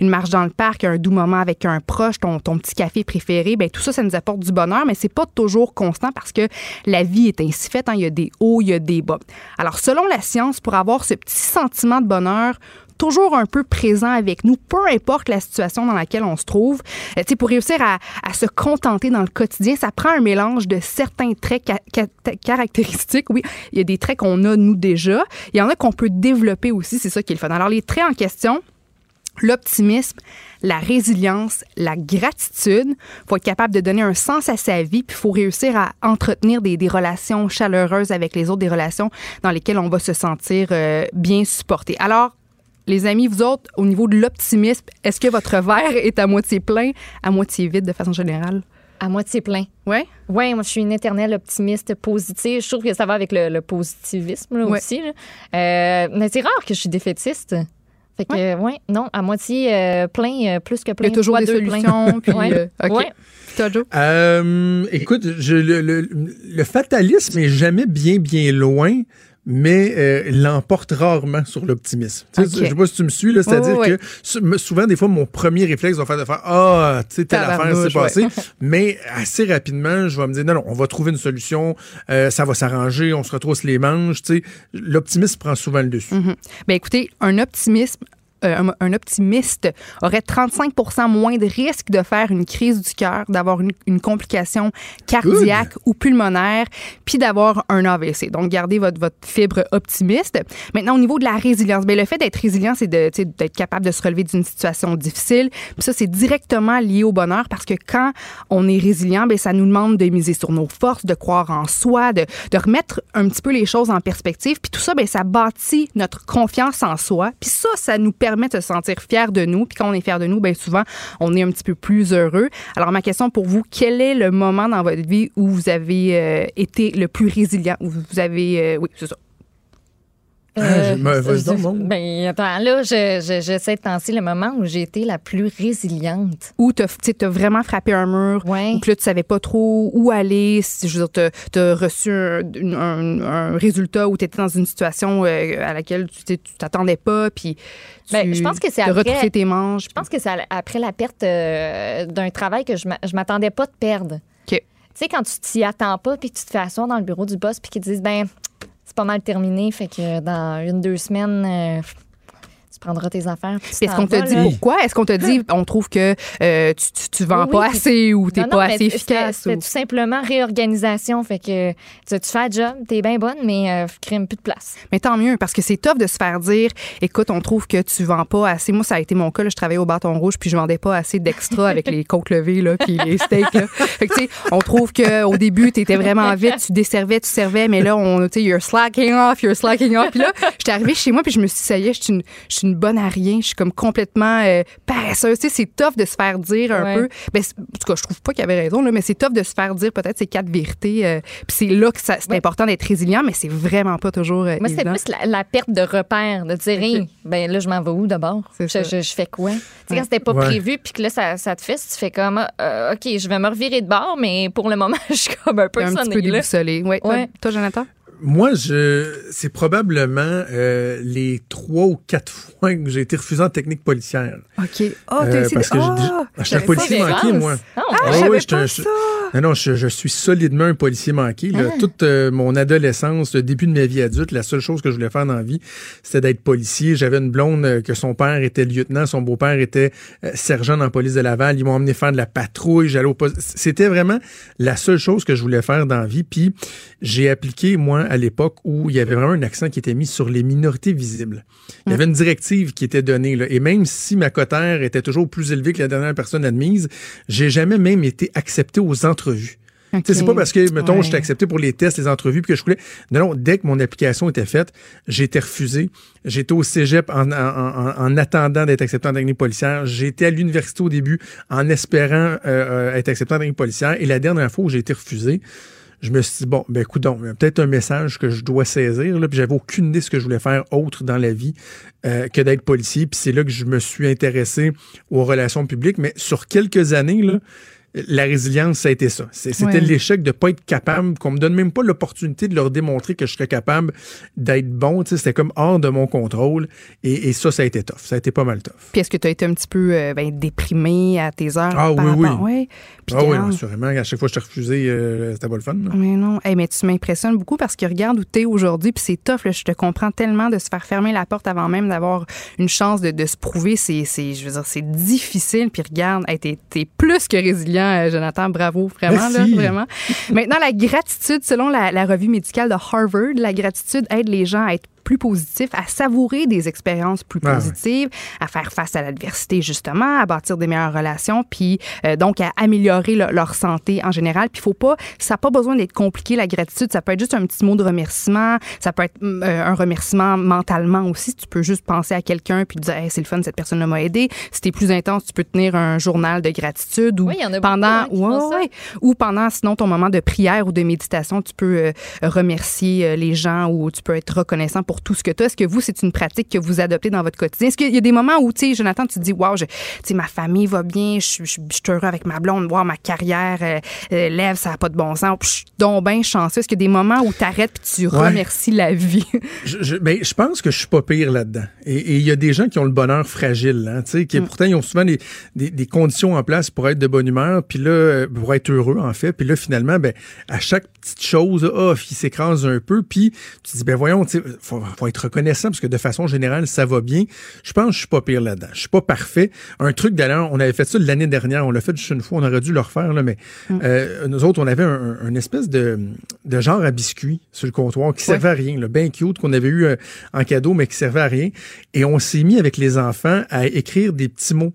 une marche dans le parc, un doux moment avec un proche, ton, ton petit café préféré, ben tout ça, ça nous apporte du bonheur, mais c'est pas toujours constant parce que la vie est ainsi faite. hein. Il y a des hauts, il y a des bas. Alors, selon la science, pour avoir ce petit sentiment de bonheur, toujours un peu présent avec nous, peu importe la situation dans laquelle on se trouve. Euh, pour réussir à, se contenter dans le quotidien, ça prend un mélange de certains traits ca- ca- caractéristiques. Oui, il y a des traits qu'on a nous déjà. Il y en a qu'on peut développer aussi, c'est ça qui est le fun. Alors, les traits en question, l'optimisme, la résilience, la gratitude. Il faut être capable de donner un sens à sa vie, puis il faut réussir à entretenir des, des relations chaleureuses avec les autres, des relations dans lesquelles on va se sentir euh, bien supporté. Alors, Les amis, vous autres, au niveau de l'optimisme, est-ce que votre verre est à moitié plein, à moitié vide de façon générale? À moitié plein. Ouais? Oui, moi, je suis une éternelle optimiste positive. Je trouve que ça va avec le, le positivisme là, Ouais. aussi. là. Euh, mais c'est rare que je suis défaitiste. Fait que, ouais, non, à moitié euh, plein, euh, plus que plein. Il y a toujours des deux pleins. solutions. [laughs] Puis, Ouais. OK. Ouais. Puis toi, Joe? Écoute, je, le, le- le fatalisme est jamais bien, bien loin, mais euh, l'emporte rarement sur l'optimisme. Tu sais, Ok. Je sais pas si tu me suis, là, c'est-à-dire oui, que sou- souvent, des fois, mon premier réflexe va faire de faire Ah, tu sais, telle affaire s'est passée. ouais. [laughs] mais assez rapidement, je vais me dire Non, non, on va trouver une solution, euh, ça va s'arranger, on se retrousse les manches. L'optimisme prend souvent le dessus. Mhm. Ben écoutez, un optimisme. Euh, un, un optimiste aurait 35% moins de risque de faire une crise du cœur, d'avoir une, une complication cardiaque ou pulmonaire, puis d'avoir un AVC. Donc, gardez votre, votre fibre optimiste. Maintenant, au niveau de la résilience, ben, le fait d'être résilient, c'est d'être capable de se relever d'une situation difficile. Puis ça, c'est directement lié au bonheur parce que quand on est résilient, ben, ça nous demande de miser sur nos forces, de croire en soi, de, de remettre un petit peu les choses en perspective. Puis tout ça, ben, ça bâtit notre confiance en soi. Puis ça, ça nous permet de se sentir fiers de nous. Puis quand on est fier de nous, ben, souvent, on est un petit peu plus heureux. Alors, ma question pour vous, quel est le moment dans votre vie où vous avez euh, été le plus résilient, où vous avez... euh, oui, c'est ça. Ah, je- me- donc, Maud. Ben, attends, là, je- je- j'essaie de penser le moment où j'ai été la plus résiliente. Où tu as vraiment frappé un mur, ou que là, tu savais pas trop où aller. Si, je veux dire, tu as reçu un, un- un résultat où tu étais dans une situation euh, à laquelle tu t'attendais pas, puis tu Ben, je pense que c'est as après- tes manches. Je pense que c'est après la perte euh, d'un travail que je m'a- je m'attendais pas de perdre. Tu sais, quand tu t'y attends pas, puis que tu te fais asseoir dans le bureau du boss, puis qu'ils disent, ben, c'est pas mal terminé, fait que dans une, deux semaines, euh, prendras tes affaires. est-ce qu'on te dit là. pourquoi? Est-ce qu'on te dit, [laughs] on trouve que euh, tu, tu, tu vends Oui, pas assez ou t'es pas assez efficace? C'était ou- tout simplement réorganisation. Fait que tu, tu fais le job, t'es bien bonne, mais euh, plus de place. Mais tant mieux, parce que c'est tough de se faire dire écoute, on trouve que tu vends pas assez. Moi, ça a été mon cas. là, je travaillais au bâton rouge, puis je vendais pas assez d'extra avec les côtes levées, là, puis les steaks. Là. Fait que, on trouve qu'au début, tu étais vraiment vite, tu desservais, tu servais, mais là, on, tu you're slacking off, you're slacking off. Puis là, j'étais arrivée chez moi, puis je me suis dit, ça y est, je suis une, je suis une bonne à rien. Je suis comme complètement euh, paresseuse. Tu sais, c'est tough de se faire dire un Ouais. peu. Ben, c'est- en tout cas, je trouve pas qu'il y avait raison, là, mais c'est tough de se faire dire peut-être ces quatre vérités. euh, puis c'est là que c'est important d'être résilient, mais c'est vraiment pas toujours euh, Moi, c'était évident. plus la, la perte de repère, de dire, Hey, ben là, je m'en vais où d'abord? Je, je- je fais quoi? Tu sais, Ouais. quand c'était pas Ouais. prévu, puis que là, ça, ça te fait, tu fais comme, euh, OK, je vais me revirer de bord, mais pour le moment, [laughs] je suis comme un peu un petit peu sonnée, là. déboussolé. Ouais, toi- Ouais. Toi, Jonathan? Moi, je c'est probablement euh, les trois ou quatre fois que j'ai été refusé en technique policière. OK. Ah, t'as Euh, essayé parce de- que Ah, je- je j'étais un savais policier manqué, moi. Ah, Ah, je Non, non, je, je suis solidement un policier manqué. là. Ah. Toute euh, mon adolescence, le début de ma vie adulte, la seule chose que je voulais faire dans la vie, c'était d'être policier. J'avais une blonde euh, que son père était lieutenant, son beau-père était euh, sergent dans la police de Laval. Ils m'ont emmené faire de la patrouille. J'allais au poste. C'était vraiment la seule chose que je voulais faire dans la vie. Puis j'ai appliqué, moi, à l'époque où il y avait vraiment un accent qui était mis sur les minorités visibles. Il y avait une directive qui était donnée. Là, et même si ma cotère était toujours plus élevée que la dernière personne admise, j'ai jamais même été accepté aux entrevues. Sais, C'est pas parce que, mettons, Ouais. j'étais accepté pour les tests, les entrevues, puis que je voulais. Non, non, dès que mon application était faite, j'ai été refusé. J'étais au cégep en, en- en- en attendant d'être accepté en technique policière. J'étais à l'université au début en espérant euh, euh, être accepté en technique policière. Et la dernière fois où j'ai été refusé, je me suis dit, bon, ben écoute donc, il y a peut-être un message que je dois saisir. Là, puis j'avais aucune idée de ce que je voulais faire autre dans la vie euh, que d'être policier. Puis c'est là que je me suis intéressé aux relations publiques. Mais sur quelques années, là, la résilience, ça a été ça. C'était Ouais. l'échec de ne pas être capable, qu'on me donne même pas l'opportunité de leur démontrer que je serais capable d'être bon. C'était comme hors de mon contrôle. Et, et ça, ça a été tough. Ça a été pas mal tough. Puis est-ce que tu as été un petit peu euh, ben, déprimé à tes heures? Ah par oui, oui. rapport- Ouais. Puis ah oui, non, assurément. À chaque fois que je t'ai refusé, euh, c'était pas le fun. là. Mais non, Hey, mais tu m'impressionnes beaucoup parce que regarde où tu es aujourd'hui, puis c'est tough. là. je te comprends tellement de se faire fermer la porte avant même d'avoir une chance de, de se prouver. C'est, je veux dire, c'est difficile. Puis regarde, hey, t'es, t'es plus que résilient, euh, Jonathan. Bravo, vraiment, là, vraiment. Maintenant, la gratitude, selon la, la revue médicale de Harvard, la gratitude aide les gens à être plus positif, à savourer des expériences plus Ah ouais. positives, à faire face à l'adversité justement, à bâtir des meilleures relations, puis euh, donc à améliorer le- leur santé en général. Puis il faut pas, ça n'a pas besoin d'être compliqué la gratitude. Ça peut être juste un petit mot de remerciement. Ça peut être mm, euh, un remerciement mentalement aussi. Tu peux juste penser à quelqu'un puis te dire, Hey, c'est le fun, cette personne m'a aidé. Si t'es plus intense, tu peux tenir un journal de gratitude ou Oui, il y en a beaucoup, pendant, hein, Ouais, ouais. ou pendant sinon ton moment de prière ou de méditation, tu peux euh, remercier euh, les gens ou tu peux être reconnaissant pour tout ce que tu as. Est-ce que vous, c'est une pratique que vous adoptez dans votre quotidien? Est-ce qu'il y a des moments où, tu sais, Jonathan, tu te dis, wow, je, tu sais, ma famille va bien, je, suis- je, suis- je suis heureux avec ma blonde, wow, ma carrière euh, euh, lève, ça n'a pas de bon sens, puis je suis donc bien chanceux. Est-ce qu'il y a des moments où tu arrêtes puis tu Ouais. remercies la vie? [laughs] Je, je- ben, je pense que je suis pas pire là-dedans. Et il y a des gens qui ont le bonheur fragile, hein, tu sais, qui pourtant ils ont souvent des, des, des conditions en place pour être de bonne humeur, puis là euh, pour être heureux en fait, puis là finalement ben à chaque petite chose, oh, il s'écrase un peu, puis tu te dis ben voyons, tu sais, faut, faut être reconnaissant parce que de façon générale ça va bien. Je pense que je suis pas pire là-dedans. Je suis pas parfait. Un truc d'ailleurs, on avait fait ça l'année dernière, on l'a fait juste une fois, on aurait dû le refaire là, mais euh, nous autres on avait un, espèce de, de genre à biscuit sur le comptoir qui servait à rien, là, bien cute qu'on avait eu euh, en cadeau mais qui servait à rien. Et on s'est mis avec les enfants à écrire des petits mots.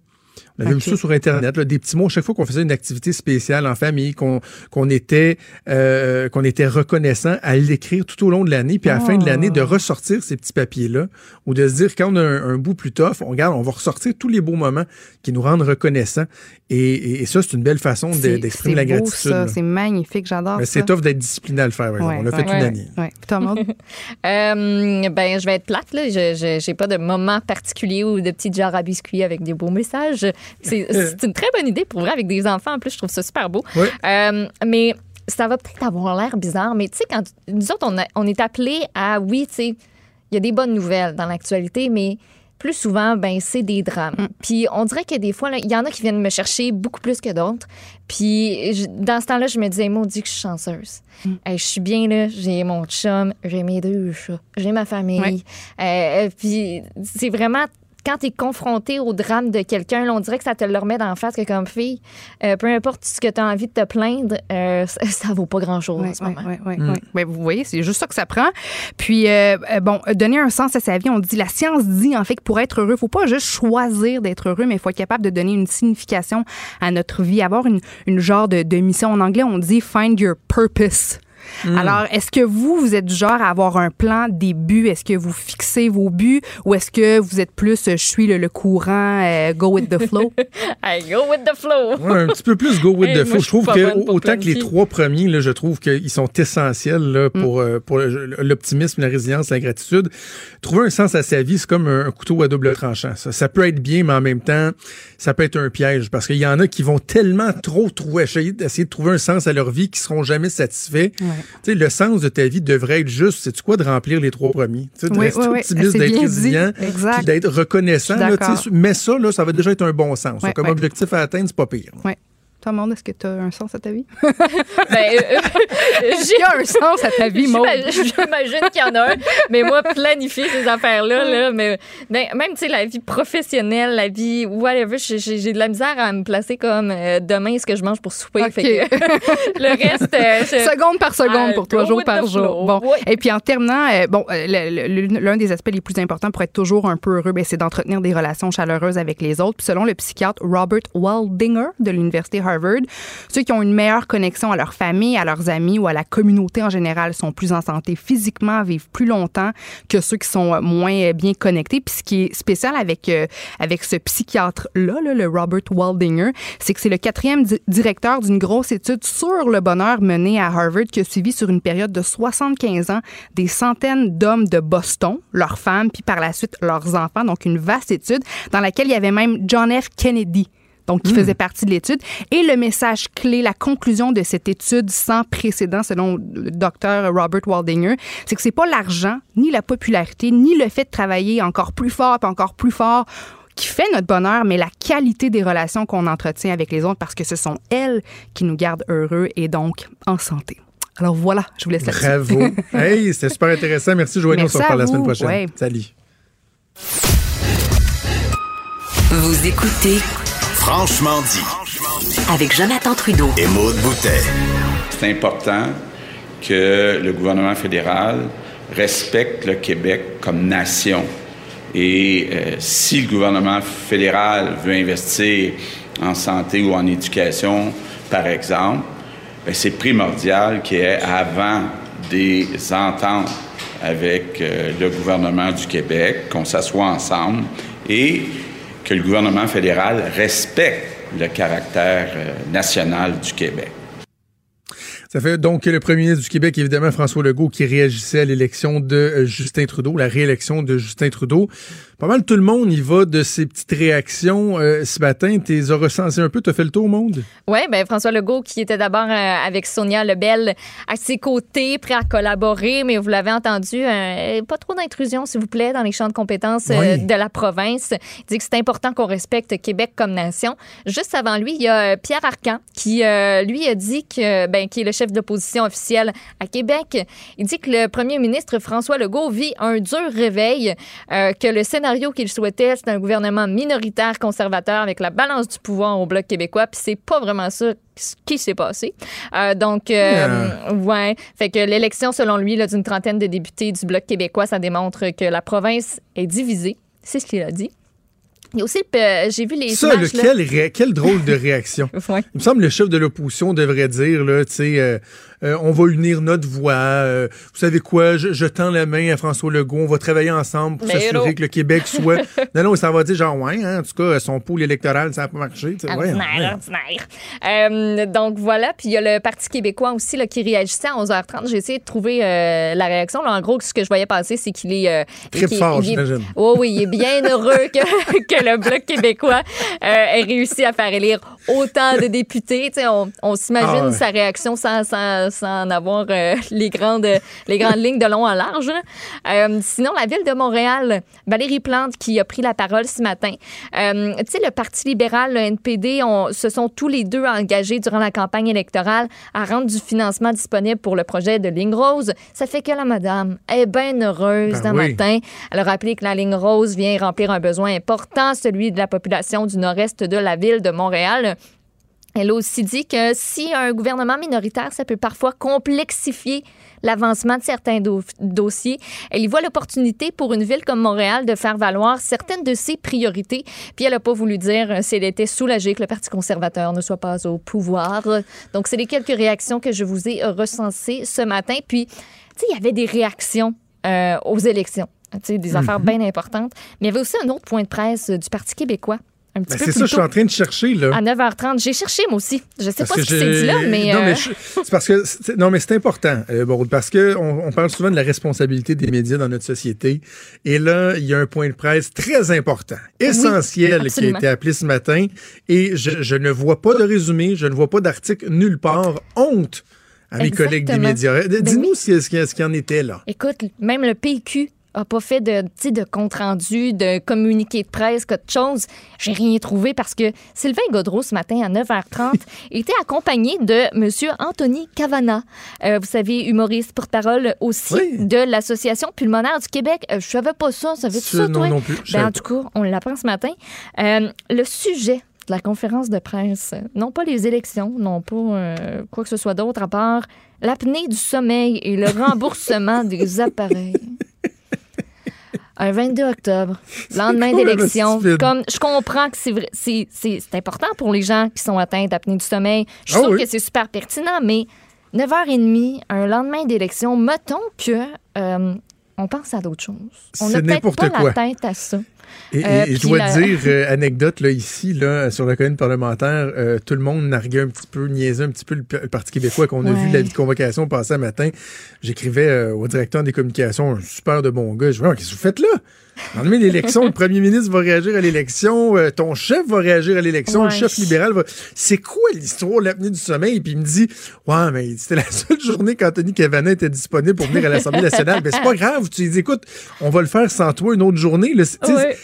On avait Ok. vu ça sur Internet, là, des petits mots. Chaque fois qu'on faisait une activité spéciale en famille, qu'on qu'on était, euh, qu'on était reconnaissant à l'écrire tout au long de l'année, puis à la fin de l'année, de ressortir ces petits papiers-là, ou de se dire, quand on a un, un bout plus tough, on regarde, on va ressortir tous les beaux moments qui nous rendent reconnaissants. Et, ça, c'est une belle façon d'exprimer la gratitude. C'est magnifique, j'adore Mais ça. c'est tough d'être discipliné à le faire, par exemple. Ouais, On l'a fait ouais. une année. Toi, Maud? Euh, ben, je vais être plate, là. Je, j'ai pas de moment particulier ou de petits jarres à biscuits avec des beaux messages. C'est, [laughs] c'est une très bonne idée pour vrai avec des enfants. En plus, je trouve ça super beau. Ouais. Euh, mais ça va peut-être avoir l'air bizarre, mais tu sais, quand nous autres, on, a- on est appelés à, oui, tu sais, il y a des bonnes nouvelles dans l'actualité, mais plus souvent, ben c'est des drames. Puis on dirait que des fois, il y en a qui viennent me chercher beaucoup plus que d'autres. Puis je- dans ce temps-là, je me disais, maudit que je suis chanceuse. Hey, je suis bien là, j'ai mon chum, j'ai mes deux chats, j'ai ma famille. Euh, puis c'est vraiment quand tu es confronté au drame de quelqu'un, on dirait que ça te le remet dans la face que comme fille, euh, peu importe ce que tu as envie de te plaindre, euh, [laughs] ça, ça vaut pas grand-chose en ce moment. Ouais, ouais, ouais. Ben, vous voyez, c'est juste ça que ça prend. Puis, euh, bon, donner un sens à sa vie, on dit, la science dit en fait que pour être heureux, il faut pas juste choisir d'être heureux, mais il faut être capable de donner une signification à notre vie, avoir une, une genre de, de mission. En anglais, on dit find your purpose. Mm. Alors, est-ce que vous, vous êtes du genre à avoir un plan, des buts? Est-ce que vous fixez vos buts ou est-ce que vous êtes plus, euh, je suis le, le courant, euh, go with the flow? [laughs] Hey, go with the flow. Ouais, un petit peu plus go with Hey, the flow. je trouve que autant que les trois premiers, là, je trouve qu'ils sont essentiels là, pour, euh, pour l'optimisme, la résilience, la gratitude. Trouver un sens à sa vie, c'est comme un, un couteau à double tranchant. Ça, ça peut être bien, mais en même temps, ça peut être un piège parce qu'il y en a qui vont tellement trop trouver, essayer, essayer de trouver un sens à leur vie qui seront jamais satisfaits. Sais, le sens de ta vie devrait être juste, c'est quoi, de remplir les trois premiers? Tu Oui, optimiste, d'être résilient, puis d'être reconnaissant. Là, mais ça, là, ça va déjà être un bon sens. Comme objectif à atteindre, c'est pas pire. Toi, Monde, est-ce que tu as un sens à ta vie? [laughs] Ben, euh, [laughs] y a un sens à ta vie, [laughs] Maud? J'imagine qu'il y en a un. Mais moi, planifier ces affaires-là, là, mais, ben, même, tu sais, la vie professionnelle, la vie whatever, j'ai- j'ai j'ai de la misère à me placer comme euh, demain ce que je mange pour souper? Fait que le reste. euh, je- Seconde par seconde Ah, pour toi, jour par jour. Bon. Oui. Et puis en terminant, euh, bon, euh, l'un des aspects les plus importants pour être toujours un peu heureux, ben, c'est d'entretenir des relations chaleureuses avec les autres. Puis selon le psychiatre Robert Waldinger de l'université Harvard, ceux qui ont une meilleure connexion à leur famille, à leurs amis ou à la communauté en général sont plus en santé physiquement, vivent plus longtemps que ceux qui sont moins bien connectés. Puis ce qui est spécial avec euh, avec ce psychiatre-là, là, le Robert Waldinger, c'est que c'est le quatrième di- directeur d'une grosse étude sur le bonheur menée à Harvard qui a suivi sur une période de 75 ans des centaines d'hommes de Boston, leurs femmes, puis par la suite leurs enfants. Donc une vaste étude dans laquelle il y avait même John F. Kennedy. Donc, qui faisait partie de l'étude. Et le message clé, la conclusion de cette étude sans précédent, selon le docteur Robert Waldinger, c'est que c'est pas l'argent, ni la popularité, ni le fait de travailler encore plus fort, puis encore plus fort qui fait notre bonheur, mais la qualité des relations qu'on entretient avec les autres, parce que ce sont elles qui nous gardent heureux et donc en santé. Alors voilà, je vous laisse là-dessus. Bravo. [laughs] hey, c'était super intéressant. Merci, Joanie. On se reparle la semaine prochaine. Ouais. Salut. Vous écoutez Franchement dit. avec Jonathan Trudeau. Et Maude Boutet. C'est important que le gouvernement fédéral respecte le Québec comme nation. Et euh, si le gouvernement fédéral veut investir en santé ou en éducation, par exemple, ben, c'est primordial qu'il y ait avant des ententes avec euh, le gouvernement du Québec, qu'on s'assoie ensemble et que le gouvernement fédéral respecte le caractère euh, national du Québec. Ça fait donc le premier ministre du Québec, évidemment, François Legault, qui réagissait à l'élection de euh, Justin Trudeau, la réélection de Justin Trudeau. Pas mal tout le monde y va de ces petites réactions euh, ce matin. Tu les as recensées un peu, tu as fait le tour au monde? Oui, ben François Legault, qui était d'abord euh, avec Sonia Lebel à ses côtés, prêt à collaborer, mais vous l'avez entendu, euh, pas trop d'intrusion, s'il vous plaît, dans les champs de compétences Oui. de la province. Il dit que c'est important qu'on respecte Québec comme nation. Juste avant lui, il y a Pierre Arcan, qui, lui, a dit que, ben, qui est le chef de l'opposition officielle à Québec. Il dit que le premier ministre François Legault vit un dur réveil, que le scénario qu'il souhaitait, c'est un gouvernement minoritaire conservateur avec la balance du pouvoir au Bloc québécois, puis c'est pas vraiment ça qui s'est passé. Euh, donc, euh, ouais. Fait que l'élection, selon lui, d'une trentaine de députés du Bloc québécois, ça démontre que la province est divisée. C'est ce qu'il a dit. Il y a aussi, le- j'ai vu les Ça, images, là, là. quel, ré- quel drôle de réaction. [laughs] Il me semble que le chef de l'opposition devrait dire, là, tu sais, euh, euh, on va unir notre voix. euh, vous savez quoi, je, je tends la main à François Legault, on va travailler ensemble pour s'assurer non. que le Québec [laughs] soit... non, non, ça va dire genre, ouais, hein, en tout cas, son pôle électoral, ça n'a pas marché. Ordinaire, ouais. ordinaire. Euh, donc voilà, puis il y a le Parti québécois aussi là, qui réagissait à 11h30. J'ai essayé de trouver la réaction. Là, en gros, ce que je voyais passer, c'est qu'il est... Tripe qu'il- fort, j'imagine. Oh, oui, il est bien heureux que, [laughs] que le Bloc québécois ait réussi à faire élire autant de députés. Tu sais, on on s'imagine Ah ouais. sa réaction sans, sans, sans en avoir euh, les, grandes, les grandes lignes de long en large. là. Euh, sinon, la ville de Montréal, Valérie Plante qui a pris la parole ce matin. Euh, tu sais, le Parti libéral, le NPD, on, se sont tous les deux engagés durant la campagne électorale à rendre du financement disponible pour le projet de ligne rose. Ça fait que la madame est bien heureuse Ben d'un oui. matin. Elle a rappelé que la ligne rose vient remplir un besoin important, celui de la population du nord-est de la ville de Montréal. Elle a aussi dit que si un gouvernement minoritaire, ça peut parfois complexifier l'avancement de certains do- dossiers. Elle y voit l'opportunité pour une ville comme Montréal de faire valoir certaines de ses priorités. Puis elle n'a pas voulu dire euh, si elle était soulagée que le Parti conservateur ne soit pas au pouvoir. Donc, c'est les quelques réactions que je vous ai recensées ce matin. Puis, tu sais, il y avait des réactions euh, aux élections. Tu sais, des affaires bien importantes. Mais il y avait aussi un autre point de presse euh, du Parti québécois. Un petit Ben, peu c'est ça, je suis en train de chercher, là. À 9h30. J'ai cherché, moi aussi. Je sais Parce pas que ce qui j'ai- s'est dit là, mais. Non, euh, mais je- c'est parce que. c'est- Non, mais c'est important, euh, bon, parce que on, parle souvent de la responsabilité des médias dans notre société. Et là, il y a un point de presse très important, essentiel, qui a été appelé ce matin. Et je, je ne vois pas de résumé, je ne vois pas d'article nulle part. Honte à mes collègues des médias. Ben Dis-nous ce qu'il ce y en était, là. Écoute, même le PQ a pas fait de, de compte-rendu, de communiqué de presse, quelque chose. J'ai rien trouvé parce que Sylvain Godreau, ce matin à 9h30, [laughs] était accompagné de M. Anthony Cavana. Euh, vous savez, humoriste porte-parole aussi de l'Association pulmonaire du Québec. Euh, je savais pas ça. Ça veut Ce- ça, non, toi? non plus, Ben, en tout cas, on l'apprend ce matin. Euh, le sujet de la conférence de presse, non pas les élections, non pas euh, quoi que ce soit d'autre, à part l'apnée du sommeil et le remboursement [laughs] des appareils. Un 22 octobre, [laughs] lendemain d'élection. Comme je comprends que c'est important pour les gens qui sont atteints d'apnée du sommeil. Je suis Ah sûre oui. que c'est super pertinent, mais 9h30, un lendemain d'élection, mettons que euh, on pense à d'autres choses. On n'a peut-être pas quoi. la tête à ça. Et, Euh, et je dois dire, euh, [laughs] anecdote, là, ici, là, sur la colline parlementaire, euh, tout le monde narguait un petit peu, niaisait un petit peu le, Parti québécois qu'on a vu la vie de convocation passer un matin. J'écrivais au directeur des communications, un super de bon gars. Je dis, qu'est-ce que vous faites là? Lendemain d'élection, le premier ministre va réagir à l'élection, euh, ton chef va réagir à l'élection, le chef libéral va. C'est quoi l'histoire de l'apnée du sommeil? Puis il me dit, ouais, mais c'était la [laughs] seule journée qu'Anthony Cavana était disponible pour venir à l'Assemblée nationale. Ben, c'est pas grave. Tu lui dis, écoute, on va le faire sans toi une autre journée. C'est Ouais.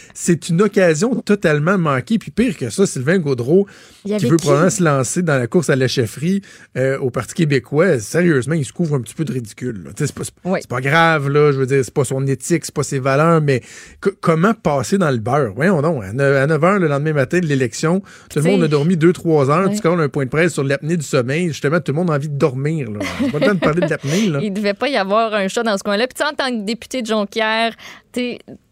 une occasion totalement manquée. Puis pire que ça, Sylvain Gaudreau, qui veut qui? probablement se lancer dans la course à la chefferie euh, au Parti québécois, sérieusement, il se couvre un petit peu de ridicule. C'est pas, pas grave, là. Je veux dire, c'est pas son éthique, c'est pas ses valeurs, mais c- comment passer dans le beurre? Voyons donc, à 9 h le lendemain matin de l'élection, tout le monde a dormi 2-3 heures, Ouais. tu colles un point de presse sur l'apnée du sommeil, justement, tout le monde a envie de dormir. Là. Pas le temps de parler de l'apnée. [laughs] Il devait pas y avoir un chat dans ce coin-là. Puis en tant que député de Jonquière,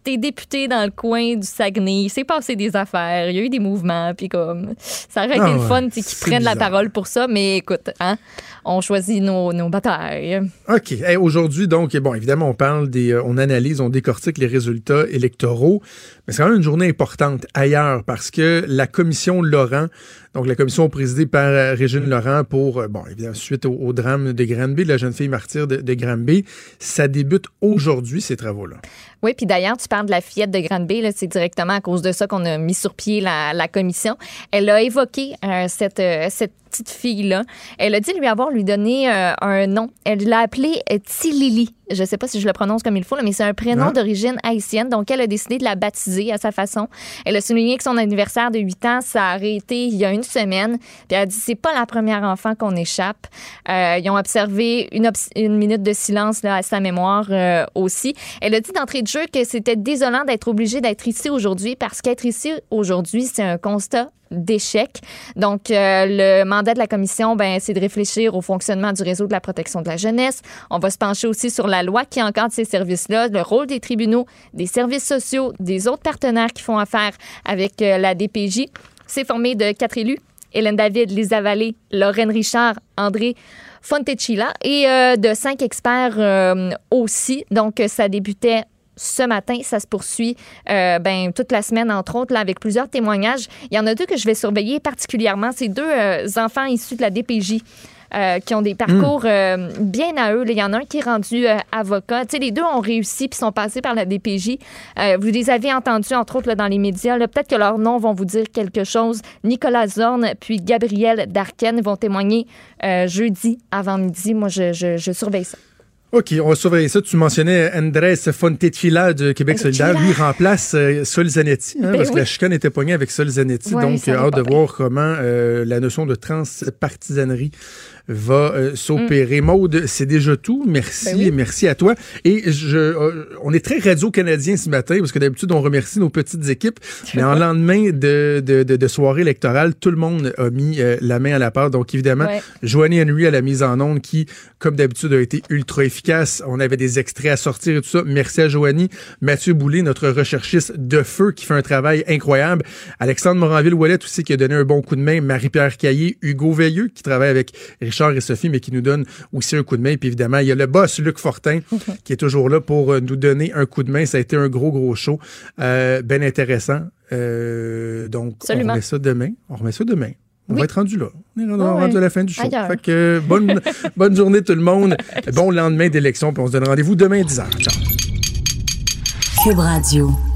t'es es député dans le coin du Saguenay, il s'est passé des affaires, il y a eu des mouvements, puis comme ça aurait été Ah le ouais, fun tu sais, qu'ils prennent la parole pour ça, mais écoute, hein, on choisit nos, nos batailles. OK. Hey, Aujourd'hui, donc, bon, évidemment, on parle des. euh, on analyse, on décortique les résultats électoraux. Mais c'est quand même une journée importante ailleurs parce que la commission Laurent, donc la commission présidée par euh, Régine Laurent pour, euh, bon, évidemment, suite au, au drame de Granby, de la jeune fille martyre de, de Granby, ça débute aujourd'hui, ces travaux-là. Oui, puis d'ailleurs, tu parles de la fillette de Grande-Bay, là, c'est directement à cause de ça qu'on a mis sur pied la, la commission. Elle a évoqué euh, cette, euh, cette petite fille-là. Elle a dit lui avoir lui donné euh, un nom. Elle l'a appelée Tilili. Je sais pas si je le prononce comme il faut, là, mais c'est un prénom Ah. d'origine haïtienne, donc elle a décidé de la baptiser à sa façon. Elle a souligné que son anniversaire de 8 ans, ça aurait été il y a une semaine. Puis elle a dit c'est pas la première enfant qu'on échappe. Euh, ils ont observé une, minute de silence à sa mémoire euh, aussi. Elle a dit d'entrée de jeu que c'était désolant d'être obligée d'être ici aujourd'hui parce qu'être ici aujourd'hui, c'est un constat d'échec. Donc, euh, le mandat de la commission, ben, c'est de réfléchir au fonctionnement du réseau de la protection de la jeunesse. On va se pencher aussi sur la loi qui encadre ces services-là, le rôle des tribunaux, des services sociaux, des autres partenaires qui font affaire avec euh, la DPJ. C'est formé de quatre élus. Hélène David, Lisa Vallée, Lorraine Richard, André Fontecilla et euh, de cinq experts aussi. Donc, ça débutait ce matin, ça se poursuit euh, ben, toute la semaine, entre autres, là, avec plusieurs témoignages. Il y en a deux que je vais surveiller particulièrement. C'est deux euh, enfants issus de la DPJ. euh, qui ont des parcours euh, bien à eux. Il y en a un qui est rendu euh, avocat. Tu sais, les deux ont réussi puis sont passés par la DPJ. Vous les avez entendus, entre autres, là, dans les médias. Peut-être que leurs noms vont vous dire quelque chose. Nicolas Zorn puis Gabriel Darken vont témoigner jeudi avant midi. Moi, je, je- je surveille ça. OK, on va surveiller ça. Tu mentionnais Andrés Fontecilla de Québec solidaire. Lui remplace euh, Sol Zanetti, hein, Ben parce que la chicane était poignée avec Sol Zanetti. Ouais, donc, euh, hâte de voir comment euh, la notion de transpartisanerie va euh, s'opérer. Maude, c'est déjà tout. Merci, Ben oui. merci à toi. Et je, euh, on est très radio-canadien ce matin, parce que d'habitude, on remercie nos petites équipes. Mais en [laughs] lendemain de, de, de, de soirée électorale, tout le monde a mis euh, la main à la pâte. Donc, évidemment, Ouais. Joanie Henry à la mise en onde qui, comme d'habitude, a été ultra efficace. On avait des extraits à sortir et tout ça. Merci à Joanie. Mathieu Boulay, notre recherchiste de feu, qui fait un travail incroyable. Alexandre Moranville-Ouellet aussi, qui a donné un bon coup de main. Marie-Pierre Caillé, Hugo Veilleux, qui travaille avec Richard et Sophie, mais qui nous donne aussi un coup de main. Puis évidemment, il y a le boss, Luc Fortin, [laughs] qui est toujours là pour euh, nous donner un coup de main. Ça a été un gros, gros show. Euh, ben intéressant. Euh, donc, Absolument. on remet ça demain. On remet ça demain. On va être rendu là. On est rendu, rendu ouais. à la fin du show. Ailleurs. Fait que bonne, [laughs] bonne journée tout le monde. Bon lendemain d'élection. Puis on se donne rendez-vous demain 10h. Ciao. Cube Radio.